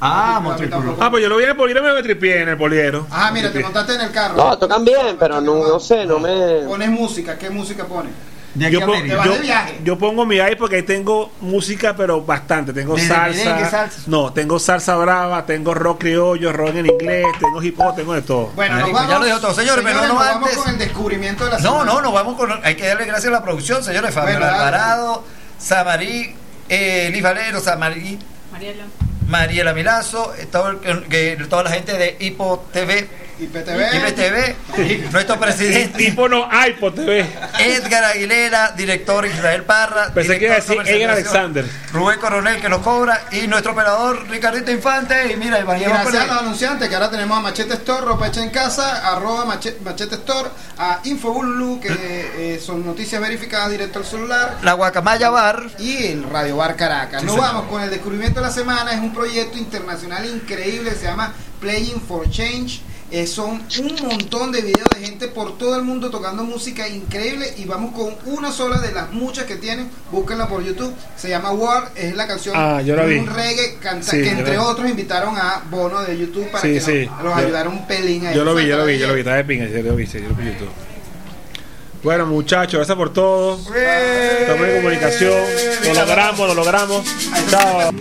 Ah, A mí Motley Crue. tampoco. Ah, pues yo lo vi en el poliero y me tripié en el poliero. Ajá, mira, te montaste en el carro. No, tocan bien, pero no, no sé, no me... Pones música, ¿qué música pones? De Yo, a pon- América. vas yo- yo pongo mi ahí porque ahí tengo música, pero bastante. Tengo ¿Desde salsa, salsa? No, tengo salsa brava, tengo rock criollo, rock en inglés, tengo hip hop, tengo de todo. Bueno, nos Marico, vamos. ya lo dijo todo. Señores, pero no nos vamos antes- con el descubrimiento de la No, semana. no, nos vamos con. Hay que darle gracias a la producción, señores. Fabio Bueno. Alvarado, Samarí, eh, Liz Valero, Samarí, Mariela. Mariela Milazo, eh, todo el- que- toda la gente de Hipo TV IPTV. IPTV, (laughs) nuestro presidente Tipo no hay por TV. Edgar Aguilera, director Israel Parra. Pensé que iba a decir comercialización, Alexander. Rubén Coronel que nos cobra y nuestro operador Ricardito Infante. Y mira, Y vayamos gracias a los anunciantes que ahora tenemos a Machete Store, ropa hecha en casa, arroba Mache- Machete Store, a Infobulu, que eh, son noticias verificadas directo al celular, la Guacamaya Bar. y el Radio Bar Caracas. Sí, Nos señor. vamos con el descubrimiento de la semana, es un proyecto internacional increíble, se llama Playing for Change. Eh, son un montón de videos de gente por todo el mundo tocando música increíble y vamos con una sola de las muchas que tienen, búsquenla por YouTube, se llama War, es la canción Ah, yo la vi. un reggae canta, Sí, que entre otros invitaron a Bono de YouTube para Sí, que sí. nos, los Yo- ayudara un pelín ahí. Yo lo vi, yo lo vi, yo lo vi. Estaba de pinga, yo lo vi, yo lo vi YouTube. Bueno, muchachos, gracias por todo. Estamos en comunicación. Lo logramos, lo logramos. Chao.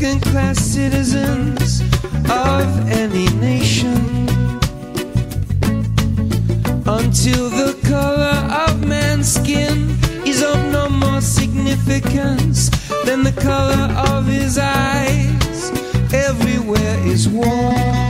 Second class citizens of any nation. Until the color of man's skin is of no more significance than the color of his eyes. Everywhere is war.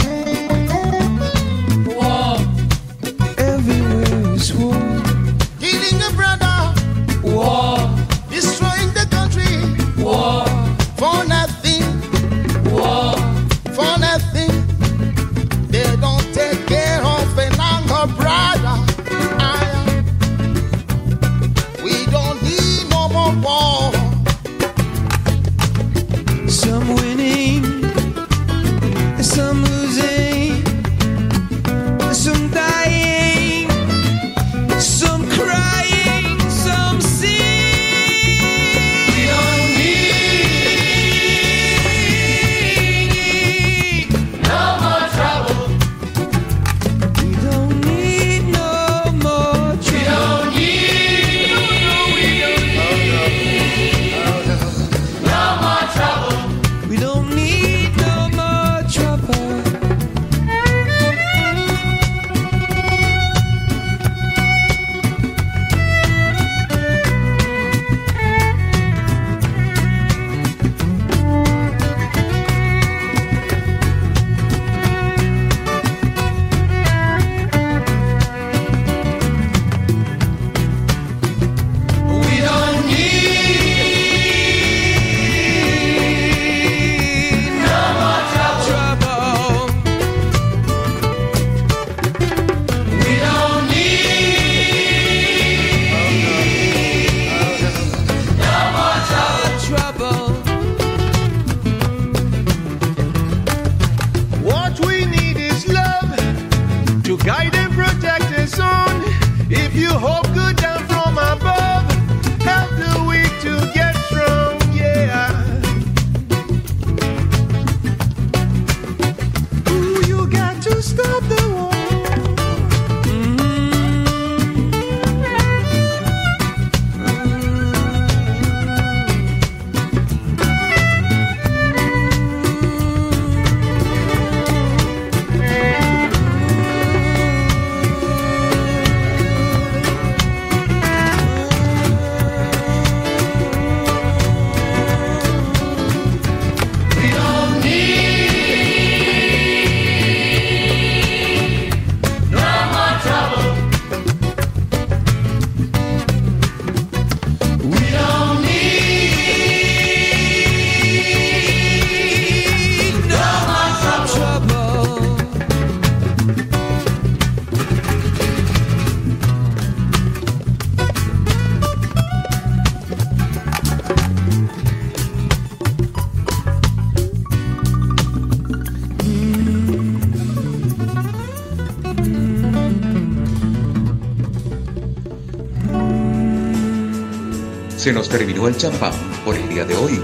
Se nos terminó el champán por el día de hoy.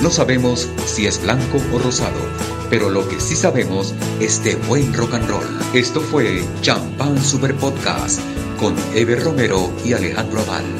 No sabemos si es blanco o rosado, pero lo que sí sabemos es de buen rock and roll. Esto fue Champán Super Podcast con Ever Romero y Alejandro Aval.